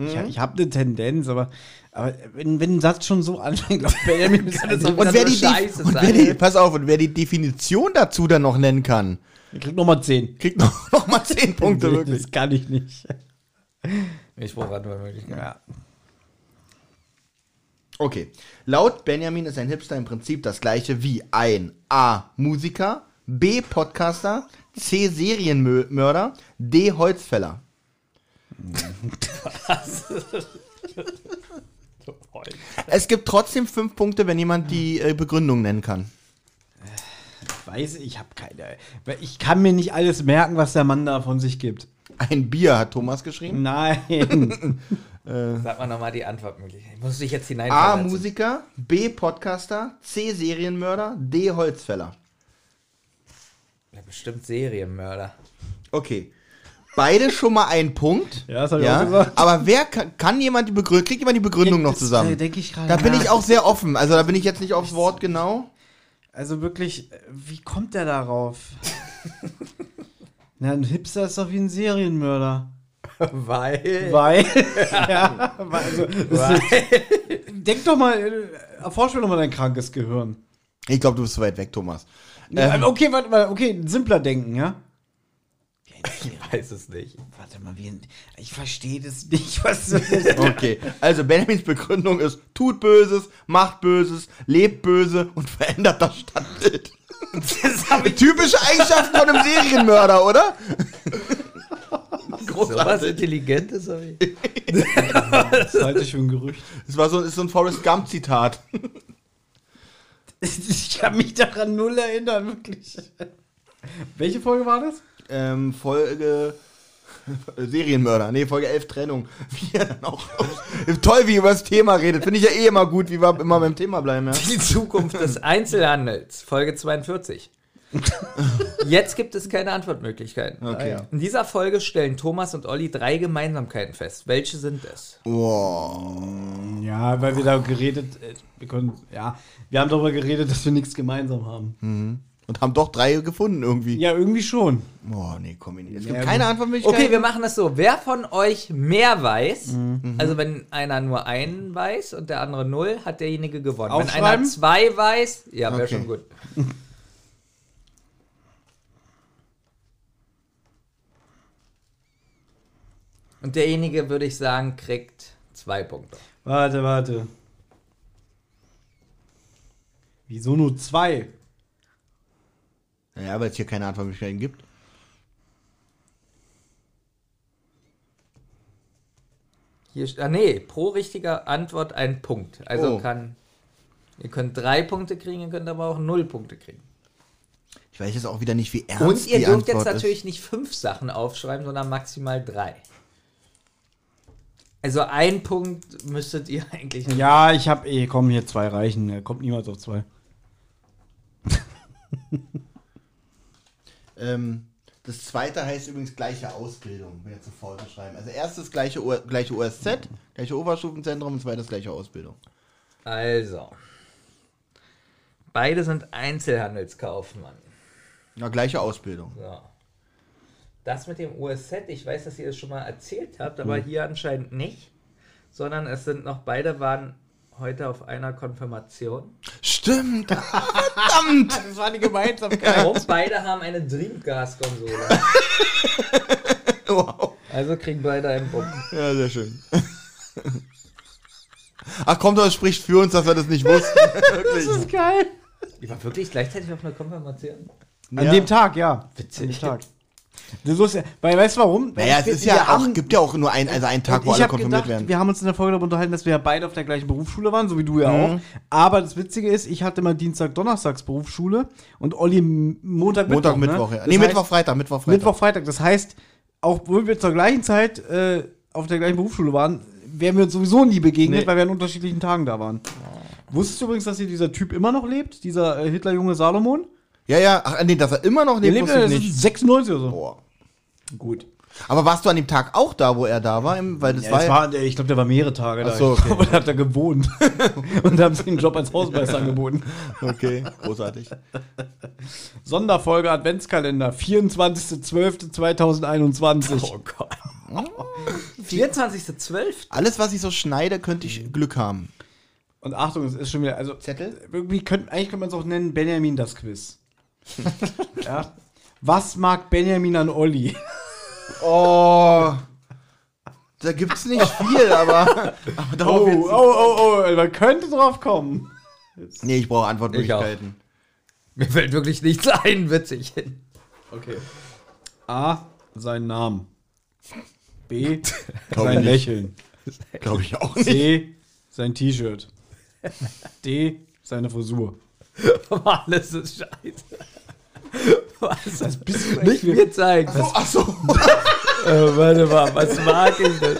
Ich, ich habe eine Tendenz, aber, aber wenn, wenn ein Satz schon so anfängt, auf Benjamin kann es doch Und wer, so die, scheiße und wer die, pass auf, und wer die Definition dazu dann noch nennen kann, Ich krieg nochmal zehn. kriegt noch, noch mal zehn Punkte, Nee, wirklich. Das kann ich nicht. Ich brauche Antwortmöglichkeiten. Ja. Okay. Laut Benjamin ist ein Hipster im Prinzip das gleiche wie ein A. Musiker, B. Podcaster, C. Serienmörder, D. Holzfäller. Es gibt trotzdem fünf Punkte, wenn jemand die äh, Begründung nennen kann. Weiß ich, ich habe keine. Ich kann mir nicht alles merken, was der Mann da von sich gibt. Ein Bier hat Thomas geschrieben. Nein. Sag mal nochmal die Antwortmöglichkeiten. Muss ich jetzt A. hineinversetzen? Musiker, B. Podcaster, C. Serienmörder, D. Holzfäller. Ja, bestimmt Serienmörder. Okay. Beide schon mal einen Punkt. Ja, das hab ich auch gesagt. Aber wer kann, kann jemand die Begründung, kriegt jemand die Begründung noch zusammen? denke ich gerade. Da bin ich auch sehr offen. Also da bin ich jetzt nicht aufs Wort genau. Also wirklich, wie kommt der darauf? Na, ein Hipster ist doch wie ein Serienmörder. Weil. Weil. ja, weil, also, ist, denk doch mal, äh, erforsch mir doch mal dein krankes Gehirn. Ich glaube, du bist zu weit weg, Thomas. Ähm, okay, warte mal, okay, simpler denken, ja? Ich weiß es nicht. Warte mal, wie ein, ich verstehe das nicht, was du Okay, also Benjamins Begründung ist, tut Böses, macht Böses, lebt böse und verändert das Stadtbild. Das ich Typische Eigenschaften von einem Serienmörder, oder? So was Intelligentes habe ich. das halte ich für ein Gerücht. Das war so, ist so ein Forrest Gump-Zitat. Ich kann mich daran null erinnern, wirklich. Welche Folge war das? Ähm, Folge Serienmörder. Nee, Folge 11 Trennung. Wie er dann auch. Toll, wie er über das Thema redet. Finde ich ja eh immer gut, wie wir immer beim Thema bleiben, ja. Die Zukunft des Einzelhandels, Folge 42. Jetzt gibt es keine Antwortmöglichkeiten. Okay. In dieser Folge stellen Thomas und Olli drei Gemeinsamkeiten fest. Welche sind es? Boah. Ja, weil wir da geredet, äh, wir können, ja, wir haben darüber geredet, dass wir nichts gemeinsam haben. Und haben doch drei gefunden irgendwie. Ja, irgendwie schon. Boah, nee, komm nicht. Es gibt Ja, keine. Antwortmöglichkeit. Okay, wir machen das so. Wer von euch mehr weiß, Mhm. also wenn einer nur einen weiß und der andere null, hat derjenige gewonnen. Wenn einer zwei weiß, ja, wäre Okay. schon gut. Und derjenige, würde ich sagen, kriegt zwei Punkte. Warte, warte. Wieso nur zwei? Ja, weil es hier keine Antwortmöglichkeiten gibt. Hier, ah nee, pro richtiger Antwort ein Punkt. Also Oh. kann, ihr könnt drei Punkte kriegen, ihr könnt aber auch null Punkte kriegen. Ich weiß jetzt auch wieder nicht, wie ernst Und ihr die dürft Antwort jetzt natürlich ist. nicht fünf Sachen aufschreiben, sondern maximal drei. Also ein Punkt müsstet ihr eigentlich. Ja, ich hab eh, komm, hier zwei reichen. Kommt niemals auf zwei. Ähm, das zweite heißt übrigens gleiche Ausbildung, wenn ihr zu faul zu schreiben. Also erstes gleiche, O- gleiche OSZ, gleiche Oberstufenzentrum und zweites gleiche Ausbildung. Also. Beide sind Einzelhandelskaufmann. Ja, gleiche Ausbildung. So. Das mit dem USZ, ich weiß, dass ihr das schon mal erzählt habt, aber hier anscheinend nicht. Sondern es sind noch, beide waren heute auf einer Konfirmation. Stimmt! Verdammt! Das war die Gemeinsamkeit. Und beide haben eine Dreamcast-Konsole. Wow. Also kriegen beide einen Punkt. Ja, sehr schön. Ach komm doch, es spricht für uns, dass wir das nicht wussten. Das ist geil. Ich war wirklich gleichzeitig auf einer Konfirmation. An Ja. dem Tag, ja. Witzig. An dem Tag. Das ist, weil, weißt du warum? Naja, es ist ja auch, haben- gibt ja auch nur ein, also einen Tag, wo alle konfirmiert gedacht, werden. wir haben uns in der Folge darüber unterhalten, dass wir ja beide auf der gleichen Berufsschule waren, so wie du ja Mhm. auch. Aber das Witzige ist, ich hatte mal Dienstag, Donnerstags Berufsschule und Olli Montag, Montag, Mittwoch. Mittwoch, ne? ja. Das Nee, heißt, Mittwoch, Freitag, Mittwoch, Freitag. Mittwoch, Freitag. Das heißt, auch wo wir zur gleichen Zeit äh, auf der gleichen Berufsschule waren, wären wir uns sowieso nie begegnet, Nee. weil wir an unterschiedlichen Tagen da waren. Wusstest du übrigens, dass hier dieser Typ immer noch lebt? Dieser äh, Hitlerjunge Salomon? Ja, ja, ach nee, dass er immer noch Der lebt, lebt wusste ja, ich das nicht. ist 96 oder so. Boah. Gut. Aber warst du an dem Tag auch da, wo er da war? Im, weil das Ja, war, es ja- war, ich glaube, der war mehrere Tage da. Ach so, Ich okay. glaube, da hat er gewohnt. Und da haben sie den Job als Hausmeister angeboten. Okay, großartig. Sonderfolge Adventskalender, 24.12.2021. Oh Gott. 24.12. Alles, was ich so schneide, könnte ich Glück haben. Und Achtung, es ist schon wieder, also Zettel? irgendwie könnte, eigentlich könnte man es auch nennen, Benjamin das Quiz. Ja. Was mag Benjamin an Olli? Oh. Da gibt's nicht viel, aber, aber darauf Oh, jetzt. oh, oh, man könnte drauf kommen. Nee, ich brauche Antwortmöglichkeiten. Mir fällt wirklich nichts ein, witzig. Okay. A, sein Namen. B, Glaub sein. Lächeln. Glaube ich auch nicht. C, sein T-Shirt. D, seine Frisur. Alles ist scheiße. Was? bist du Nicht mir zeigen. Oh, ach so. Äh, warte mal, was mag ich denn?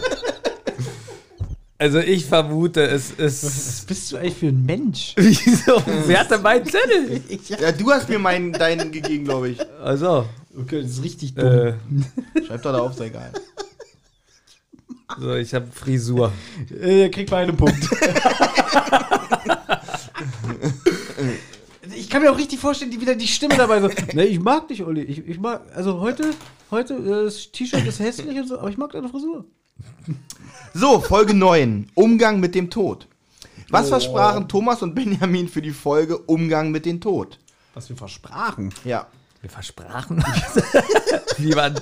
Also ich vermute, es ist. Was bist du eigentlich für ein Mensch? Wieso? Wer hat denn meinen Zettel? Ja, du hast mir meinen, deinen gegeben, glaube ich. Also, Okay, das ist richtig dumm. äh, Schreib doch da auf, ist egal. so, ich habe Frisur. Äh, Er kriegt beide Punkte. Ich kann mir auch richtig vorstellen, die wieder die Stimme dabei so. Ne, ich mag dich, Olli. Ich, ich mag, also heute, heute, äh, das T-Shirt ist hässlich und so, aber ich mag deine Frisur. So, Folge 9. Umgang mit dem Tod. Was versprachen Thomas und Benjamin für die Folge Umgang mit dem Tod? Was wir versprachen. Ja. Wir versprachen. wie man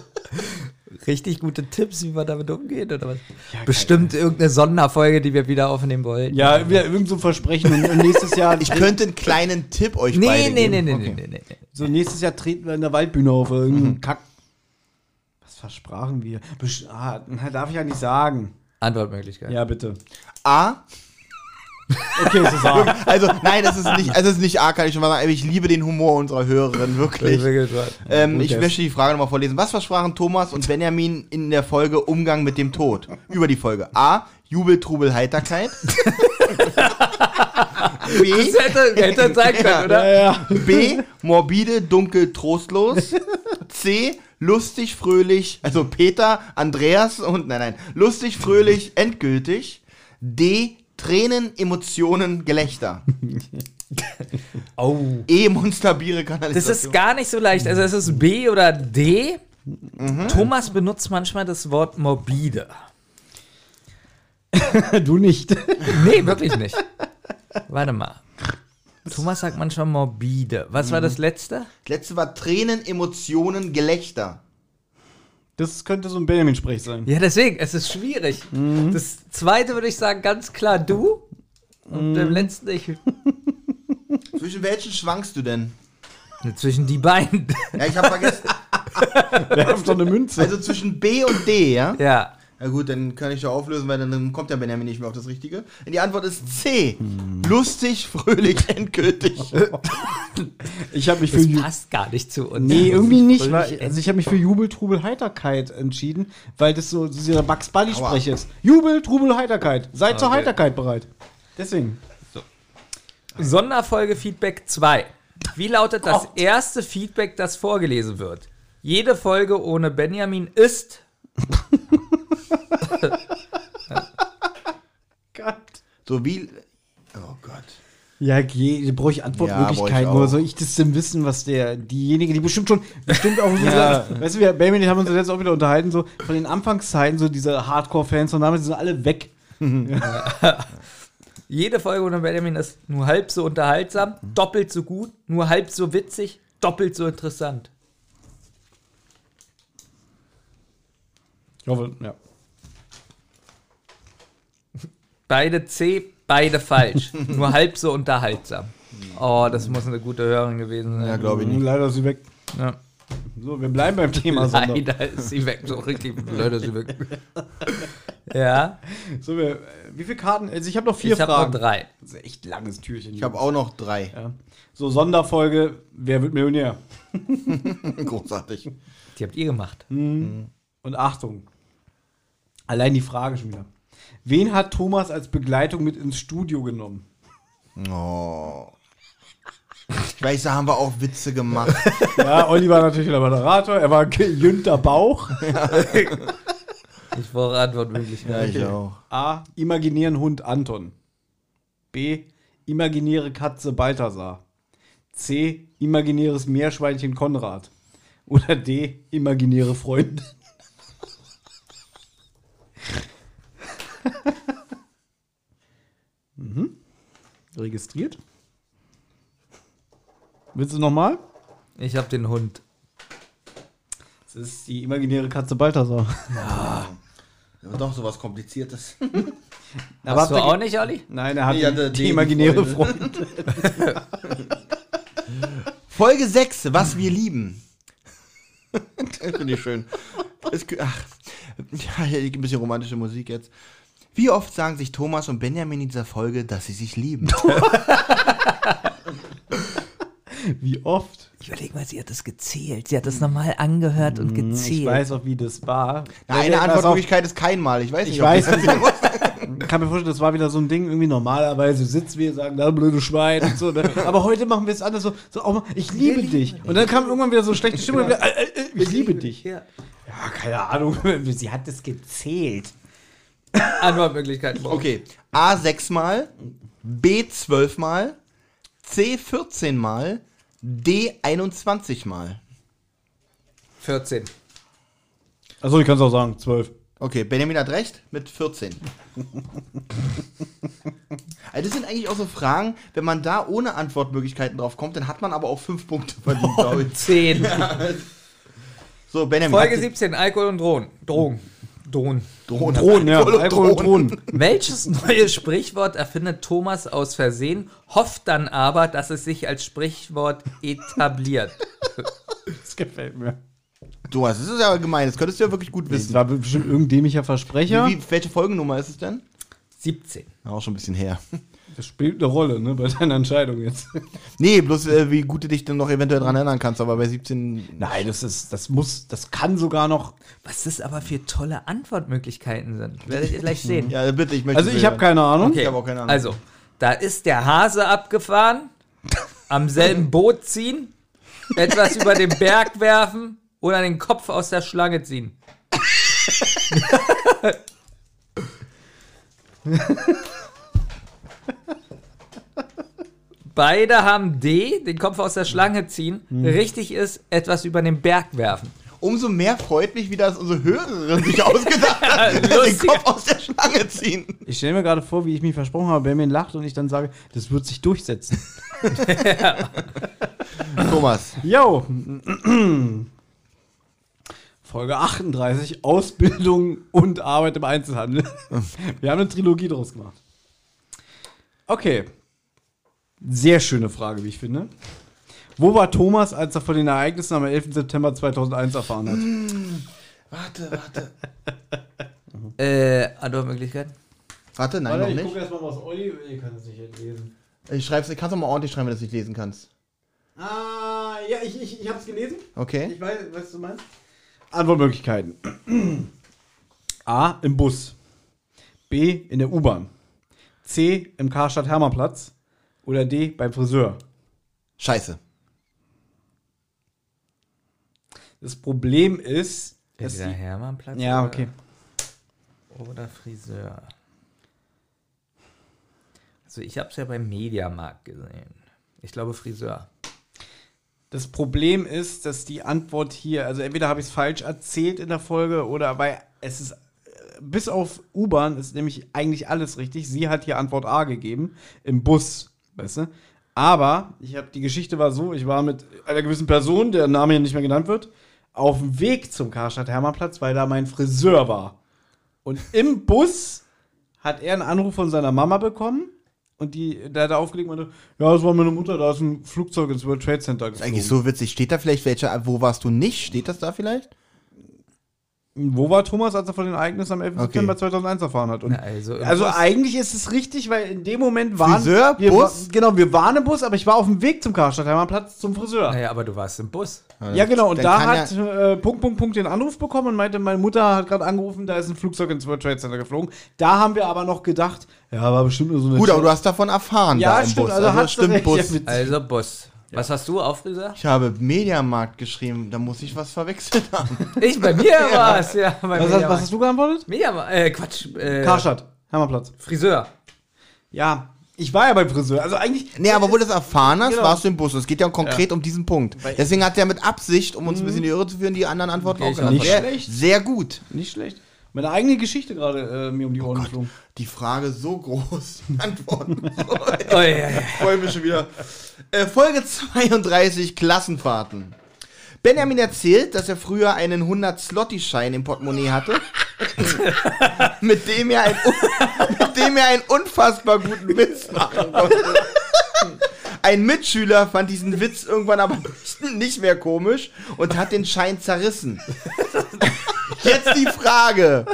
richtig gute Tipps, wie man damit umgeht, oder was? Bestimmt irgendeine Sonderfolge, die wir wieder aufnehmen wollen. Ja, wieder irgend so ein Versprechen und, nächstes Jahr. Ich könnte einen kleinen Tipp euch Nee, beide nee, nee, geben. nee, Okay. nee, nee, nee. So, nächstes Jahr treten wir in der Waldbühne auf irgendeinen Kack. Was versprachen wir? Besch ah, darf ich ja nicht sagen. Antwortmöglichkeit. Ja, bitte. A. Okay, es ist A. Also, nein, das ist nicht, also es ist nicht A, kann ich schon mal sagen, aber ich liebe den Humor unserer Hörerin, wirklich. Ähm, ich möchte die Frage nochmal vorlesen. Was versprachen Thomas und Benjamin in der Folge Umgang mit dem Tod? Über die Folge. A. Jubel, Trubel, Heiterkeit. B, Das hätte, hätte sein können, oder? Ja, ja. B, morbide, dunkel, trostlos. C, lustig, fröhlich, also Peter, Andreas und, nein, nein, lustig, fröhlich, endgültig. D, Tränen, Emotionen, Gelächter. Oh. E, Monsterbiere, Das Kanalisation. ist gar nicht so leicht. Also es ist B oder D. Thomas benutzt manchmal das Wort morbide. Du nicht. Nee, wirklich nicht. Warte mal. Thomas sagt manchmal morbide. Was war das letzte? Letzte war Tränen, Emotionen, Gelächter. Das könnte so ein Benjamin-Sprech sein. Ja, deswegen, es ist schwierig. Das zweite würde ich sagen, ganz klar du. Und im letzten ich. Zwischen welchen schwankst du denn? Zwischen die beiden. Ja, ich habe vergessen. Werft doch eine Münze. Also zwischen B und D, ja? ja. Na gut, dann kann ich doch auflösen, weil dann kommt ja Benjamin nicht mehr auf das Richtige. Und die Antwort ist C. Lustig, fröhlich, endgültig. ich habe mich für Das passt gar nicht zu uns. Nee, irgendwie nicht. Weil, also ich habe mich für Jubel, Trubel, Heiterkeit entschieden, weil das so dieser Bugs Bunny Sprech ist. Jubel, Trubel, Heiterkeit. Seid zur Okay. Heiterkeit bereit. Deswegen. Sonderfolge Feedback 2. Wie lautet das erste Feedback, das vorgelesen wird? Jede Folge ohne Benjamin ist. Gott. So wie. Oh Gott. Ja, je, brauche ich Ja, Antwortmöglichkeiten. Woher auch. soll ich das denn wissen, was der, diejenige, die bestimmt schon, bestimmt auch so, weißt du, wir, Benjamin, haben uns jetzt auch wieder unterhalten, so von den Anfangszeiten, so diese Hardcore-Fans von damals, die sind alle weg. Jede Folge ohne Benjamin ist nur halb so unterhaltsam, doppelt so gut, nur halb so witzig, doppelt so interessant. Ich hoffe, ja. Beide C, beide falsch. nur halb so unterhaltsam. Oh, das muss eine gute Hörerin gewesen sein. Ja, glaube ich nicht. Leider ist sie weg. Ja. So, wir bleiben beim Thema Sonder. Leider ist sie weg. So richtig. Leider ist sie weg. ja, So, wir, wie viele Karten? Also ich habe noch vier ich habe Fragen. noch drei. Das ist echt langes Türchen. Ich habe auch noch drei. ja. So, Sonderfolge, wer wird Millionär? Großartig. Die habt ihr gemacht. Und Achtung. Allein die Frage schon wieder. Wen hat Thomas als Begleitung mit ins Studio genommen? Oh. Ich weiß, da haben wir auch Witze gemacht. Ja, Olli war natürlich der Moderator, er war Jünter Bauch. Ich brauche Antwortmöglichkeiten. Ja, ich auch. A. Imaginären Hund Anton. B. Imaginäre Katze Balthasar. C. Imaginäres Meerschweinchen Konrad. Oder D. Imaginäre Freunde. mhm. Registriert. Willst du nochmal? Ich habe den Hund. Das ist die imaginäre Katze Balthasar. Ja, doch sowas Kompliziertes. Aber Hast du auch nicht, Olli? Nein, er hat Nee, die, die die imaginäre. Freunde. Folge 6, was wir lieben. Das finde ich schön. Es, ach, ja, ein bisschen romantische Musik jetzt. Wie oft sagen sich Thomas und Benjamin in dieser Folge, dass sie sich lieben? Wie oft? Ich überlege mal, sie hat das gezählt. Sie hat das nochmal angehört und gezählt. Ich weiß auch, wie das war. Na, eine Antwortmöglichkeit ist kein Mal. Ich weiß nicht, Ich ob weiß, das- ich kann mir vorstellen, das war wieder so ein Ding, irgendwie normalerweise sitzen wir, sagen, da blöde Schwein und so. Ne? Aber heute machen wir es anders so, so auch mal, ich liebe dich. Und dann kam irgendwann wieder so schlechte Stimmung, und wieder, äh, äh, äh, ich liebe dich. Ja. Ja, keine Ahnung, sie hat das gezählt. Antwortmöglichkeiten. Okay. A 6 Mal, B 12 Mal, C 14 Mal, D 21 Mal. 14. Achso, ich kann es auch sagen, zwölf. Okay, Benjamin hat recht mit 14. also das sind eigentlich auch so Fragen, wenn man da ohne Antwortmöglichkeiten drauf kommt, dann hat man aber auch 5 Punkte verdient, glaube ich. 10. So, Benjamin. Folge hat- 17, Alkohol und Drohnen. Drogen. Drohnen. Drohnen. Drohnen, ja, Alkohol und Drohnen. Welches neue Sprichwort erfindet Thomas aus Versehen, hofft dann aber, dass es sich als Sprichwort etabliert? Das gefällt mir. Thomas, das ist ja gemein, das könntest du ja wirklich gut Das wissen. war bestimmt irgendein dämlicher Versprecher. Wie, welche Folgennummer ist es denn? 17. Ja, auch schon ein bisschen her. Das spielt eine Rolle, ne, bei deiner Entscheidung jetzt. Nee, bloß äh, wie gut du dich dann noch eventuell dran erinnern kannst, aber bei 17. Nein, das ist, das muss, das kann sogar noch. Was das aber für tolle Antwortmöglichkeiten sind, werdet ihr gleich sehen. Ja, bitte, ich möchte. Also ich habe keine Ahnung. Okay, Ich hab auch keine Ahnung. Also, da ist der Hase abgefahren, am selben Boot ziehen, etwas über den Berg werfen oder den Kopf aus der Schlange ziehen. Beide haben D, den Kopf aus der Schlange ziehen. Richtig ist, etwas über den Berg werfen. Umso mehr freut mich, wie das unsere Hörerin sich ausgedacht hat, den. Kopf aus der Schlange ziehen. Ich stelle mir gerade vor, wie ich mich versprochen habe, Benjamin lacht und ich dann sage, das wird sich durchsetzen. Thomas, Yo! Folge 38, Ausbildung und Arbeit im Einzelhandel. Wir haben eine Trilogie draus gemacht. Okay. Sehr schöne Frage, wie ich finde. Wo war Thomas, als er von den Ereignissen am 11. September 2001 erfahren hat? warte, warte. Äh, Antwortmöglichkeiten? Warte, nein, noch nicht. erstmal, was Olli. Ihr könnt es nicht lesen. Ich schreib's, kannst du mal ordentlich schreiben, wenn du es nicht lesen kannst. Ah, ja, ich, ich, ich habe es gelesen. Okay. Ich weiß, was du meinst. Antwortmöglichkeiten. A. Im Bus. B. In der U-Bahn. C. Im Karstadt-Hermannplatz. Oder D. Beim Friseur. Scheiße. Das Problem ist. dass die- Hermannplatz ja, oder- okay. Oder Friseur. Also ich habe es ja beim Mediamarkt gesehen. Ich glaube Friseur. Das Problem ist, dass die Antwort hier, also entweder habe ich es falsch erzählt in der Folge oder weil es ist, bis auf U-Bahn ist nämlich eigentlich alles richtig. Sie hat hier Antwort A gegeben, im Bus, weißt du? Aber ich habe die Geschichte war so, ich war mit einer gewissen Person, der Name hier nicht mehr genannt wird, auf dem Weg zum Karstadt Hermannplatz, weil da mein Friseur war. Und im Bus hat er einen Anruf von seiner Mama bekommen. Und die, da hat er aufgelegt und meinte, ja, das war meine Mutter, da ist ein Flugzeug ins World Trade Center Ist eigentlich so witzig. Steht da vielleicht welcher, wo warst du nicht? Steht das da vielleicht? Wo war Thomas, als er von den Ereignissen am 11. Okay. September 2001 erfahren hat? Und Na, also also eigentlich ist es richtig, weil in dem Moment waren Friseur, wir Bus? Genau, wir waren im Bus, aber ich war auf dem Weg zum Karstadt-Hermannplatz zum Friseur. Naja, aber du warst im Bus. Ja, genau, und Dann da hat äh, Punkt, Punkt, Punkt den Anruf bekommen und meinte, meine Mutter hat gerade angerufen, da ist ein Flugzeug ins World Trade Center geflogen. Da haben wir aber noch gedacht, ja, war bestimmt nur so eine Gut, aber du hast davon erfahren Ja, da im stimmt, Bus. also hat's stimmt recht, Bus. Also Bus. Was hast du auf Friseur? Ich habe Mediamarkt geschrieben, da muss ich was verwechselt haben. Ich, bei mir war es, ja. Bei Was, hast, was hast du geantwortet? Mediamarkt, äh, Quatsch. Äh, Karstadt, Hermannplatz. Friseur. Ja, ich war ja beim Friseur. Also eigentlich. Nee, aber wo du das erfahren hast, Genau. warst du im Bus. Es geht ja konkret um diesen Punkt. Deswegen hat er mit Absicht, um uns ein bisschen in die Irre zu führen, die anderen Antworten Okay, auch genannt. Nicht schlecht. sehr gut. Nicht schlecht. Meine eigene Geschichte gerade äh, mir um die Ohren geflogen. Die Frage so groß. Antworten. Oh, ja, ja. Ich freue mich schon wieder. Äh, Folge 32, Klassenfahrten. Benjamin erzählt, dass er früher einen 100-Slotti-Schein im Portemonnaie hatte, mit, dem er ein, mit dem er einen unfassbar guten Witz machen konnte. Ein Mitschüler fand diesen Witz irgendwann aber nicht mehr komisch und hat den Schein zerrissen. Jetzt die Frage,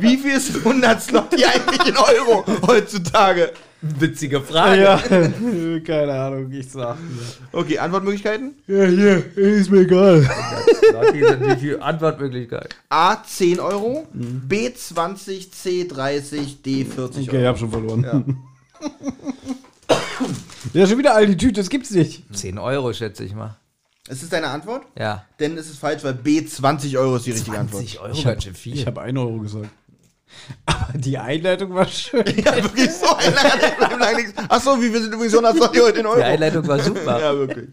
wie viel ist 100 Slotti eigentlich in Euro heutzutage? Witzige Frage. Ja, keine Ahnung, ich sag. Okay, Antwortmöglichkeiten? Ja, hier, ist mir egal. Antwortmöglichkeiten? A 10 Euro, B 20, C 30, D 40 Okay, ich Euro. hab schon verloren. Ja, schon wieder all die Tüte, das gibt's nicht. 10 Euro, schätze ich mal. Ist das deine Antwort? Ja. Denn es ist falsch, weil B 20 Euro ist die richtige Antwort. 20 Euro, Ich ganz habe schön viel. ich hab 1 Euro gesagt. Aber die Einleitung war schön. Ja, wirklich so. Achso, wie wir sind übrigens 120 heute in Euro. Die Einleitung war super. Ja, wirklich.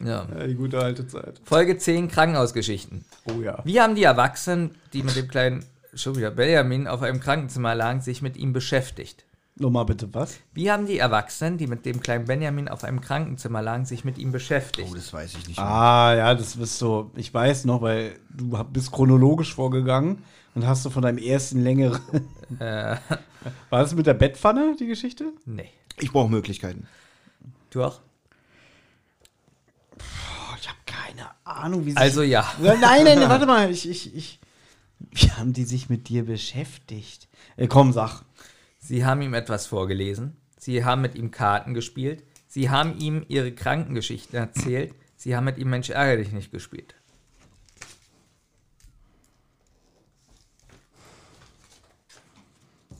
Ja. Ja, die gute alte Zeit. Folge 10 Krankenhausgeschichten. Oh ja. Wie haben die Erwachsenen, die mit dem kleinen, schon wieder Benjamin, auf einem Krankenzimmer lagen, sich mit ihm beschäftigt? Nochmal bitte, was? Wie haben die Erwachsenen, die mit dem kleinen Benjamin auf einem Krankenzimmer lagen, sich mit ihm beschäftigt? Oh, das weiß ich nicht. Ah, ja, das bist so. Ich weiß noch, weil du bist chronologisch vorgegangen und hast du von deinem ersten längeren. Äh, War das mit der Bettpfanne, die Geschichte? nee. Ich brauche Möglichkeiten. Du auch? Oh, ich habe keine Ahnung, wie sie. Also ja. Ja, Nein, nein, warte mal. Ich, ich, ich. Wie haben die sich mit dir beschäftigt? Äh, komm, sag. Sie haben ihm etwas vorgelesen. Sie haben mit ihm Karten gespielt. Sie haben ihm ihre Krankengeschichten erzählt. Sie haben mit ihm Mensch ärger dich nicht gespielt.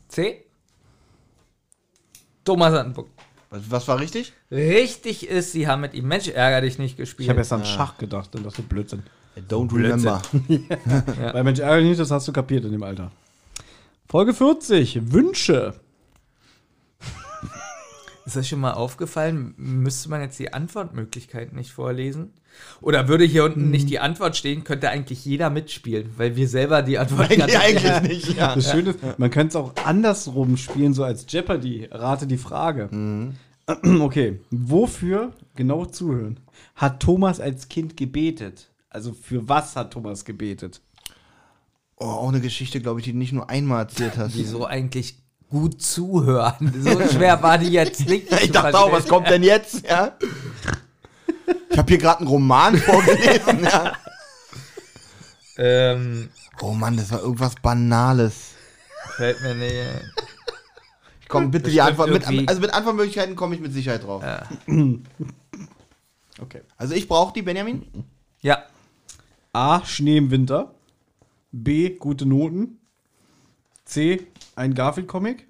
C. Thomas hat einen Punkt. Was, was war richtig? Richtig ist, sie haben mit ihm Mensch ärger dich nicht Ich gespielt. habe erst an Schach gedacht und dachte Blödsinn. I don't remember. Weil Mensch, ärgere dich nicht, das hast du kapiert in dem Alter. Folge 40, Wünsche. Ist das schon mal aufgefallen? Müsste man jetzt die Antwortmöglichkeiten nicht vorlesen? Oder würde hier unten nicht die Antwort stehen, könnte eigentlich jeder mitspielen, weil wir selber die Antwort Eigentlich, eigentlich nicht, ja. Das Schöne ist, man könnte es auch andersrum spielen, so als Jeopardy. Rate die Frage. Okay, wofür, genau zuhören, hat Thomas als Kind gebetet? Also für was hat Thomas gebetet? Oh, auch eine Geschichte, glaube ich, die du nicht nur einmal erzählt hast. Wieso eigentlich gut zuhören? So schwer war die jetzt nicht. Ich dachte auch, was kommt denn jetzt? Ja? Ich habe hier gerade einen Roman vorgelesen. Ja. Ähm, Oh Mann, das war irgendwas Banales. fällt mir nicht. ein. Ich komme bitte die Bestimmt Antwort mit. Also mit Antwortmöglichkeiten komme ich mit Sicherheit drauf. Ja. Okay. Also ich brauche die, Benjamin. Ja, A. Schnee im Winter. B. Gute Noten. C. Ein Garfield-Comic.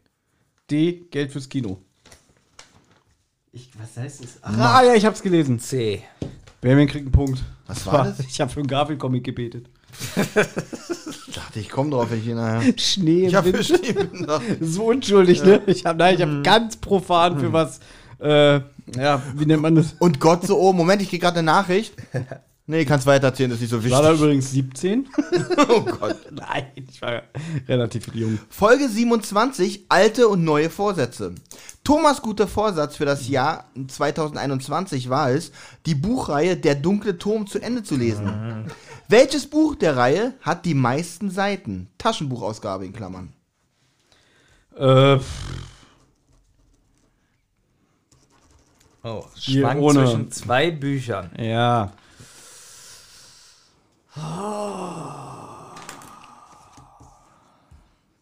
D. Geld fürs Kino. Ich, was heißt das? Ach, ah, ja, ich hab's gelesen. C. Benjamin kriegt einen Punkt. Was war das? Ich habe für einen Garfield-Comic gebetet. Dachte ich, komme drauf, wenn ich ihn nachher. Schnee Ich habe Winter. bestimmt noch. So unschuldig, ne? Ich habe nein, ich habe ganz profan für was, äh, ja, wie nennt man das? Und Gott so, oh, Moment, ich krieg gerade eine Nachricht. Nee, kannst weiter erzählen, das ist nicht so War da wichtig. übrigens 17? Oh Gott. Nein, ich war relativ jung. Folge 27, alte und neue Vorsätze. Thomas guter Vorsatz für das Jahr 2021 war es, die Buchreihe Der dunkle Turm zu Ende zu lesen. Welches Buch der Reihe hat die meisten Seiten? Taschenbuchausgabe in Klammern. Äh, Oh, Hier schwank ohne- zwischen zwei Büchern. ja.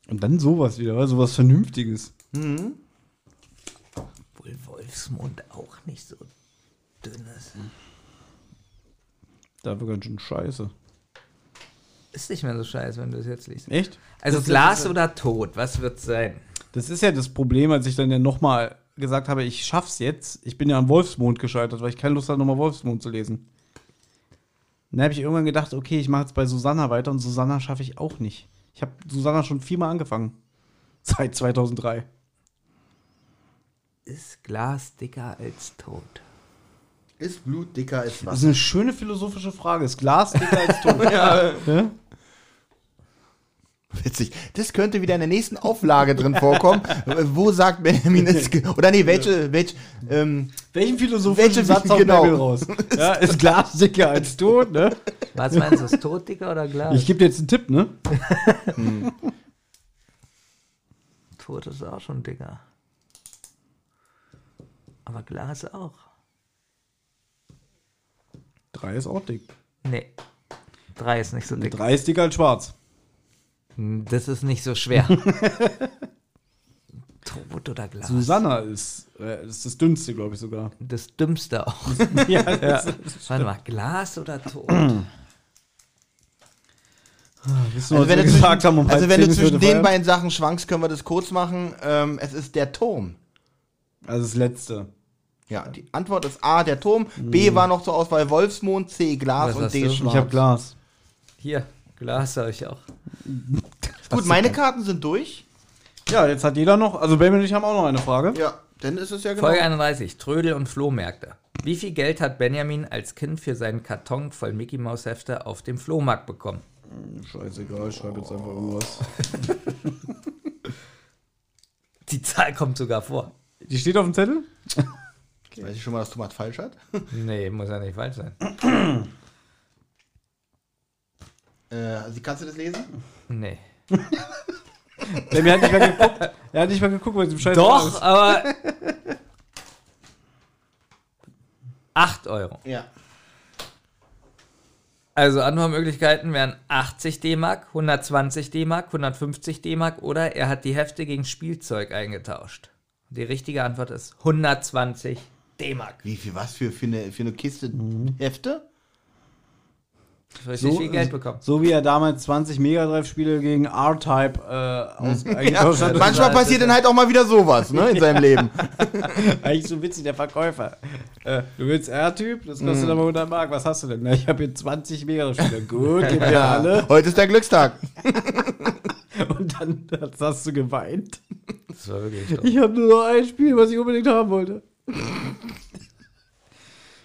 Und dann sowas wieder, wa? sowas Vernünftiges. Wohl Wolfsmund auch nicht so dünn ist. Dafür ganz schön scheiße. Ist nicht mehr so scheiße, wenn du es jetzt liest. Echt? Also Das Glas oder Tod, was wird sein? Das ist ja das Problem, als ich dann ja nochmal gesagt habe, ich schaff's jetzt. Ich bin ja am Wolfsmond gescheitert, weil ich keine Lust hatte, nochmal Wolfsmond zu lesen. Dann habe ich irgendwann gedacht, okay, ich mache jetzt bei Susanna weiter und Susanna schaffe ich auch nicht. Ich habe Susanna schon viermal angefangen. Seit 2003. Ist Glas dicker als Tod? Ist Blut dicker als Das ist Wasser? eine schöne philosophische Frage. Ist Glas dicker als Ton? ja. ja? Witzig. Das könnte wieder in der nächsten Auflage drin vorkommen. Wo sagt Benjamin es? Oder nee, welche, welche, ähm, Welchen philosophischen Welche- Satz haut genau. Bibel raus? Ja, ist Glas dicker als Ton, ne? Was meinst du, ist Tod dicker oder Glas? Ich gebe dir jetzt einen Tipp, ne? Tod ist auch schon dicker. Aber Glas auch. Drei ist auch dick. Nee. Drei ist nicht so dick. Drei ist dicker als schwarz. Das ist nicht so schwer. Tod oder Glas? Susanna ist, äh, ist das dünnste, glaube ich sogar. Das Dümmste auch. ja, das Warte mal, Glas oder Tod? Wissen also wenn du zwischen, um also wenn du zwischen den beiden Sachen schwankst, können wir das kurz machen. Ähm, es ist der Turm. Also das letzte. Ja, die Antwort ist A, der Turm. B war noch zur Auswahl Wolfsmond, C, Glas Was und D, du? Schwarz. Ich habe Glas. Hier, Glas habe ich auch. Gut, meine Karten sind durch. Ja, jetzt hat jeder noch, also Ben und ich haben auch noch eine Frage. Ja, dann ist es ja genau. Folge 31, Trödel und Flohmärkte. Wie viel Geld hat Benjamin als Kind für seinen Karton voll Mickey Maus Hefte auf dem Flohmarkt bekommen? Scheißegal, ich schreibe jetzt einfach irgendwas. Die Zahl kommt sogar vor. Die steht auf dem Zettel? Weiß ich schon mal, dass Thomas falsch hat? Nee, muss ja nicht falsch sein. Äh, also kannst du das lesen? Nee. Ben hat nicht mehr geguckt. Er hat nicht mehr geguckt, weil es im Scheiß Doch, aber. 8 Euro. Ja. Also Antwortmöglichkeiten wären 80 D-Mark, 120 D-Mark, 150 D-Mark oder er hat die Hefte gegen Spielzeug eingetauscht. Die richtige Antwort ist 120 D-Mark. Wie viel, was für, für, eine, für eine Kiste Hefte? Richtig viel Geld bekommen. so wie er damals 20 Mega Drive-Spiele gegen R-Type äh, aus hat. Manchmal passiert dann halt auch mal wieder sowas, ne, in seinem Leben. Eigentlich so witzig, der Verkäufer. Äh, du willst R-Typ? Das kostet aber 100 Mark. Was hast du denn? Na, ich habe hier 20 Mega Drive-Spiele. Gut, gib mir alle. Heute ist der Glückstag. Und dann hast du geweint. Das war wirklich. Ich habe nur noch ein Spiel, was ich unbedingt haben wollte.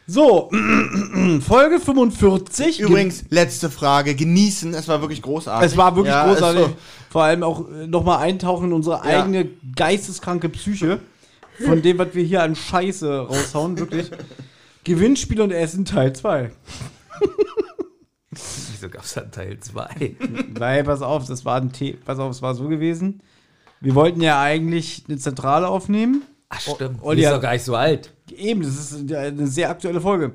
So, Folge 45. Übrigens, letzte Frage. Genießen, es war wirklich großartig. Es war wirklich Ja, großartig. so- Vor allem auch nochmal eintauchen in unsere Ja. eigene geisteskranke Psyche. Von dem, was wir hier an Scheiße raushauen, wirklich. Gewinnspiel und Essen Teil 2. Wieso gab es dann Teil 2? Weil, pass auf, das war ein The pass auf, es war so gewesen. Wir wollten ja eigentlich eine Zentrale aufnehmen. Ach stimmt, Olli ist doch gar nicht so alt. Eben, das ist eine sehr aktuelle Folge.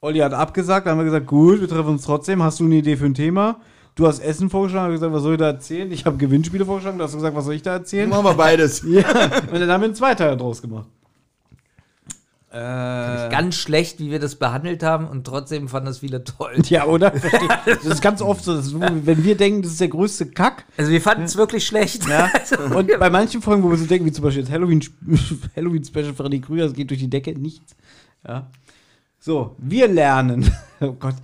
Olli hat abgesagt, dann haben wir gesagt, gut, wir treffen uns trotzdem. Hast du eine Idee für ein Thema? Du hast Essen vorgeschlagen, habe gesagt, was soll ich da erzählen? Ich habe Gewinnspiele vorgeschlagen, du hast gesagt, was soll ich da erzählen? Machen wir beides. Ja, und dann haben wir einen Zweiteiler draus gemacht. Äh, Ganz schlecht, wie wir das behandelt haben und trotzdem fanden das viele toll. ja, oder? Das ist ganz oft so, dass, wenn wir denken, das ist der größte Kack. Also wir fanden es wirklich schlecht. Ja. Und bei manchen Folgen, wo wir so denken, wie zum Beispiel das Halloween, Halloween Special Freddy Krüger, das geht durch die Decke, nichts. Ja. So, wir lernen. Oh Gott,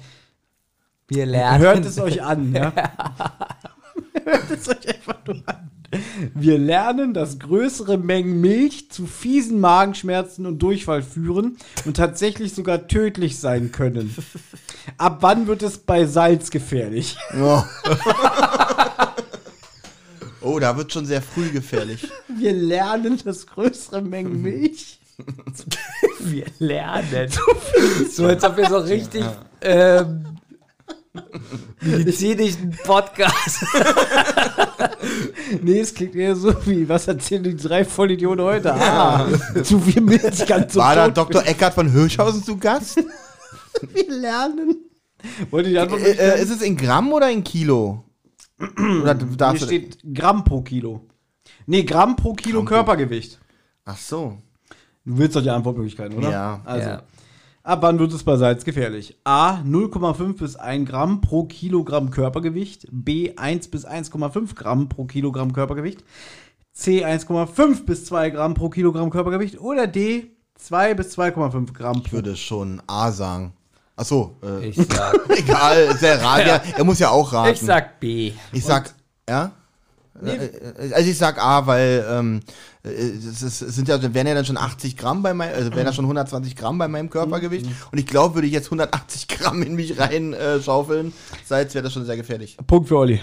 Wir lernen. hört es euch an, ja. hört es euch einfach nur an. Wir lernen, dass größere Mengen Milch zu fiesen Magenschmerzen und Durchfall führen und tatsächlich sogar tödlich sein können. Ab wann wird es bei Salz gefährlich? Oh. oh, da wird schon sehr früh gefährlich. Wir lernen, dass größere Mengen Milch Wir lernen. so als ob wir so richtig ähm, medizinischen Podcast. Nee, es klingt eher so wie, was erzählen die drei Vollidioten heute? Ah, zu viel Milch ganz so War da. Dr. Eckart von Hirschhausen zu Gast? Wir lernen. Wollt ihr die Antwort äh, äh, ist es in Gramm oder in Kilo? oder Hier darfst du steht Gramm pro Kilo. Nee, Gramm pro Kilo Körpergewicht. Ach so. Du willst doch die Antwortmöglichkeiten, oder? Ja. Also, Ja. Ab wann wird es bei Salz gefährlich? A, 0,5 bis 1 Gramm pro Kilogramm Körpergewicht. B, 1 bis 1,5 Gramm pro Kilogramm Körpergewicht. C, 1,5 bis 2 Gramm pro Kilogramm Körpergewicht. Oder D, 2 bis 2,5 Gramm Ich würde schon A sagen. Ach so. Äh, Ich sag, egal, ist der Rat. Ja, er muss ja auch raten. ich sag B. Ich sag, ja? Äh, äh, Also ich sag A, weil ähm, äh, es, ist, es sind ja, wären ja dann schon 80 Gramm bei meinem, also wären ja schon 120 Gramm bei meinem Körpergewicht. Und ich glaube, würde ich jetzt 180 Gramm in mich rein äh, schaufeln, Salz wäre das schon sehr gefährlich. Punkt für Olli.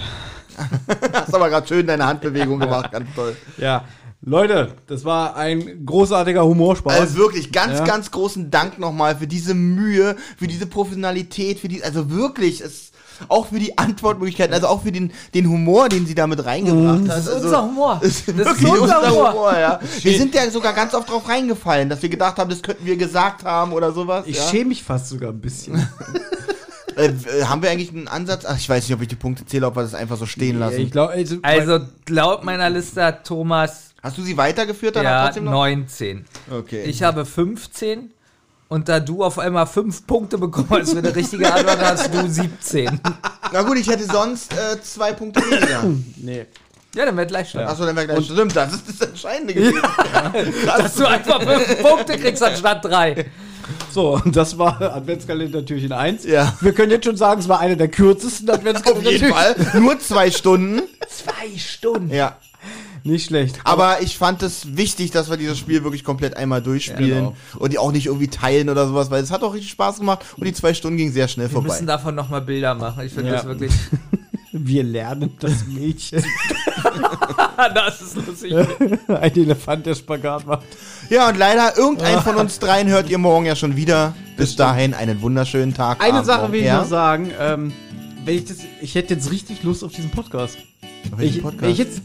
Hast aber gerade schön deine Handbewegung gemacht, ganz toll. Ja. Leute, das war ein großartiger Humorspaß. Also wirklich ganz, Ja. ganz großen Dank nochmal für diese Mühe, für diese Professionalität, für die, also wirklich, es, auch für die Antwortmöglichkeiten, also auch für den, den Humor, den sie damit reingebracht hat. Das ist also, unser Humor. Das ist Das wirklich ist unser unser Humor. Humor, ja. Wir sind ja sogar ganz oft drauf reingefallen, dass wir gedacht haben, das könnten wir gesagt haben oder sowas. ich ja. schäme mich fast sogar ein bisschen. äh, haben wir eigentlich einen Ansatz? Ach, ich weiß nicht, ob ich die Punkte zähle, ob wir das einfach so stehen lassen. ich glaube, also, Also laut meiner Liste hat Thomas Hast du sie weitergeführt dann ja, trotzdem noch? 19. Okay. Ich habe 15. Und da du auf einmal 5 Punkte hast für eine richtige Antwort, hast du 17. Na gut, ich hätte sonst äh, zwei Punkte weniger. nee. Ja, dann wird gleich schon. Achso, dann wäre gleich. Stimmt, das ist das Entscheidende gewesen. Dass du einfach 5 Punkte kriegst anstatt 3. So, und das war Adventskalender Türchen 1. Ja. Wir können jetzt schon sagen, es war einer der kürzesten Auf Adventskalender jeden Fall. Nur zwei Stunden. Zwei Stunden. Ja. Nicht schlecht. Aber ich fand es wichtig, dass wir dieses Spiel wirklich komplett einmal durchspielen Genau. und die auch nicht irgendwie teilen oder sowas, weil es hat auch richtig Spaß gemacht und die zwei Stunden gingen sehr schnell Wir vorbei. müssen davon nochmal Bilder machen. Ich finde Ja. das wirklich. Wir lernen das Mädchen. das ist lustig. Ein Elefant, der Spagat macht. Ja, und leider, irgendein von uns dreien hört ihr morgen ja schon wieder. Bis dahin einen wunderschönen Tag. Eine Abend Sache will ich ja? noch sagen. Ähm, wenn ich, das, ich hätte jetzt richtig Lust auf diesen Podcast. Auf welchen Ich, Podcast? Wenn, ich jetzt,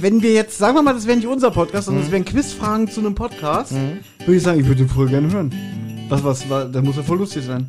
wenn wir jetzt, sagen wir mal, das wäre nicht unser Podcast, sondern es wären Quizfragen zu einem Podcast, würde ich sagen, ich würde den voll gerne hören. Was, was, war, das muss ja voll lustig sein.